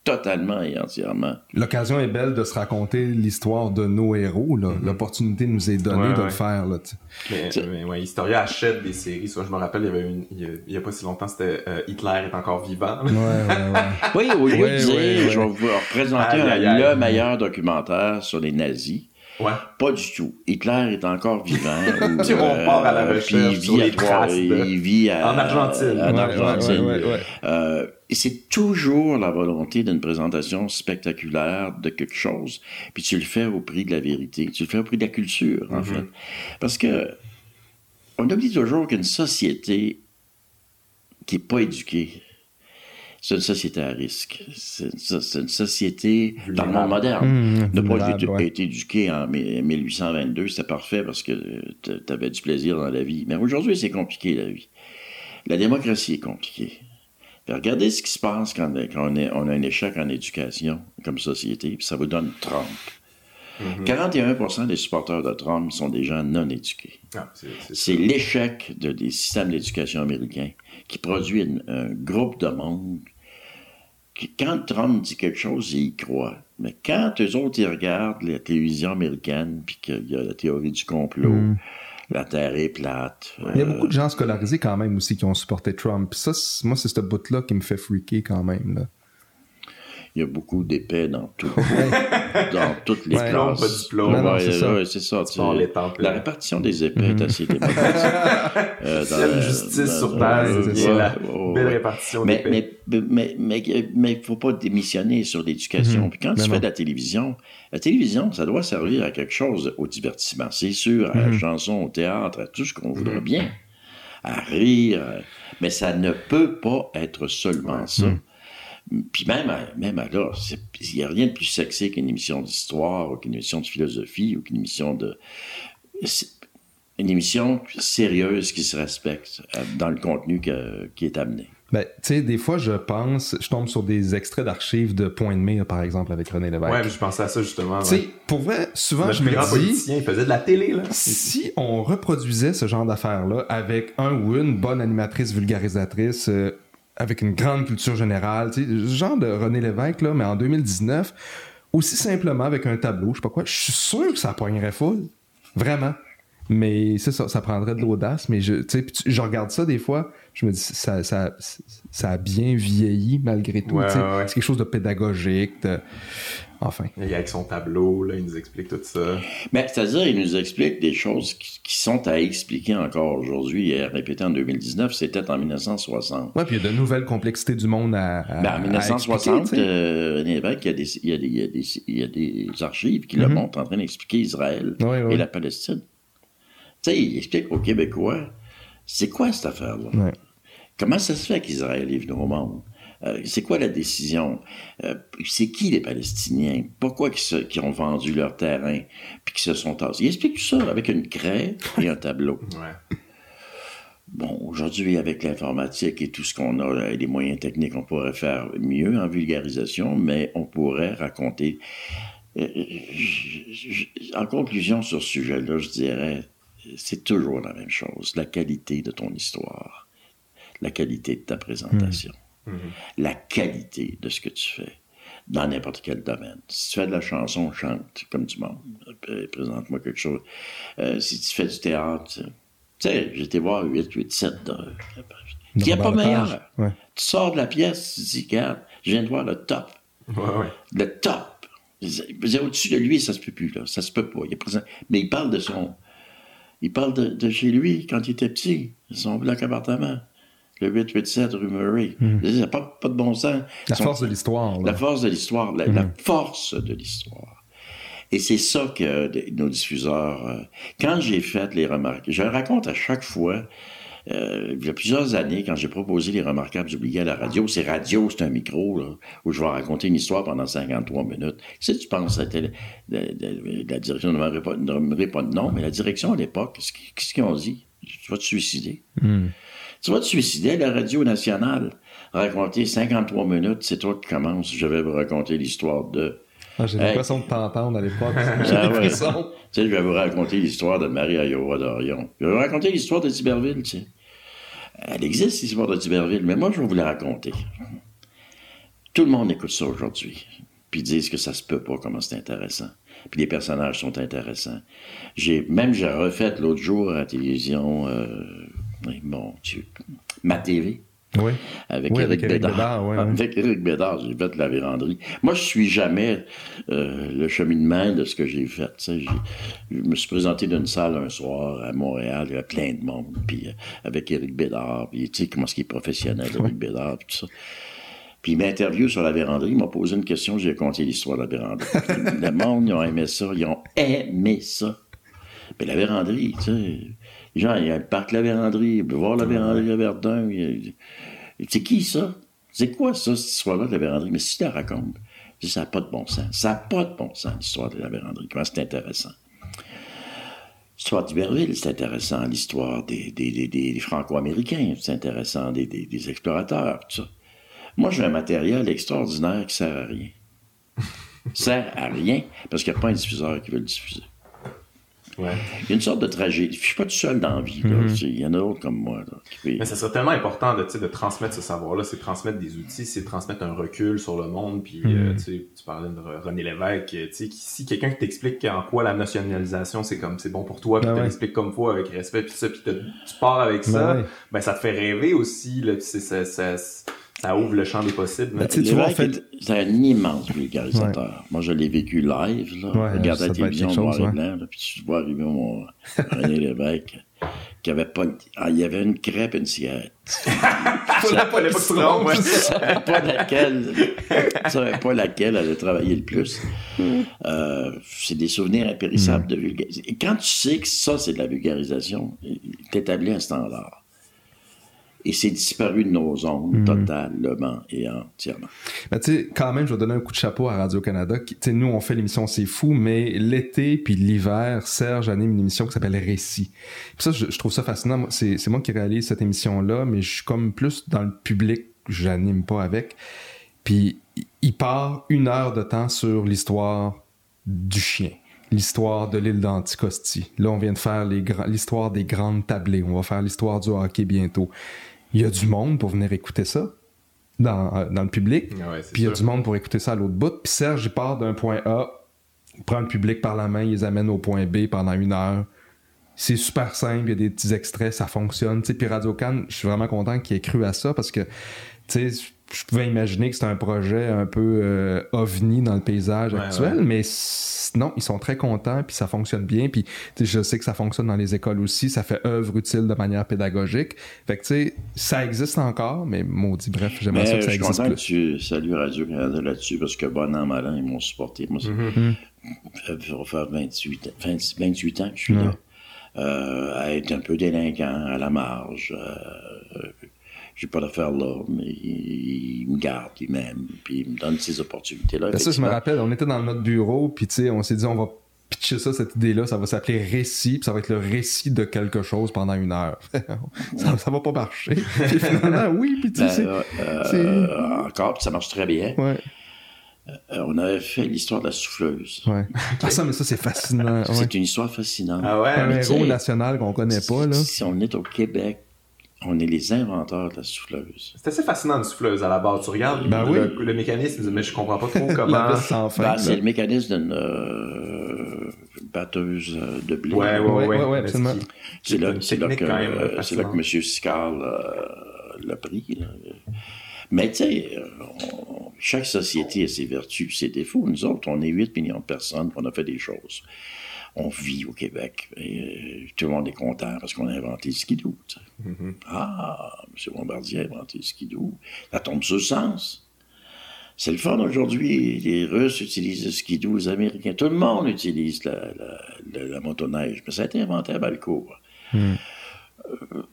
totalement et entièrement. L'occasion est belle de se raconter l'histoire de nos héros. Mm-hmm. L'opportunité nous est donnée de le faire. Là, mais, ouais, Historia achète des séries. Soit je me rappelle, il y avait une, il y a, pas si longtemps, c'était euh, Hitler est encore vivant. Ouais, ouais, oui, au lieu de dire, je vais vous représenter le meilleur documentaire sur les nazis. Ouais. Pas du tout. Hitler est encore vivant. puis on part à la euh, recherche il vit à il vit en Argentine. En Argentine. Euh, et c'est toujours la volonté d'une présentation spectaculaire de quelque chose, puis tu le fais au prix de la vérité, tu le fais au prix de la culture, en mm-hmm. fait. Parce que on oublie toujours qu'une société qui n'est pas éduquée, c'est une société à risque. C'est une, société dans le monde moderne. Mmh, ne pas être éduqué en 1822, c'était parfait parce que tu avais du plaisir dans la vie. Mais aujourd'hui, c'est compliqué, la vie. La démocratie est compliquée. Regardez ce qui se passe quand, on, on, a un échec en éducation comme société, puis ça vous donne Trump. 41% mmh. des supporters de Trump sont des gens non éduqués. Ah, c'est l'échec de, des systèmes d'éducation américains qui produit un groupe de monde qui, quand Trump dit quelque chose, ils y croient. Mais quand eux autres, ils regardent la télévision américaine, puis qu'il y a la théorie du complot, mm. La Terre est plate. Il y a beaucoup de gens scolarisés quand même aussi qui ont supporté Trump. ça, moi, c'est ce bout-là qui me fait freaker quand même. Là il y a beaucoup d'épais dans tout, dans toutes les ouais, classes. Pas de diplôme. c'est ça. la répartition des épais est mhm. assez démocratique. euh, dans la justice sur terre, c'est la belle répartition mais, mais, mais, mais, mais, il faut pas démissionner sur l'éducation. Mhm. Puis quand tu fais de la télévision, la télévision, ça doit servir à quelque chose au divertissement, c'est sûr, à la mhm. chanson, au théâtre, à tout ce qu'on voudrait bien, à rire, mais ça ne peut pas être seulement ça. Puis même, même alors, il n'y a rien de plus sexy qu'une émission d'histoire, ou qu'une émission de philosophie, ou qu'une émission de... Une émission sérieuse qui se respecte euh, dans le contenu qui est amené. Ben, tu sais, des fois, je pense, je tombe sur des extraits d'archives de Point de Mire, par exemple, avec René Lévesque. Ouais, je pensais à ça, justement. Tu sais, pour vrai, souvent, je me dis... il faisait de la télé, là. Si on reproduisait ce genre d'affaires-là avec un ou une bonne animatrice vulgarisatrice, euh, avec une grande culture générale, genre de René Lévesque, là, mais en 2019, aussi simplement avec un tableau, je sais pas quoi, je suis sûr que ça poignerait full. Vraiment. Mais c'est ça, ça prendrait de l'audace. Mais je, tu je regarde ça des fois, je me dis, ça, ça, ça a bien vieilli malgré tout. Ouais, ouais. C'est quelque chose de pédagogique. de- Enfin. Il est avec son tableau, là, il nous explique tout ça. Mais c'est-à-dire, il nous explique des choses qui, qui sont à expliquer encore aujourd'hui et à répéter en 2019. C'était en 1960. Ouais, puis il y a de nouvelles complexités du monde à. à- Ben, en à 1960, expliquer, tu sais. euh, René Lévesque, il y, a des, il, y a des, il, y a des, il y a des archives qui le Mhm. montrent en train d'expliquer Israël Ouais, ouais. et la Palestine. Tu sais, il explique aux Québécois, c'est quoi cette affaire-là? Ouais. Comment ça se fait qu'Israël est venu au monde? Euh, c'est quoi la décision? Euh, c'est qui les Palestiniens? Pourquoi qu'ils se- qu'ils ont vendu leur terrain puis qu'ils se sont tassés? Il explique tout ça avec une craie et un tableau. Ouais. Bon, aujourd'hui, avec l'informatique et tout ce qu'on a, et les moyens techniques, on pourrait faire mieux en vulgarisation, mais on pourrait raconter. Euh, En conclusion sur ce sujet-là, je dirais, c'est toujours la même chose. La qualité de ton histoire, la qualité de ta présentation, la qualité de ce que tu fais dans n'importe quel domaine. Si tu fais de la chanson, chante comme du monde. Euh, Présente-moi quelque chose. Euh, si tu fais du théâtre, tu sais, j'étais voir 8, 8, 7. de- Il n'y a pas meilleur. Ouais. Tu sors de la pièce, tu dis, regarde, je viens de voir le top. Ouais, ouais. Le top. Au-dessus de lui, ça se peut plus, là. Ça se peut pas. Il est présent. Mais il parle de son. Il parle de, de chez lui quand il était petit. Son bloc appartement. Le 887 rue Murray. Disais, pas, pas de bon sens. Hmm. La Son- force de l'histoire. la force de l'histoire, la, la force de l'histoire. Et c'est ça que nos diffuseurs. euh, quand j'ai fait les remarques, je raconte à chaque fois. Euh, il y a plusieurs années, quand j'ai proposé les remarquables oubliés à la radio, c'est radio, c'est un micro, là, où je vais raconter une histoire pendant 53 minutes. Si tu penses à la, direction, ne nommerai pas, de nom, mais la direction à l'époque, qu'est-ce qu'ils- ont dit? Tu vas te suicider. Hmm. Tu vas te suicider à la radio nationale. Raconter 53 minutes, c'est toi qui commences. Je vais vous raconter l'histoire de. Ah, J'ai Hey. l'impression de t'entendre à l'époque. J'ai Ah ouais. Tu sais, je vais vous raconter l'histoire de Marie Iowa d'Orion. Je vais vous raconter l'histoire de Tiberville, tu sais. Elle existe, l'histoire de Tiberville, mais moi, je vais vous la raconter. Tout le monde écoute ça aujourd'hui, puis disent que ça se peut pas, comment c'est intéressant. Puis les personnages sont intéressants. J'ai Même j'ai refait l'autre jour à la télévision, euh, ma TV, Oui. avec Oui, avec Éric Bédard. Ouais. Avec Éric Bédard, j'ai fait la véranderie. Moi, je suis jamais euh, le cheminement de ce que j'ai fait. Je me suis présenté d'une salle un soir à Montréal, il y avait plein de monde, puis euh, avec Éric Bédard, puis tu sais comment est-ce qu'il est professionnel, Éric Bédard, puis tout ça. Puis il m'interviewe sur la véranderie, il m'a posé une question, j'ai conté l'histoire de la véranderie. le monde, ils ont aimé ça, ils ont aimé ça. Mais la véranderie, tu sais, les gens, il y a le parc La peuvent voir la véranderie à Verdun. C'est qui ça? C'est quoi ça, cette histoire-là de la véranderie? Mais si tu la racontes, ça n'a pas de bon sens. Ça n'a pas de bon sens, l'histoire de la véranderie. Comment c'est intéressant? L'histoire d'Iberville, c'est intéressant. L'histoire des, des, des, des- des Franco-Américains, c'est intéressant. Des explorateurs, tout ça. Moi, j'ai un matériel extraordinaire qui sert à rien. sert à rien parce qu'il n'y a pas un diffuseur qui veut le diffuser. Ouais. Il y a une sorte de tragédie. Je suis pas tout seul dans la vie. là. Mhm. Il y en a d'autres comme moi. Là, Mais ça serait tellement important de, tu sais, de transmettre ce savoir-là, c'est de transmettre des outils, c'est de transmettre un recul sur le monde. Puis, euh, Mhm. tu sais, tu parlais de Re- René Lévesque, euh, tu sais, qui- si quelqu'un t'explique en quoi la nationalisation c'est comme c'est bon pour toi, puis Ben te ouais. l'explique comme faut avec respect, puis ça, puis tu pars avec Ben ça, ouais. ben ça te fait rêver aussi. Là, ça, ça, ça ouvre le champ des possibles. Ben, tu tu vois, Lévesque fait- est- c'est un immense vulgarisateur. Moi, je l'ai vécu live. Là. Ouais, Regarde la télévision noir chose, et ouais. blanc, là, puis tu vois arriver mon René Lévesque qui avait pas... Ah, il y avait une crêpe et une cigarette. Pas tu. Je savais pas laquelle, je savais pas laquelle allait travailler le plus. Euh, c'est des souvenirs impérissables de vulgarisation. Et quand tu sais que ça, c'est de la vulgarisation, t'établis un standard. Et c'est disparu de nos ondes totalement et entièrement. Ben, tu sais, quand même, je vais donner un coup de chapeau à Radio-Canada. Tu sais, nous, on fait l'émission C'est fou, mais l'été puis l'hiver, Serge anime une émission qui s'appelle Récit. Puis ça, je, je trouve ça fascinant. C'est c'est moi qui réalise cette émission-là, mais je suis comme plus dans le public, j'anime pas avec. Puis il- il part une heure de temps sur l'histoire du chien. L'histoire de l'île d'Anticosti. Là, on vient de faire les gra- l'histoire des grandes tablées. On va faire l'histoire du hockey bientôt. Il y a du monde pour venir écouter ça dans, euh, dans le public. Ah ouais, Puis il y a sûr. du monde pour écouter ça à l'autre bout. Puis Serge, il part d'un point A, il prend le public par la main, il les amène au point B pendant une heure. c'est super simple, il y a des petits extraits, ça fonctionne. Puis Radio Cannes, je suis vraiment content qu'il ait cru à ça parce que tu sais, je pouvais imaginer que c'était un projet un peu euh, ovni dans le paysage actuel, mais non, ils sont très contents, puis ça fonctionne bien, puis je sais que ça fonctionne dans les écoles aussi, ça fait œuvre utile de manière pédagogique. Fait que tu sais, ça existe encore, mais maudit, bref, j'aimerais ça que ça existe plus. Je suis content que tu salues Radio-Canada là-dessus, parce que bon an, mal an, ils m'ont supporté. Moi, ça va faire 28, 28 ans que je suis là. Euh, à être un peu délinquant, à la marge, euh, j'ai pas d'affaires là, mais il, me garde, il m'aime, puis il me donne ces opportunités-là. Ben, ça, je me rappelle, on était dans notre bureau, puis tu sais, on s'est dit, on va pitcher ça, cette idée-là, ça va s'appeler récit, puis ça va être le récit de quelque chose pendant une heure. ça, ça va pas marcher. puis finalement, oui, puis tu sais, ben, euh, Encore, puis ça marche très bien. Ouais. Euh, on avait fait l'histoire de la souffleuse. Ouais. Ah, ça, mais ça, c'est fascinant. C'est une histoire fascinante. Ah ouais, un héros national qu'on connaît pas, là. Si on est au Québec, on est les inventeurs de la souffleuse. C'est assez fascinant une souffleuse à la base. Tu regardes ben le, mécanisme, mais je comprends pas trop comment. ben, c'est le mécanisme d'une euh, batteuse euh, de blé. Ouais, ouais, ouais, ouais, C'est là, là, que, euh, c'est là que M. Sicard l'a pris. Là. Mais tu sais, chaque société a ses vertus, ses défauts. Nous autres, on est 8 millions de personnes, on a fait des choses on vit au Québec. Et, euh, tout le monde est content parce qu'on a inventé le skidoo. Mm-hmm. Ah, M. Bombardier a inventé le skidoo. Ça tombe sur le sens. C'est le fun aujourd'hui. Les Russes utilisent le skidoo, les Américains. Tout le monde utilise la, motoneige. Mais ça a été inventé à Balcourt. Mm. Euh,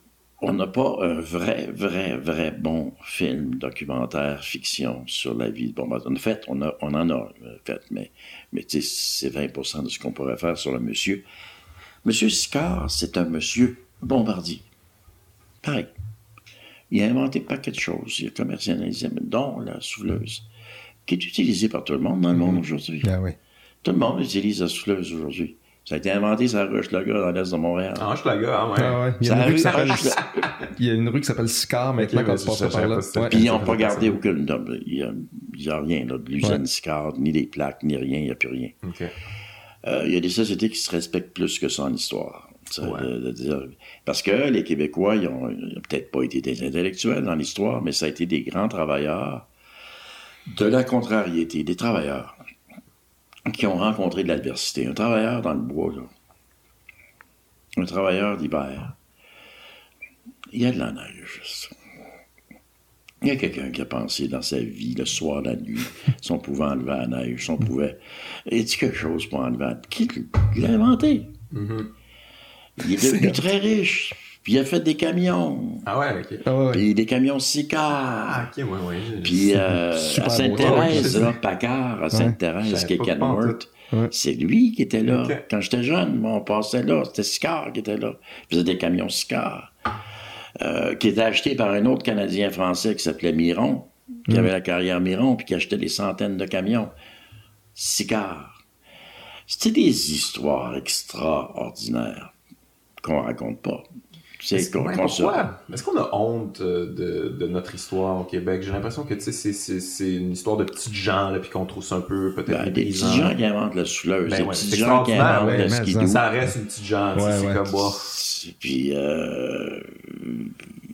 on n'a pas un vrai, vrai, vrai bon film, documentaire, fiction sur la vie de Bombardier. En fait, on, on en a fait, mais, mais c'est 20% de ce qu'on pourrait faire sur le monsieur. Monsieur Sicard, c'est un monsieur Bombardier. Pareil. Il a inventé pas quelque chose. Il a commercialisé, dont la souffleuse, qui est utilisée par tout le monde dans le monde mm-hmm. aujourd'hui. Ah oui. Tout le monde utilise la souffleuse aujourd'hui. Ça a été inventé sur la rue Hochelaga dans l'est de Montréal. Ah, Hochelaga, ah ouais. Ah ouais. Il, y a une rue qui s'appelle... Il y a une rue qui s'ppelle Sicard maintenant quand tu passes par là. Puis ils n'ont pas gardé aucune... Il n'y a, rien là, de l'usine Sicard, ni des plaques, ni rien, il n'y a plus rien. Euh, il y a des sociétés qui se respectent plus que ça en histoire. De, dire... Parce que les Québécois, ils n'ont peut-être pas été des intellectuels dans l'histoire, mais ça a été des grands travailleurs de la contrariété, des travailleurs qui ont rencontré de l'adversité. Un travailleur dans le bois, là. Un travailleur d'hiver. Il y a de la neige. Il y a quelqu'un qui a pensé dans sa vie, le soir, la nuit, si on pouvait enlever la neige, si on pouvait. Il dit quelque chose pour enlever la Qui l'a inventé? Mm-hmm. Il est devenu très riche. Puis il a fait des camions. Ah ouais, ok. Ah puis des camions Sicard. Ah, ok, ouais, ouais. Puis euh, à Sainte-Thérèse, là, à Sainte-Thérèse, qui est Kenworth. C'est lui qui était là. Quand j'étais jeune, on passait là. C'était Sicard qui était là. Il faisait des camions Sicard. Euh, qui était acheté par un autre Canadien français qui s'appelait Miron, qui avait la carrière Miron, puis qui achetait des centaines de camions. Sicard. C'était des histoires extraordinaires qu'on raconte pas? Est-ce qu'on a honte euh, de, notre histoire au Québec? J'ai l'impression que c'est une histoire de petites gens, puis qu'on trouve ça un peu peut-être. Ben, des petits gens qui inventent la souleuse, ben des petits gens qui inventent le skidoo. Ça reste une petite gens, c'est comme moi. Puis, euh,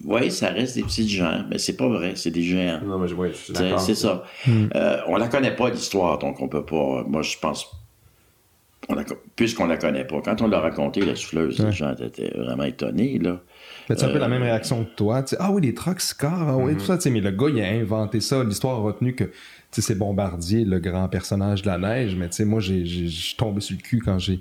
oui, ça reste des petites gens, mais c'est pas vrai, c'est des géants. Non, mais je suis d'accord. C'est ça. Hmm. Euh, on la connaît pas, l'histoire, donc on peut pas. Moi, je pense puisqu'on la connaît pas. Quand on l'a raconté, la souffleuse, les gens étaient vraiment étonnés, là. C'est un peu la même euh, réaction que toi. ah oui, les trucks Scar, ah oui, tout ça. Mais le gars, il a inventé ça. L'histoire a retenu que c'est Bombardier, le grand personnage de la neige. Mais moi, j'ai tombé sur le cul quand j'ai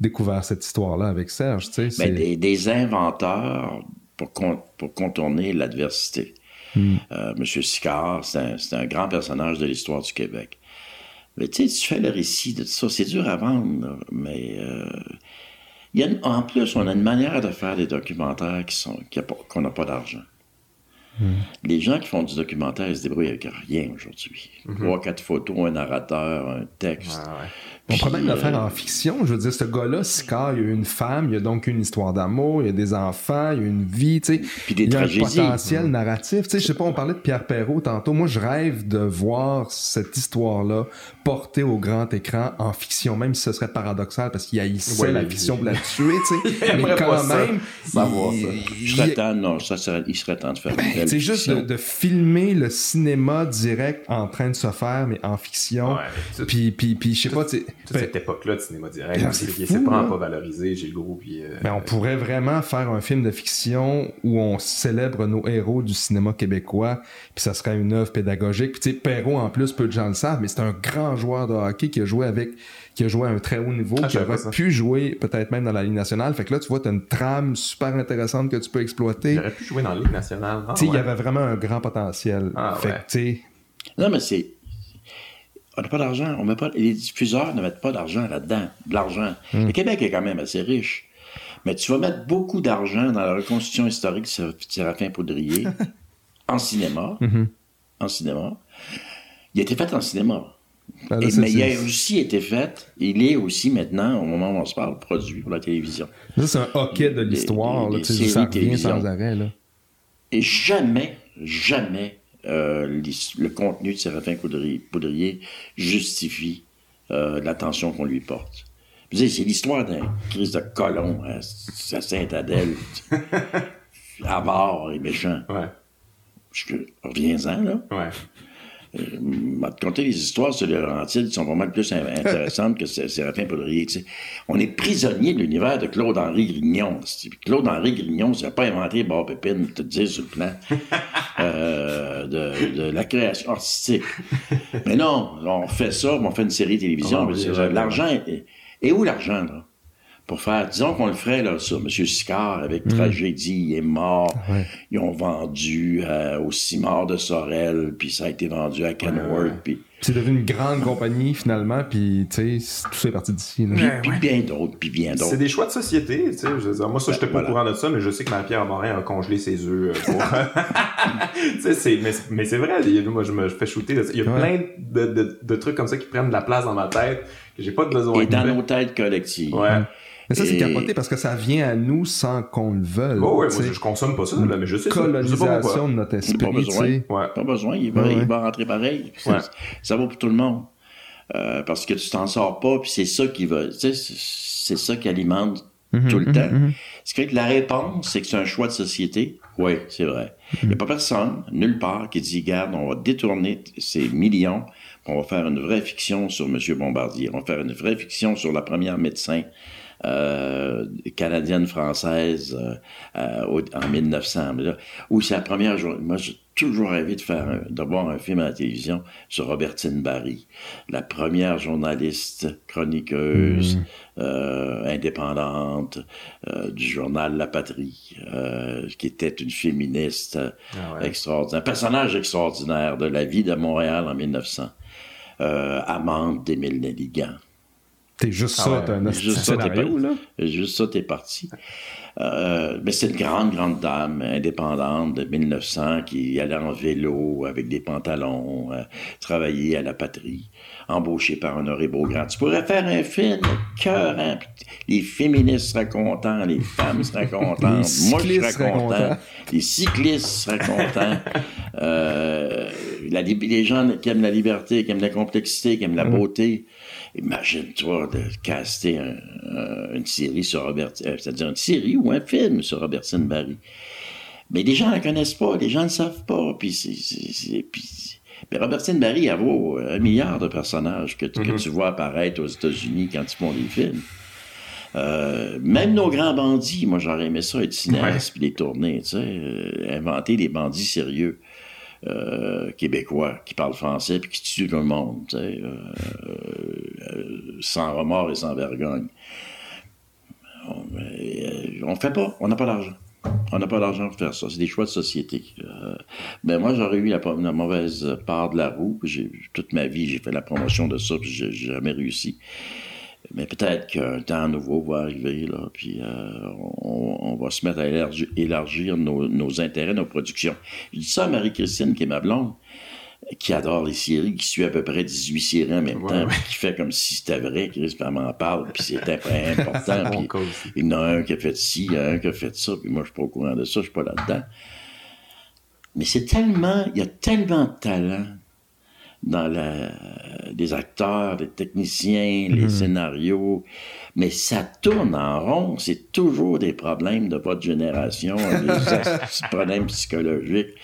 découvert cette histoire-là avec Serge. Mais des, des, inventeurs pour, pour contourner l'adversité. Hmm. Euh, Monsieur Sicard, c'est un, grand personnage de l'histoire du Québec. Mais tu sais, tu fais le récit de tout ça, c'est dur à vendre, mais euh, y a en plus, on a une manière de faire des documentaires qui sont qu'on n'a pas d'argent. Hmm. Les gens qui font du documentaire, ils se débrouillent avec rien aujourd'hui. Hmm. Trois, quatre photos, un narrateur, un texte. On pourrait même le faire en fiction. Je veux dire, ce gars-là, Scar, il y a une femme, il y a donc une histoire d'amour, il y a des enfants, il y a une vie, tu sais. Puis des il y a un tragédies. potentiel narratif. Tu sais, je sais pas, on parlait de Pierre Perrault tantôt. Moi, je rêve de voir cette histoire-là portée au grand écran en fiction, même si ce serait paradoxal parce qu'il haïssait Ouais, la il- fiction pour la tuer, tu sais. Mais quand même, Ça il- Je serais il- temps, non, ça serait, il serait temps de faire une belle c'est juste de, filmer le cinéma direct en train de se faire, mais en fiction. Ouais, mais tout- Puis, puis, puis, je sais pas, tu ben, cette époque-là de cinéma direct, Ben, c'est là. pas valorisé, j'ai le gros, puis... euh, Ben, on pourrait vraiment faire un film de fiction où on célèbre nos héros du cinéma québécois, puis ça serait une œuvre pédagogique. Puis tu sais, Perrault, en plus, peu de gens le savent, mais c'est un grand joueur de hockey qui a joué avec, qui a joué à un très haut niveau, Ah, qui aurait pu jouer peut-être même dans la Ligue nationale. Fait que là, tu vois, t'as une trame super intéressante que tu peux exploiter. Il aurait pu jouer dans la Ligue nationale. Ah, Tu sais, il y avait vraiment un grand potentiel. Ah, fait ouais. que, tu sais, Non, mais c'est. On n'a pas d'argent. On met pas... Les diffuseurs ne mettent pas d'argent là-dedans. De l'argent. Hmm. Le Québec est quand même assez riche. Mais tu vas mettre beaucoup d'argent dans la reconstitution historique de Sér- Séraphin Poudrier en cinéma. Mhm. En cinéma. Il a été fait en cinéma. Là, Et- c'est- mais il a aussi été fait, il est aussi maintenant, au moment où on se parle, produit pour la télévision. ça, c'est un hockey de l'histoire. tu sais, Ça séries revient télévision. sans arrêt. Là. Et jamais, jamais euh, le contenu de Séraphin Poudrier, Poudrier justifie euh, l'attention qu'on lui porte. C'est l'histoire d'un crise de colon à, à Sainte-Adèle, avare et méchant. Ouais, Reviens-en, là. ouais. Te conter les histoires sur les Laurentides sont vraiment plus in- intéressantes que Sé- Séraphin Poudrier. tu sais. On est prisonnier de l'univers de Claude-Henri Grignon. Claude-Henri Grignon, il n'a pas inventé Bob Pépine, te dire, sur le plan euh, de, de la création artistique. Mais non, on fait ça, on fait une série de télévision. Ouais, l'argent, est- et où l'argent, là? Pour faire, disons qu'on le ferait là, sur M. Sicard avec Tragédie, il est mort. Ouais. Ils ont vendu euh, au Cimard de Sorel, puis ça a été vendu à Kenworth, puis, C'est devenu une grande compagnie finalement, puis tu sais, tout ça est parti d'ici. là. puis, Ouais, puis ouais. bien d'autres, puis bien d'autres. C'est des choix de société, tu sais. je veux dire, moi, ça, j'étais pas Voilà. au courant de ça, mais je sais que Marie-Pierre Morin a congelé ses œufs euh, pour... tu sais, c'est, mais, mais c'est vrai, il y a- moi, je me fais shooter. de ça. Il y a Ouais. plein de, de, de trucs comme ça qui prennent de la place dans ma tête, que j'ai pas de besoin Et dans de nos têtes collectives. Ouais. Mais ça, c'est capoté parce que ça vient à nous sans qu'on le veuille. Oh, ouais, tu moi, je, consomme pas ça, là, mais je sais ça. Pas Colonisation pourquoi. de notre Pas esprit, tu besoin. Ouais. Pas besoin, il va, Ouais, il ouais. va rentrer pareil. Ça, Ouais. ça va pour tout le monde. Euh, parce que tu t'en sors pas, puis c'est ça qui va, c'est- ça qui alimente Mhm, tout le temps. mhm. Ce qui fait que la réponse, c'est que c'est un choix de société. Oui, c'est vrai. Il n'y a pas personne, nulle part, qui dit, garde, on va détourner ces millions, puis on va faire une vraie fiction sur M. Bombardier. On va faire une vraie fiction sur la première médecin euh, canadienne-française euh, euh, au- en 1900. Mais là, où c'est la première journée. Moi, j'ai toujours rêvé de faire un- de voir un film à la télévision sur Robertine Barry, la première journaliste chroniqueuse euh, indépendante euh, du journal La Patrie, euh, qui était une féministe euh, Ah ouais. extraordinaire, un personnage extraordinaire de la vie de Montréal en 1900. Euh, amante d'Émile Nelligan. T'es juste Ah ouais. Juste ça, t'es là. Juste ça, t'es parti. Euh, mais c'est une grande, grande dame indépendante de 1900 qui allait en vélo avec des pantalons, euh, travailler à la patrie, embauchée par Honoré Beaugrand. Tu pourrais faire un film cœur, hein, les féministes seraient contents, les femmes seraient contentes, Les moi je serais seraient content, contents. les cyclistes seraient contents, euh, la les gens qui aiment la liberté, qui aiment la complexité, qui aiment la beauté. Imagine-toi de caster un- un- une série sur Robert, euh, c'est-à-dire une série ou un film sur Robertine Barry. Mais les gens ne la connaissent pas, les gens ne savent pas. Puis c'est, mais Robertine Barry, vaut un milliard de personnages que, tu- que tu vois apparaître aux États-Unis quand ils font des films. Euh, même nos grands bandits, moi j'aurais aimé ça être cinéaste puis les tourner, tu sais, euh, inventer des bandits sérieux euh, québécois qui parlent français puis qui tuent le monde, euh, euh, sans remords et sans vergogne. On, on fait pas, on n'a pas d'argent. On n'a pas d'argent pour faire ça. C'est des choix de société. Euh, ben moi, j'aurais eu la, la mauvaise part de la roue. Toute ma vie, j'ai fait la promotion de ça, puis j'ai jamais réussi. Mais peut-être qu'un temps nouveau va arriver, là, puis euh, on, on va se mettre à élargir, élargir nos, nos intérêts, nos productions. Je dis ça à Marie-Christine, qui est ma blonde. qui adore les séries, qui suit à peu près 18 séries en même temps, qui fait comme si c'était vrai, qui m'en parle, puis c'est important. puis il y en a un qui a fait ci, il y en a un qui a fait ça, puis moi je suis pas au courant de ça, je suis pas là-dedans. Mais c'est tellement, il y a tellement de talent dans la, les acteurs, les techniciens, les mhm. scénarios, mais ça tourne en rond. C'est toujours des problèmes de votre génération, des problèmes psychologiques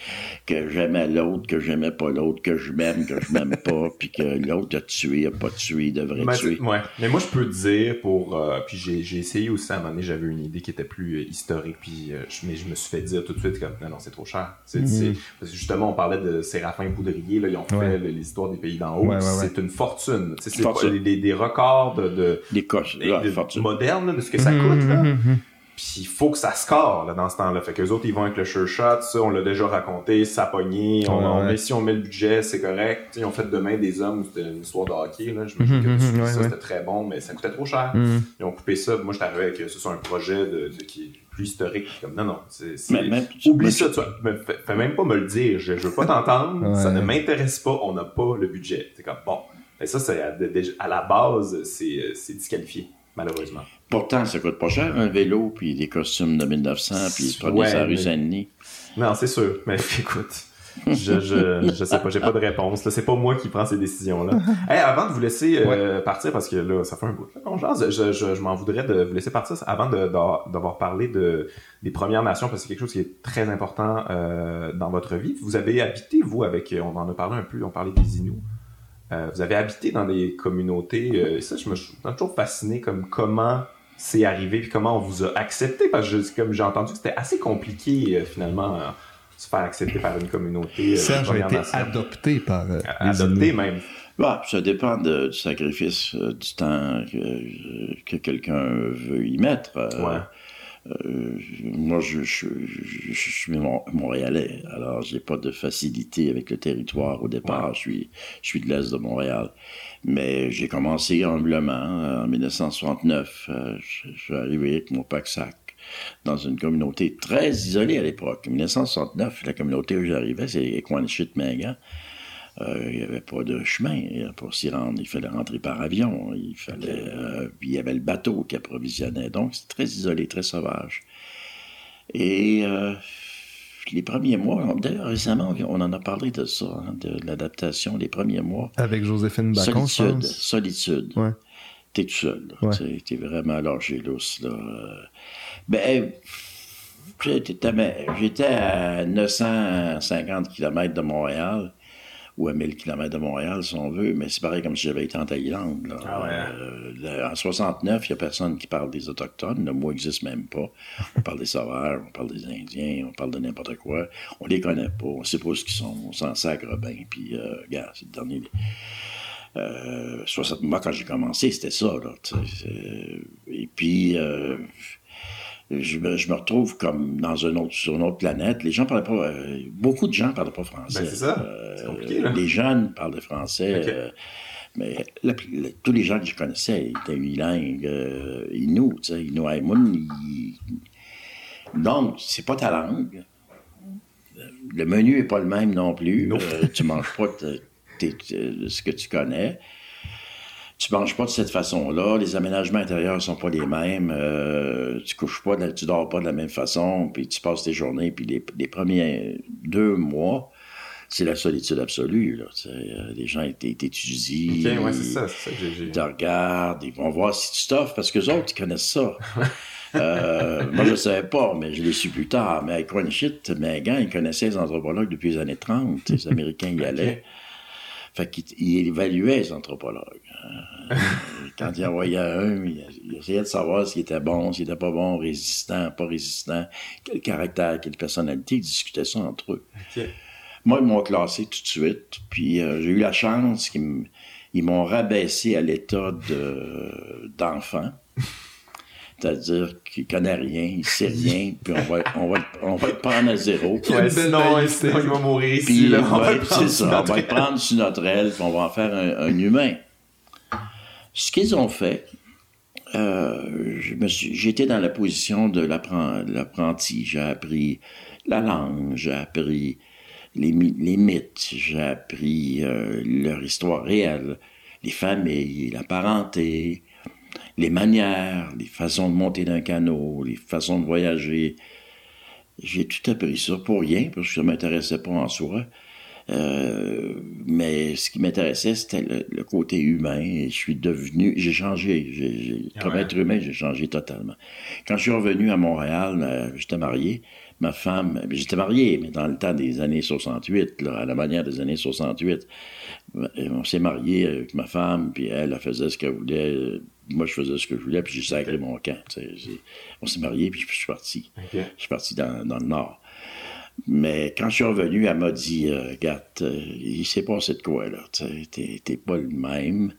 que j'aimais l'autre, que j'aimais pas l'autre, que je m'aime, que je m'aime pas, puis que l'autre a tué, a pas tué, devrait tuer. Ouais. Mais moi, je peux dire pour, euh, puis j'ai essayé aussi à un moment donné, j'avais une idée qui était plus euh, historique, puis euh, je, mais je me suis fait dire tout de suite comme non, non, c'est trop cher. C'est, mhm. Parce que justement, on parlait de Séraphin Poudrier, là, ils ont fait l'histoire des pays d'en haut. c'est une fortune. C'est des, des, records de, de des coches, de, modernes de ce que ça mhm, coûte. Là. Mhm, puis il faut que ça score là, dans ce temps-là. Fait que les autres, ils vont avec le sure shot, ça, on l'a déjà raconté, ça pogné, on, met, si on met le budget, c'est correct. ils ont fait demain des hommes, c'était une histoire de hockey, là. Je me dis que mhm, ça, c'était très bon, mais ça coûtait trop cher. Ils ont coupé ça. Moi, j'étais arrivé avec ce soit un projet de, qui est plus historique. Comme, non, non, c'est, oublie ça, tu vois, fais, même pas me le dire, je, je veux pas t'entendre, ça ne m'intéresse pas, on n'a pas le budget. C'est comme, bon. Et ça, c'est, à, la base, c'est, c'est disqualifié malheureusement. Pourtant, ça coûte pas cher, un vélo, puis des costumes de 1900, puis pas ouais, rue Saint-Denis. Non, c'est sûr. Mais écoute, je, je, je sais pas, j'ai pas de réponse. C'est pas moi qui prends ces décisions-là. hey, avant de vous laisser euh, partir, parce que là, ça fait un bout de je, je, je m'en voudrais de vous laisser partir avant d'avoir parlé de, des Premières Nations, parce que c'est quelque chose qui est très important euh, dans votre vie. Vous avez habité, vous, avec, on en a parlé un peu, on parlait des Inuits. Euh, vous avez habité dans des communautés. Euh, ça, je me suis toujours fasciné comme comment c'est arrivé puis comment on vous a accepté parce que comme j'ai entendu que c'était assez compliqué euh, finalement de se faire accepter par une communauté. Serge a été adopté par adopté même. Bah, ça dépend du sacrifice du temps que, que quelqu'un veut y mettre. Ouais. Euh, moi, je, je, je, suis montréalais, alors j'ai pas de facilité avec le territoire au départ. Je suis, je suis de l'est de Montréal, mais j'ai commencé humblement en 1969. Euh, je, suis arrivé avec mon pack-sac dans une communauté très isolée à l'époque. En 1969, la communauté où j'arrivais, c'est Equanchit-Mingan. Euh, il n'y avait pas de chemin pour s'y rendre. Il fallait rentrer par avion. Il fallait, euh, il y avait le bateau qui approvisionnait. Donc, c'est très isolé, très sauvage. Et euh, les premiers mois, d'ailleurs, récemment, on en a parlé de ça, hein, de l'adaptation, les premiers mois. Avec Joséphine Bacon, Solitude. Solitude. Ouais. T'es tout seul. T'es vraiment lâché lousse. Là. Ben, j'étais à 950 km de Montréal ou à 1000 km de Montréal, si on veut, mais c'est pareil comme si j'avais été en Thaïlande. Ah euh, en 69, il n'y a personne qui parle des Autochtones. Le mot n'existe même pas. On parle des Sauveurs, on parle des Indiens, on parle de n'importe quoi. On les connaît pas, on sait pas ce qu'ils sont, on s'en sacre bien. Puis, euh, regarde, c'est le dernier... Euh, 60, moi, quand j'ai commencé, c'était ça. Là, et puis, euh, je me, je me, retrouve comme dans un autre, sur une autre planète. Les gens parlent pas, euh, beaucoup de gens parlent pas français. Ben, c'est ça. Euh, les jeunes parlent français. Euh, mais tous les gens que je connaissais étaient unilingues, Inou, tu sais, Inou Aïmoun. Donc, c'est pas ta langue. Le menu est pas le même non plus. tu manges pas ce que tu connais tu manges pas de cette façon-là, les aménagements intérieurs sont pas les mêmes, euh, tu couches pas, tu dors pas de la même façon, puis tu passes tes journées, puis les, premiers deux mois, c'est la solitude absolue. Là, euh, les gens t'étudient, okay, ouais, c'est ça, c'est ça que ils te regardent, ils vont voir si tu t'offres, parce que les autres, ils connaissent ça. euh, moi, je savais pas, mais je l'ai su plus tard. Mais avec Shit, Megan, ils connaissaient les anthropologues depuis les années 30. Les Américains y allaient. Fait qu'il évaluait les anthropologues. Euh, quand il envoyait un, il, essayait de savoir s'il était bon, s'il était pas bon, résistant, pas résistant, quel caractère, quelle personnalité, ils discutaient ça entre eux. Moi, ils m'ont classé tout de suite, puis euh, j'ai eu la chance qu'ils m'ont rabaissé à l'état d'enfant. C'est-à-dire qu'il connaît rien, il sait rien, puis on va, on va, on va le prendre à zéro. Ouais, sinon, il va mourir ici. Là, on, va, le prendre sur on va le prendre sur notre aile, puis on va en faire un, un humain. Ce qu'ils ont fait, euh, j'étais dans la position de l'apprenti. J'ai appris la langue, j'ai appris les, mythes, j'ai appris euh, leur histoire réelle, les familles, la parenté, les manières, les façons de monter d'un canot, les façons de voyager. J'ai tout appris ça pour rien, parce que ça m'intéressait pas en soi. Euh, mais ce qui m'intéressait, c'était le, côté humain. Et je suis devenu, j'ai changé. Ah comme être humain, j'ai changé totalement. Quand je suis revenu à Montréal, euh, j'étais marié. Ma femme, j'étais marié, mais dans le temps des années 68, à la manière des années 68, euh, on s'est marié avec ma femme, puis elle, elle faisait ce qu'elle voulait. Moi, je faisais ce que je voulais, puis j'ai sacré mon camp. On s'est marié, puis je suis parti. Je suis parti dans, dans le Nord. Mais quand je suis revenu, elle m'a dit euh, Gat, euh, il s'est passé de quoi, là T'es pas le même.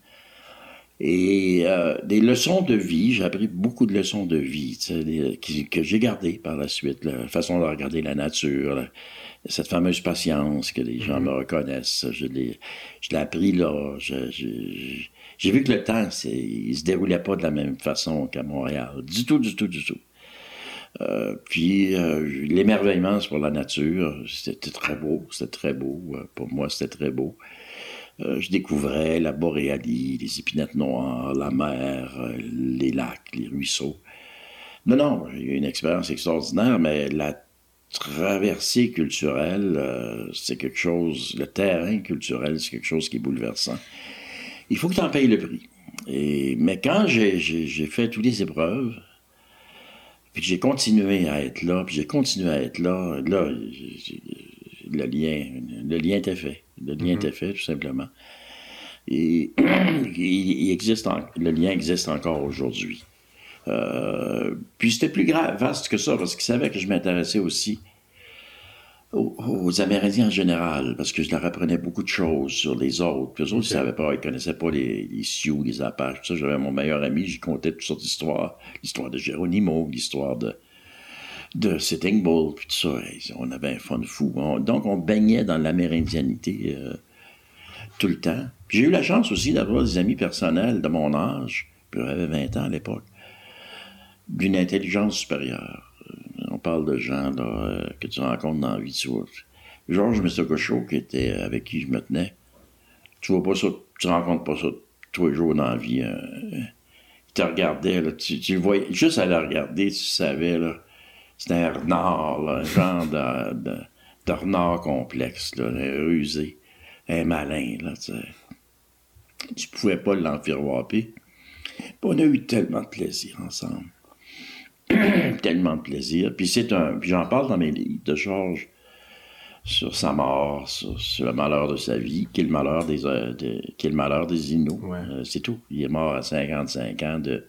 Et euh, des leçons de vie, j'ai appris beaucoup de leçons de vie que j'ai gardées par la suite. La façon de regarder la nature, cette fameuse patience que les gens mm-hmm. me reconnaissent. Je l'ai appris là. J'ai vu que le temps, il se déroulait pas de la même façon qu'à Montréal. Du tout, du tout, du tout. Euh, puis euh, l'émerveillement pour la nature, c'était très beau, c'était très beau. Euh, pour moi, c'était très beau. je découvrais la boréalie, les épinettes noires, la mer, les lacs, les ruisseaux. Non, non, y a une expérience extraordinaire, mais la traversée culturelle, c'est quelque chose, le terrain culturel, c'est quelque chose qui est bouleversant. Il faut que tu en payes le prix. Et, mais quand j'ai fait toutes les épreuves, puis j'ai continué à être là, puis j'ai continué à être là. Là, le lien, le lien était fait. Le lien mm-hmm. était fait, tout simplement. Et il, existe, le lien existe encore aujourd'hui. Euh, puis c'était plus grave, vaste que ça, parce qu'il savait que je m'intéressais aussi aux, Amérindiens en général, parce que je leur apprenais beaucoup de choses sur les autres. Puis eux autres, ils savaient pas, ils connaissaient pas les, les Sioux, les Apaches. Tout ça, j'avais mon meilleur ami, j'y contais toutes sortes d'histoires. L'histoire de Geronimo, l'histoire de, de Sitting Bull, puis tout ça. on avait un fun fou. donc, on baignait dans l'amérindianité euh, tout le temps. J'ai eu la chance aussi d'avoir des amis personnels de mon âge, puis j'avais 20 ans à l'époque, d'une intelligence supérieure parle de gens euh, que tu rencontres dans la vie. Tu vois. Georges qui était avec qui je me tenais, tu vois pas ça, tu rencontres pas ça tous les jours dans la vie. Hein. il te regardait, tu, le voyais, juste à le regarder, tu savais, là, c'était un renard, un genre de, de, renard complexe, rusé, un malin, là, tu. Tu pouvais pas l'enfiroiper. On a eu tellement de plaisir ensemble. tellement de plaisir. Puis c'est un. Puis j'en parle dans mes livres de Georges sur sa mort, sur, le malheur de sa vie, qui est le malheur des, euh, qui est le malheur des Inuits. Euh, c'est tout. Il est mort à 55 ans de,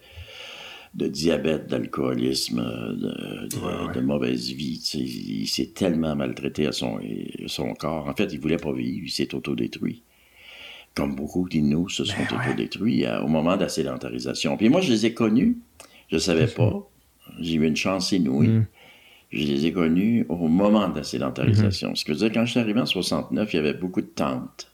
de diabète, d'alcoolisme, de, mauvaise vie. Il, s'est tellement maltraité à son, son corps. En fait, il voulait pas vivre, il s'est autodétruit. Comme beaucoup d'Inuits se sont ben autodétruits au moment de la sédentarisation. Puis moi, je les ai connus, je savais pas. J'ai eu une chance inouïe. Mm. Je les ai connus au moment de la sédentarisation. Mm-hmm. Ce que je veux dire, quand je suis arrivé en 69, il y avait beaucoup de tentes.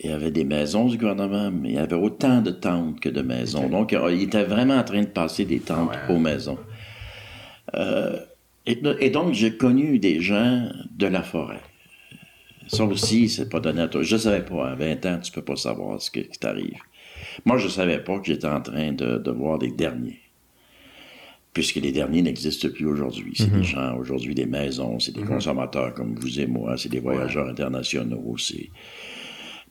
Il y avait des maisons du gouvernement, mais il y avait autant de tentes que de maisons. Donc, il était vraiment en train de passer des tentes aux maisons. Euh, et, donc, j'ai connu des gens de la forêt. Ça aussi, c'est pas donné à toi. Je savais pas, à 20 ans, tu peux pas savoir ce qui t'arrive. Moi, je savais pas que j'étais en train de, de voir les derniers puisque les derniers n'existent plus aujourd'hui. C'est des mhm. gens, aujourd'hui, des maisons, c'est des mhm. consommateurs comme vous et moi, c'est des voyageurs internationaux, c'est...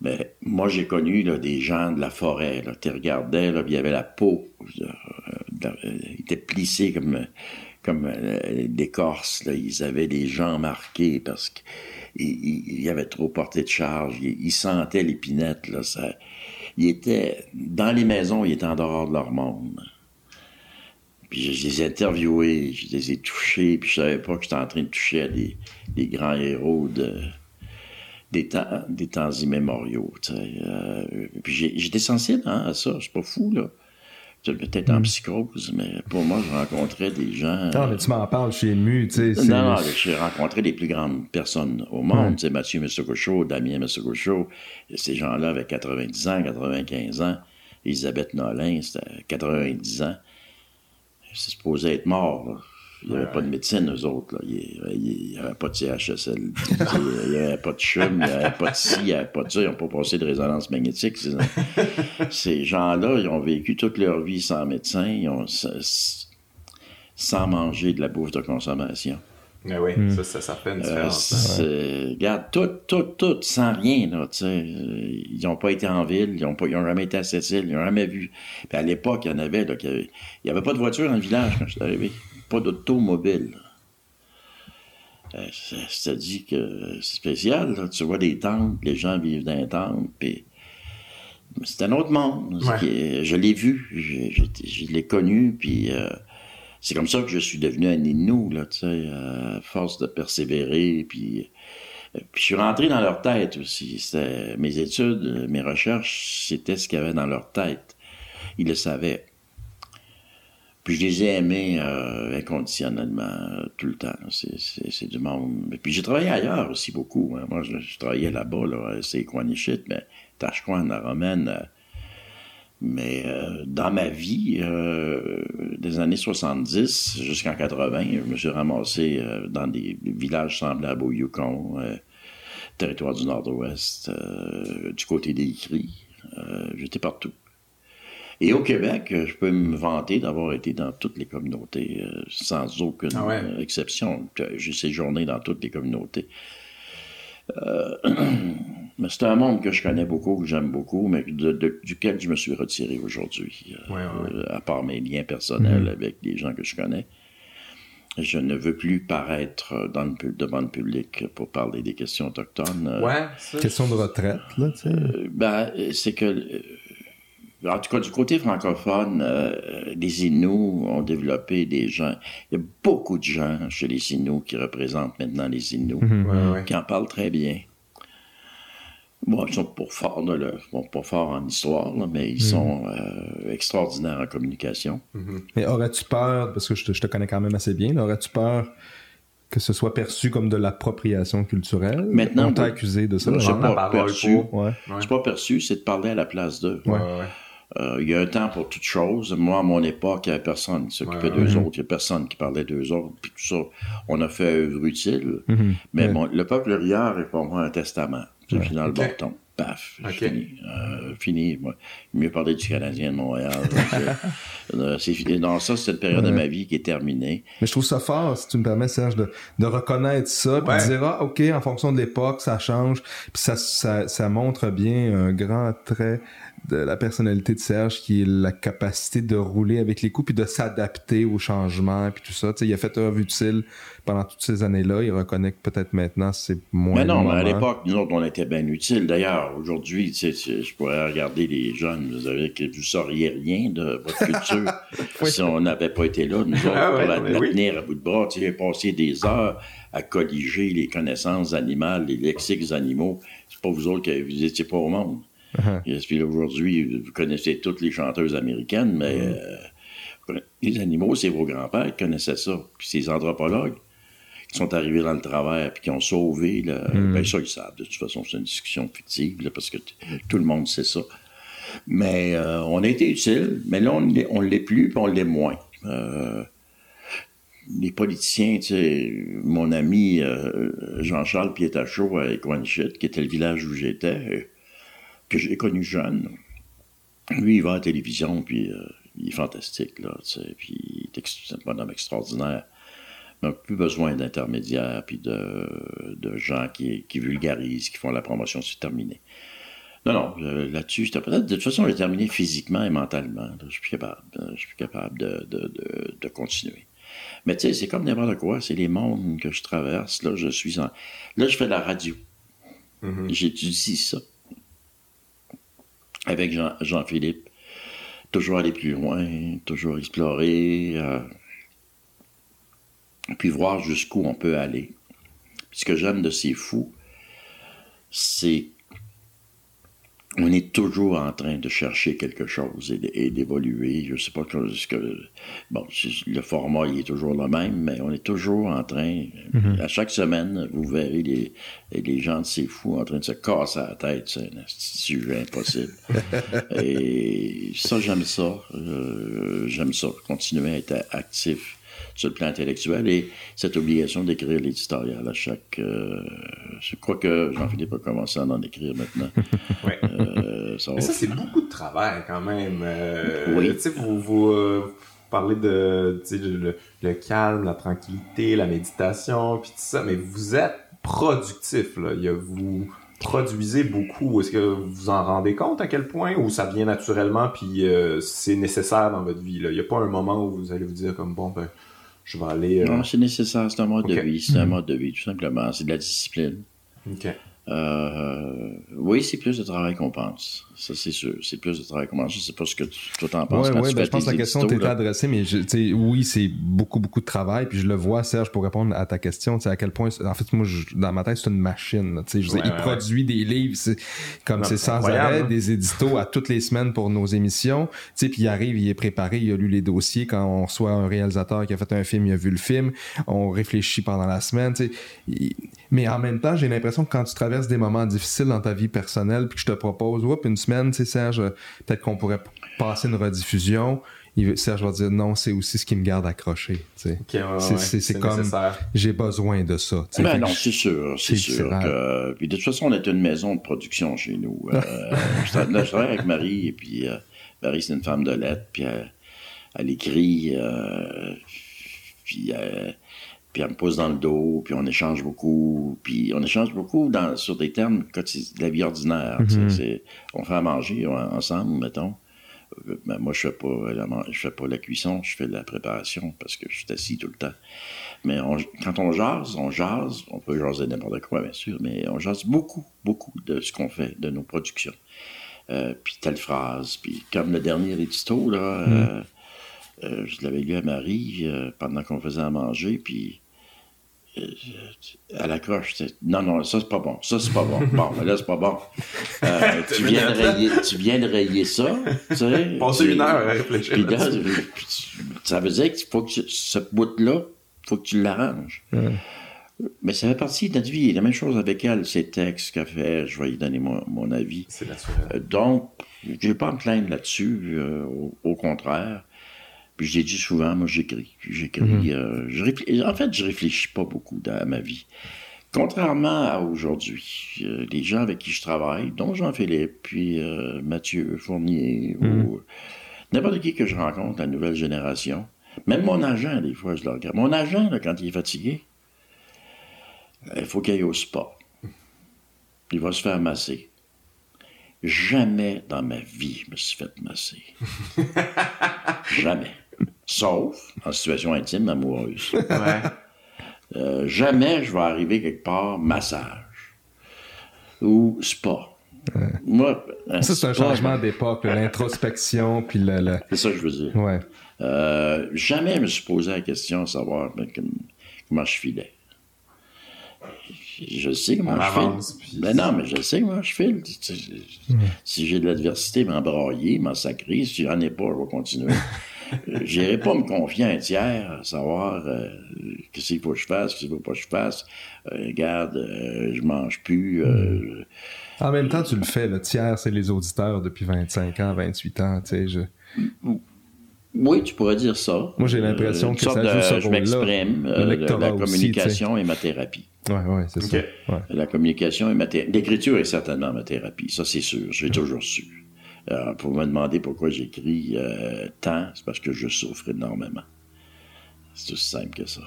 Mais moi, j'ai connu là, des gens de la forêt. Tu regardais, là, il y avait la peau, euh, il était plissé comme, comme euh, l'écorce. Ils avaient les jambes marquées parce qu'ils avaient trop porté de charge. Ils, sentaient l'épinette. Ils étaient, dans les maisons, ils étaient en dehors de leur monde. Puis je les ai interviewés, je les ai touchés, puis je savais pas que j'étais en train de toucher à des, grands héros de, des, temps, des temps immémoriaux. Euh, puis j'étais sensible hein, à ça, je suis pas fou, là. Peut-être en hmm. psychose, mais pour moi, je rencontrais des gens. Non, mais tu m'en parles, je suis ému, tu sais. Non, non, j'ai rencontré les plus grandes personnes au monde. Sais, Mathieu Messococho, Damien Messococho, ces gens-là avaient 90 ans, 95 ans. Elisabeth Nolin, c'était 90 ans c'est supposé être mort. Il n'y avait pas de médecine, eux autres. Là. Il n'y avait pas de CHSL. il n'y avait pas de CHUM, il n'y avait pas de ci, il n'y avait pas de ça. Ils n'ont pas passé de résonance magnétique. Ces, ces gens-là, ils ont vécu toute leur vie sans médecin, ils ont, sans manger de la bouffe de consommation. Mais oui, hmm. ça, ça, fait une euh, différence. Euh, Regarde, tout, tout, tout, sans rien, là, tu sais. Ils n'ont pas été en ville, ils n'ont jamais été à Cécile, ils n'ont jamais vu. Puis à l'époque, il y en avait, là, il n'y avait, pas de voiture dans le village quand je suis arrivé. Pas d'automobile. Euh, C'est-à-dire que c'est spécial, là. Tu vois des tentes, les gens vivent dans les tentes, puis c'est un autre monde. Je l'ai vu, je, je l'ai connu, puis... Euh, c'est comme ça que je suis devenu un Inou, là, tu sais, à force de persévérer, puis, euh, puis je suis rentré dans leur tête aussi. Mes études, mes recherches, c'était ce qu'il y avait dans leur tête. Ils le savaient. Puis je les ai aimés euh, inconditionnellement tout le temps. C'est du monde. Puis j'ai travaillé ailleurs aussi beaucoup. Hein. Moi, je, travaillais là-bas, là, c'est Quanichit, mais Tashquan, la Romaine, euh, mais euh, dans ma vie, euh, des années 70 jusqu'en 80, je me suis ramassé euh, dans des villages semblables au Yukon, territoire du Nord-Ouest, du côté des Cris. J'étais partout. Et au Québec, je peux me vanter d'avoir été dans toutes les communautés, sans aucune ah exception. J'ai séjourné dans toutes les communautés. Euh, mais c'est un monde que je connais beaucoup, que j'aime beaucoup, mais duquel je me suis retiré aujourd'hui. Euh, à part mes liens personnels mm-hmm. avec des gens que je connais. Je ne veux plus paraître dans le, devant le public pour parler des questions autochtones. Ouais, Question de retraite, là, tu sais. Euh, ben, c'est que en tout cas, du côté francophone, euh, les Inuits ont développé des gens. Il y a beaucoup de gens chez les Inuits qui représentent maintenant les Inuits, mhm. qui en parlent très bien. Bon, ils sont pas forts, de pas forts en histoire, mais ils mhm. sont euh, extraordinaires en communication. Mhm. Mais aurais-tu peur, parce que je te, connais quand même assez bien, aurais-tu peur que ce soit perçu comme de l'appropriation culturelle? Maintenant, on t'a accusé de ça. Je pas, perçu. Ouais. pas perçu, c'est de parler à la place d'eux. Euh, il y a un temps pour toute chose. Moi, à mon époque, il n'y avait personne qui s'occupait d'eux autres. Il n'y a personne qui parlait d'eux autres. Puis tout ça, on a fait œuvre utile. Mm-hmm. Mais le peuple rieur est pour moi un testament. C'est ouais. dans le bâton. Paf, fini. Euh, fini. Moi, mieux parler du Canadien de Montréal. Euh, c'est fini. Non, ça, c'est une période de ma vie qui est terminée. Mais je trouve ça fort, si tu me permets, Serge, de, de reconnaître ça, puis de dire, ah, OK, en fonction de l'époque, ça change. Puis ça, ça, ça montre bien un grand trait de la personnalité de Serge qui est la capacité de rouler avec les coups puis de s'adapter aux changements puis tout ça. il a fait œuvre utile pendant toutes ces années-là. Il reconnaît que peut-être maintenant c'est moins. Mais non, mais à l'époque, nous autres, on était bien utiles. D'ailleurs, aujourd'hui, je pourrais regarder les jeunes, vous avez que vous sauriez rien de votre culture si on n'avait pas été là. Nous autres, ah pour la, tenir à bout de bras, tu sais, passer des heures à colliger les connaissances animales, les lexiques animaux. C'est pas vous autres qui vous étiez pas au monde. Uh aujourd'hui, vous connaissez toutes les chanteuses américaines, mais mm-hmm. euh, les animaux, c'est vos grands-pères qui connaissaient ça. Puis ces anthropologues qui sont arrivés dans le travers puis qui ont sauvé, là, mm-hmm. ben ça, ils savent. De toute façon, c'est une discussion fictive, parce que tout le monde sait ça. Mais euh, on a été utile, mais là, on ne l'est plus, puis on l'est moins. Euh, les politiciens, tu sais, mon ami Jean-Charles Pietachot à Equanichit, qui était le village où j'étais, que j'ai connu jeune. Lui, il va à la télévision, puis euh, il est fantastique, là, puis il est un bonhomme extraordinaire. n'a plus besoin d'intermédiaires, puis de, de, gens qui, qui, vulgarisent, qui font la promotion, c'est terminé. Non, non, euh, là-dessus, peut-être, de toute façon, j'ai terminé physiquement et mentalement. je suis plus capable, je suis plus capable de, de, de, continuer. Mais tu sais, c'est comme n'importe quoi, c'est les mondes que je traverse. Là, je suis en... Là, je fais de la radio. Mm-hmm. J'étudie ça avec Jean, philippe Toujours aller plus loin, toujours explorer, euh, puis voir jusqu'où on peut aller. ce que j'aime de ces fous, c'est on est toujours en train de chercher quelque chose et d'évoluer. Je sais pas ce que. Bon, le format il est toujours le même, mais on est toujours en train. Mm-hmm. À chaque semaine, vous verrez les, les gens de ces fous en train de se casser la tête. C'est un sujet impossible. et ça, j'aime ça. Euh, j'aime ça. Continuer à être actif sur le plan intellectuel et cette obligation d'écrire l'éditorial à chaque. Euh, je crois que Jean-Philippe a commencé à en écrire maintenant. ouais. euh, ça, Mais ça, c'est beaucoup de travail quand même. Euh, oui. Tu sais, vous, vous euh, parlez de le, le, calme, la tranquillité, la méditation, puis tout ça, mais vous êtes productif. Là. Il y a, vous produisez beaucoup. Est-ce que vous en rendez compte à quel point ou ça vient naturellement puis euh, c'est nécessaire dans votre vie? Là? Il n'y a pas un moment où vous allez vous dire comme bon ben je vais aller. Euh... Non, c'est nécessaire, c'est un mode okay. de vie. C'est un mode de vie, tout simplement. C'est de la discipline. OK. Euh, oui, c'est plus de travail qu'on pense. Ça, c'est sûr. C'est plus de travail pense. Je sais pas ce que tu, toi t'en penses. Ouais, ouais, ben, je pense que la question éditos, t'était adressée, mais je, oui, c'est beaucoup, beaucoup de travail. Puis je le vois, Serge, pour répondre à ta question, à quel point, en fait, moi, je, dans ma tête, c'est une machine. Je Ouais, il ouais, produit des livres, comme c'est sans incroyable, arrêt, hein. des éditos à toutes les semaines pour nos émissions. Puis il arrive, il est préparé, il a lu les dossiers. Quand on reçoit un réalisateur qui a fait un film, il a vu le film. On réfléchit pendant la semaine. Il- Mais en même temps, j'ai l'impression que quand tu traverses des moments difficiles dans ta vie personnelle, puis que je te propose, oups, une semaine, tu sais, Serge, peut-être qu'on pourrait passer une rediffusion. Il, Serge va dire non, c'est aussi ce qui me garde accroché. ouais, C'est- ouais, c'est- c'est comme-. J'ai besoin de ça. Ben non, c'est sûr, c'est sûr. Que... Puis de toute façon, on est une maison de production chez nous. Euh, je, tra- là, je travaille avec Marie, et puis euh, Marie, c'est une femme de lettres, puis elle, elle écrit, euh, puis, euh, puis elle me pose dans le dos, puis on échange beaucoup, puis on échange beaucoup dans, sur des termes de la vie ordinaire. tu sais, Mhm. on fait à manger en- ensemble, mettons. Euh, ben, moi, je fais pas la, je fais pas la cuisson, je fais de la préparation parce que je suis assis tout le temps. Mais on- quand on jase, on jase, on peut jaser n'importe quoi, bien sûr, mais on jase beaucoup, beaucoup de ce qu'on fait, de nos productions. Euh, puis telle phrase, puis comme le dernier édito, là, euh, euh, je l'avais lu à Marie pendant qu'on faisait à manger, puis à la croche, non, non, ça c'est pas bon, ça c'est pas bon, bon, mais là c'est pas bon. Euh, tu, viens de rayer, tu viens de rayer ça, tu sais. Passer une heure à réfléchir. puis là, ça veut dire qu'il faut que tu- ce bout-là, faut que tu l'arranges. Mais ça fait partie de notre vie. La même chose avec elle, ses textes qu'elle fait, je vais y donner mon, mon avis. C'est naturel. Euh, donc, je vais pas me plaindre là-dessus, euh, au, au contraire. Puis je l'ai dit souvent, moi j'écris. J'écris. euh, je réfl- En fait, je réfléchis pas beaucoup dans ma vie. Contrairement à aujourd'hui, euh, les gens avec qui je travaille, dont Jean-Philippe, puis euh, Mathieu Fournier, ou n'importe qui que je rencontre, la nouvelle génération, même mon agent, des fois, je le regarde. Mon agent, là, quand il est fatigué, euh, il faut qu'il aille au spa. Il va se faire masser. Jamais dans ma vie je me suis fait masser. Jamais. Sauf en situation intime, amoureuse. Ouais. Euh, jamais je vais arriver quelque part massage ou spa. Moi, un Ça, c'est un changement d'époque, l'introspection, puis le, le- C'est ça que je veux dire. Ouais. Euh, jamais je me suis posé la question de savoir ben, comme- comment je filais. Je sais comment On je avance, file. puis- Ben non, mais je sais comment je file. Si j'ai de l'adversité, m'embrailler, m'ensacrer. Si j'en ai pas, je vais continuer. Euh, J'irai pas me confier à un tiers, à savoir euh, qu'est-ce qu'il faut que je fasse, qu'est-ce qu'il faut pas que je fasse. Euh, regarde, euh, je mange plus. En même temps, tu le fais, le tiers, c'est les auditeurs depuis 25 ans, 28 ans, tu sais. Je... Oui, tu pourrais dire ça. Moi, j'ai l'impression que ça joue de- ce Je m'exprime. La- aussi, communication est ma thérapie. Ouais, ouais, c'est ça. Ouais. La communication est ma thérapie. L'écriture est certainement ma thérapie. Ça, c'est sûr. J'ai toujours su. Euh, pour me demander pourquoi j'écris euh, tant, c'est parce que je souffre énormément. C'est aussi simple que ça.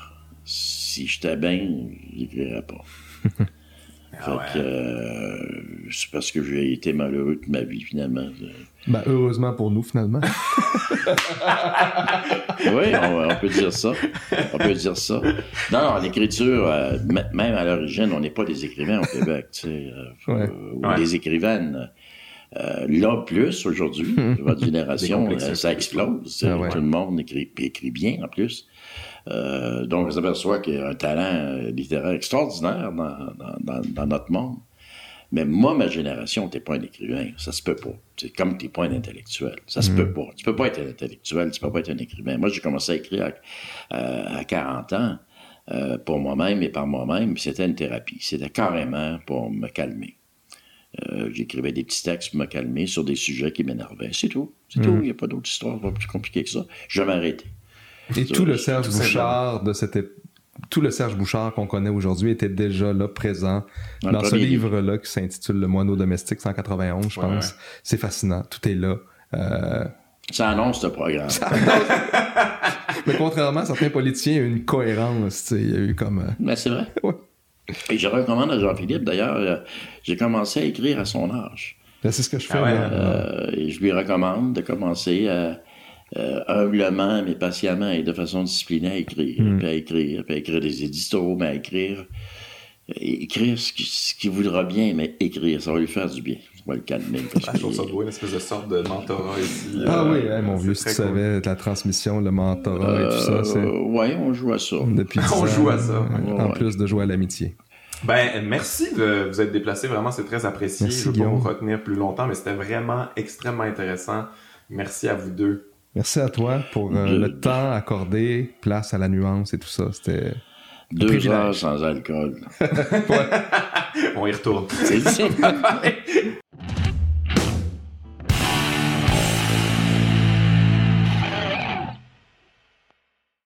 Si j'étais bien, j'écrirais pas. Ah Fait ouais. que, euh, c'est parce que j'ai été malheureux toute ma vie, finalement. Ben, heureusement pour nous, finalement. Oui, on, on peut dire ça. On peut dire ça. Non, non, l'écriture, euh, même à l'origine, on n'est pas des écrivains au Québec, tu sais, Ouais. ou Ouais. des écrivaines. Euh, là, plus aujourd'hui, votre génération, euh, ça explose. Ah ouais. Tout le monde écrit, bien en plus. Euh, donc, on s'aperçoit qu'il y a un talent littéraire extraordinaire dans, dans, dans, dans notre monde. Mais moi, ma génération, t'es pas un écrivain. Ça se peut pas. C'est comme t'es pas un intellectuel. Ça se peut pas. Tu peux pas être un intellectuel, tu peux pas être un écrivain. Moi, j'ai commencé à écrire à, à- à 40 ans pour moi-même et par moi-même. C'était une thérapie. C'était carrément pour me calmer. Euh, J'écrivais des petits textes pour me calmer sur des sujets qui m'énervaient. C'est tout. C'est tout. Il n'y a pas d'autre histoire pas plus compliquée que ça. Je vais m'arrêter. Et Ça, tout le tout Serge Bouchard de cette tout le Serge Bouchard qu'on connaît aujourd'hui était déjà là, présent, Dans dans, le ce livre-là qui s'intitule Le moineau domestique 191, je Ouais, pense. ouais. C'est fascinant, tout est là. Euh, Ça annonce ce programme. mais contrairement à certains politiciens, il y a eu une cohérence, il y a eu comme... euh, Mais c'est vrai. Ouais. Et je recommande à Jean-Philippe, d'ailleurs, euh, j'ai commencé à écrire à son âge. là, c'est ce que je fais. Ah ouais, là. Euh, et je lui recommande de commencer à, euh, humblement, mais patiemment et de façon disciplinée à écrire, Mm. puis à écrire, puis à écrire des éditos, mais à écrire, écrire ce qui, ce qui voudra bien, mais écrire, ça va lui faire du bien. Ça va le calmer. parce Ah, je trouve ça beau, une espèce de sorte de mentorat ici. Ah euh, oui, hey, mon vieux, si tu cool. savais, la transmission, le mentorat et tout ça, c'est... Euh, ouais, on joue à ça. Depuis On 10 joue à ça, euh, ouais. En Ouais. plus de jouer à l'amitié. Ben, merci de vous être déplacé. Vraiment, c'est très apprécié. Merci, je ne veux pas vous retenir plus longtemps, mais c'était vraiment extrêmement intéressant. Merci à vous deux. Merci à toi pour euh, le temps accordé, place à la nuance et tout ça. C'était... Deux privilège. heures sans alcool. On y retourne.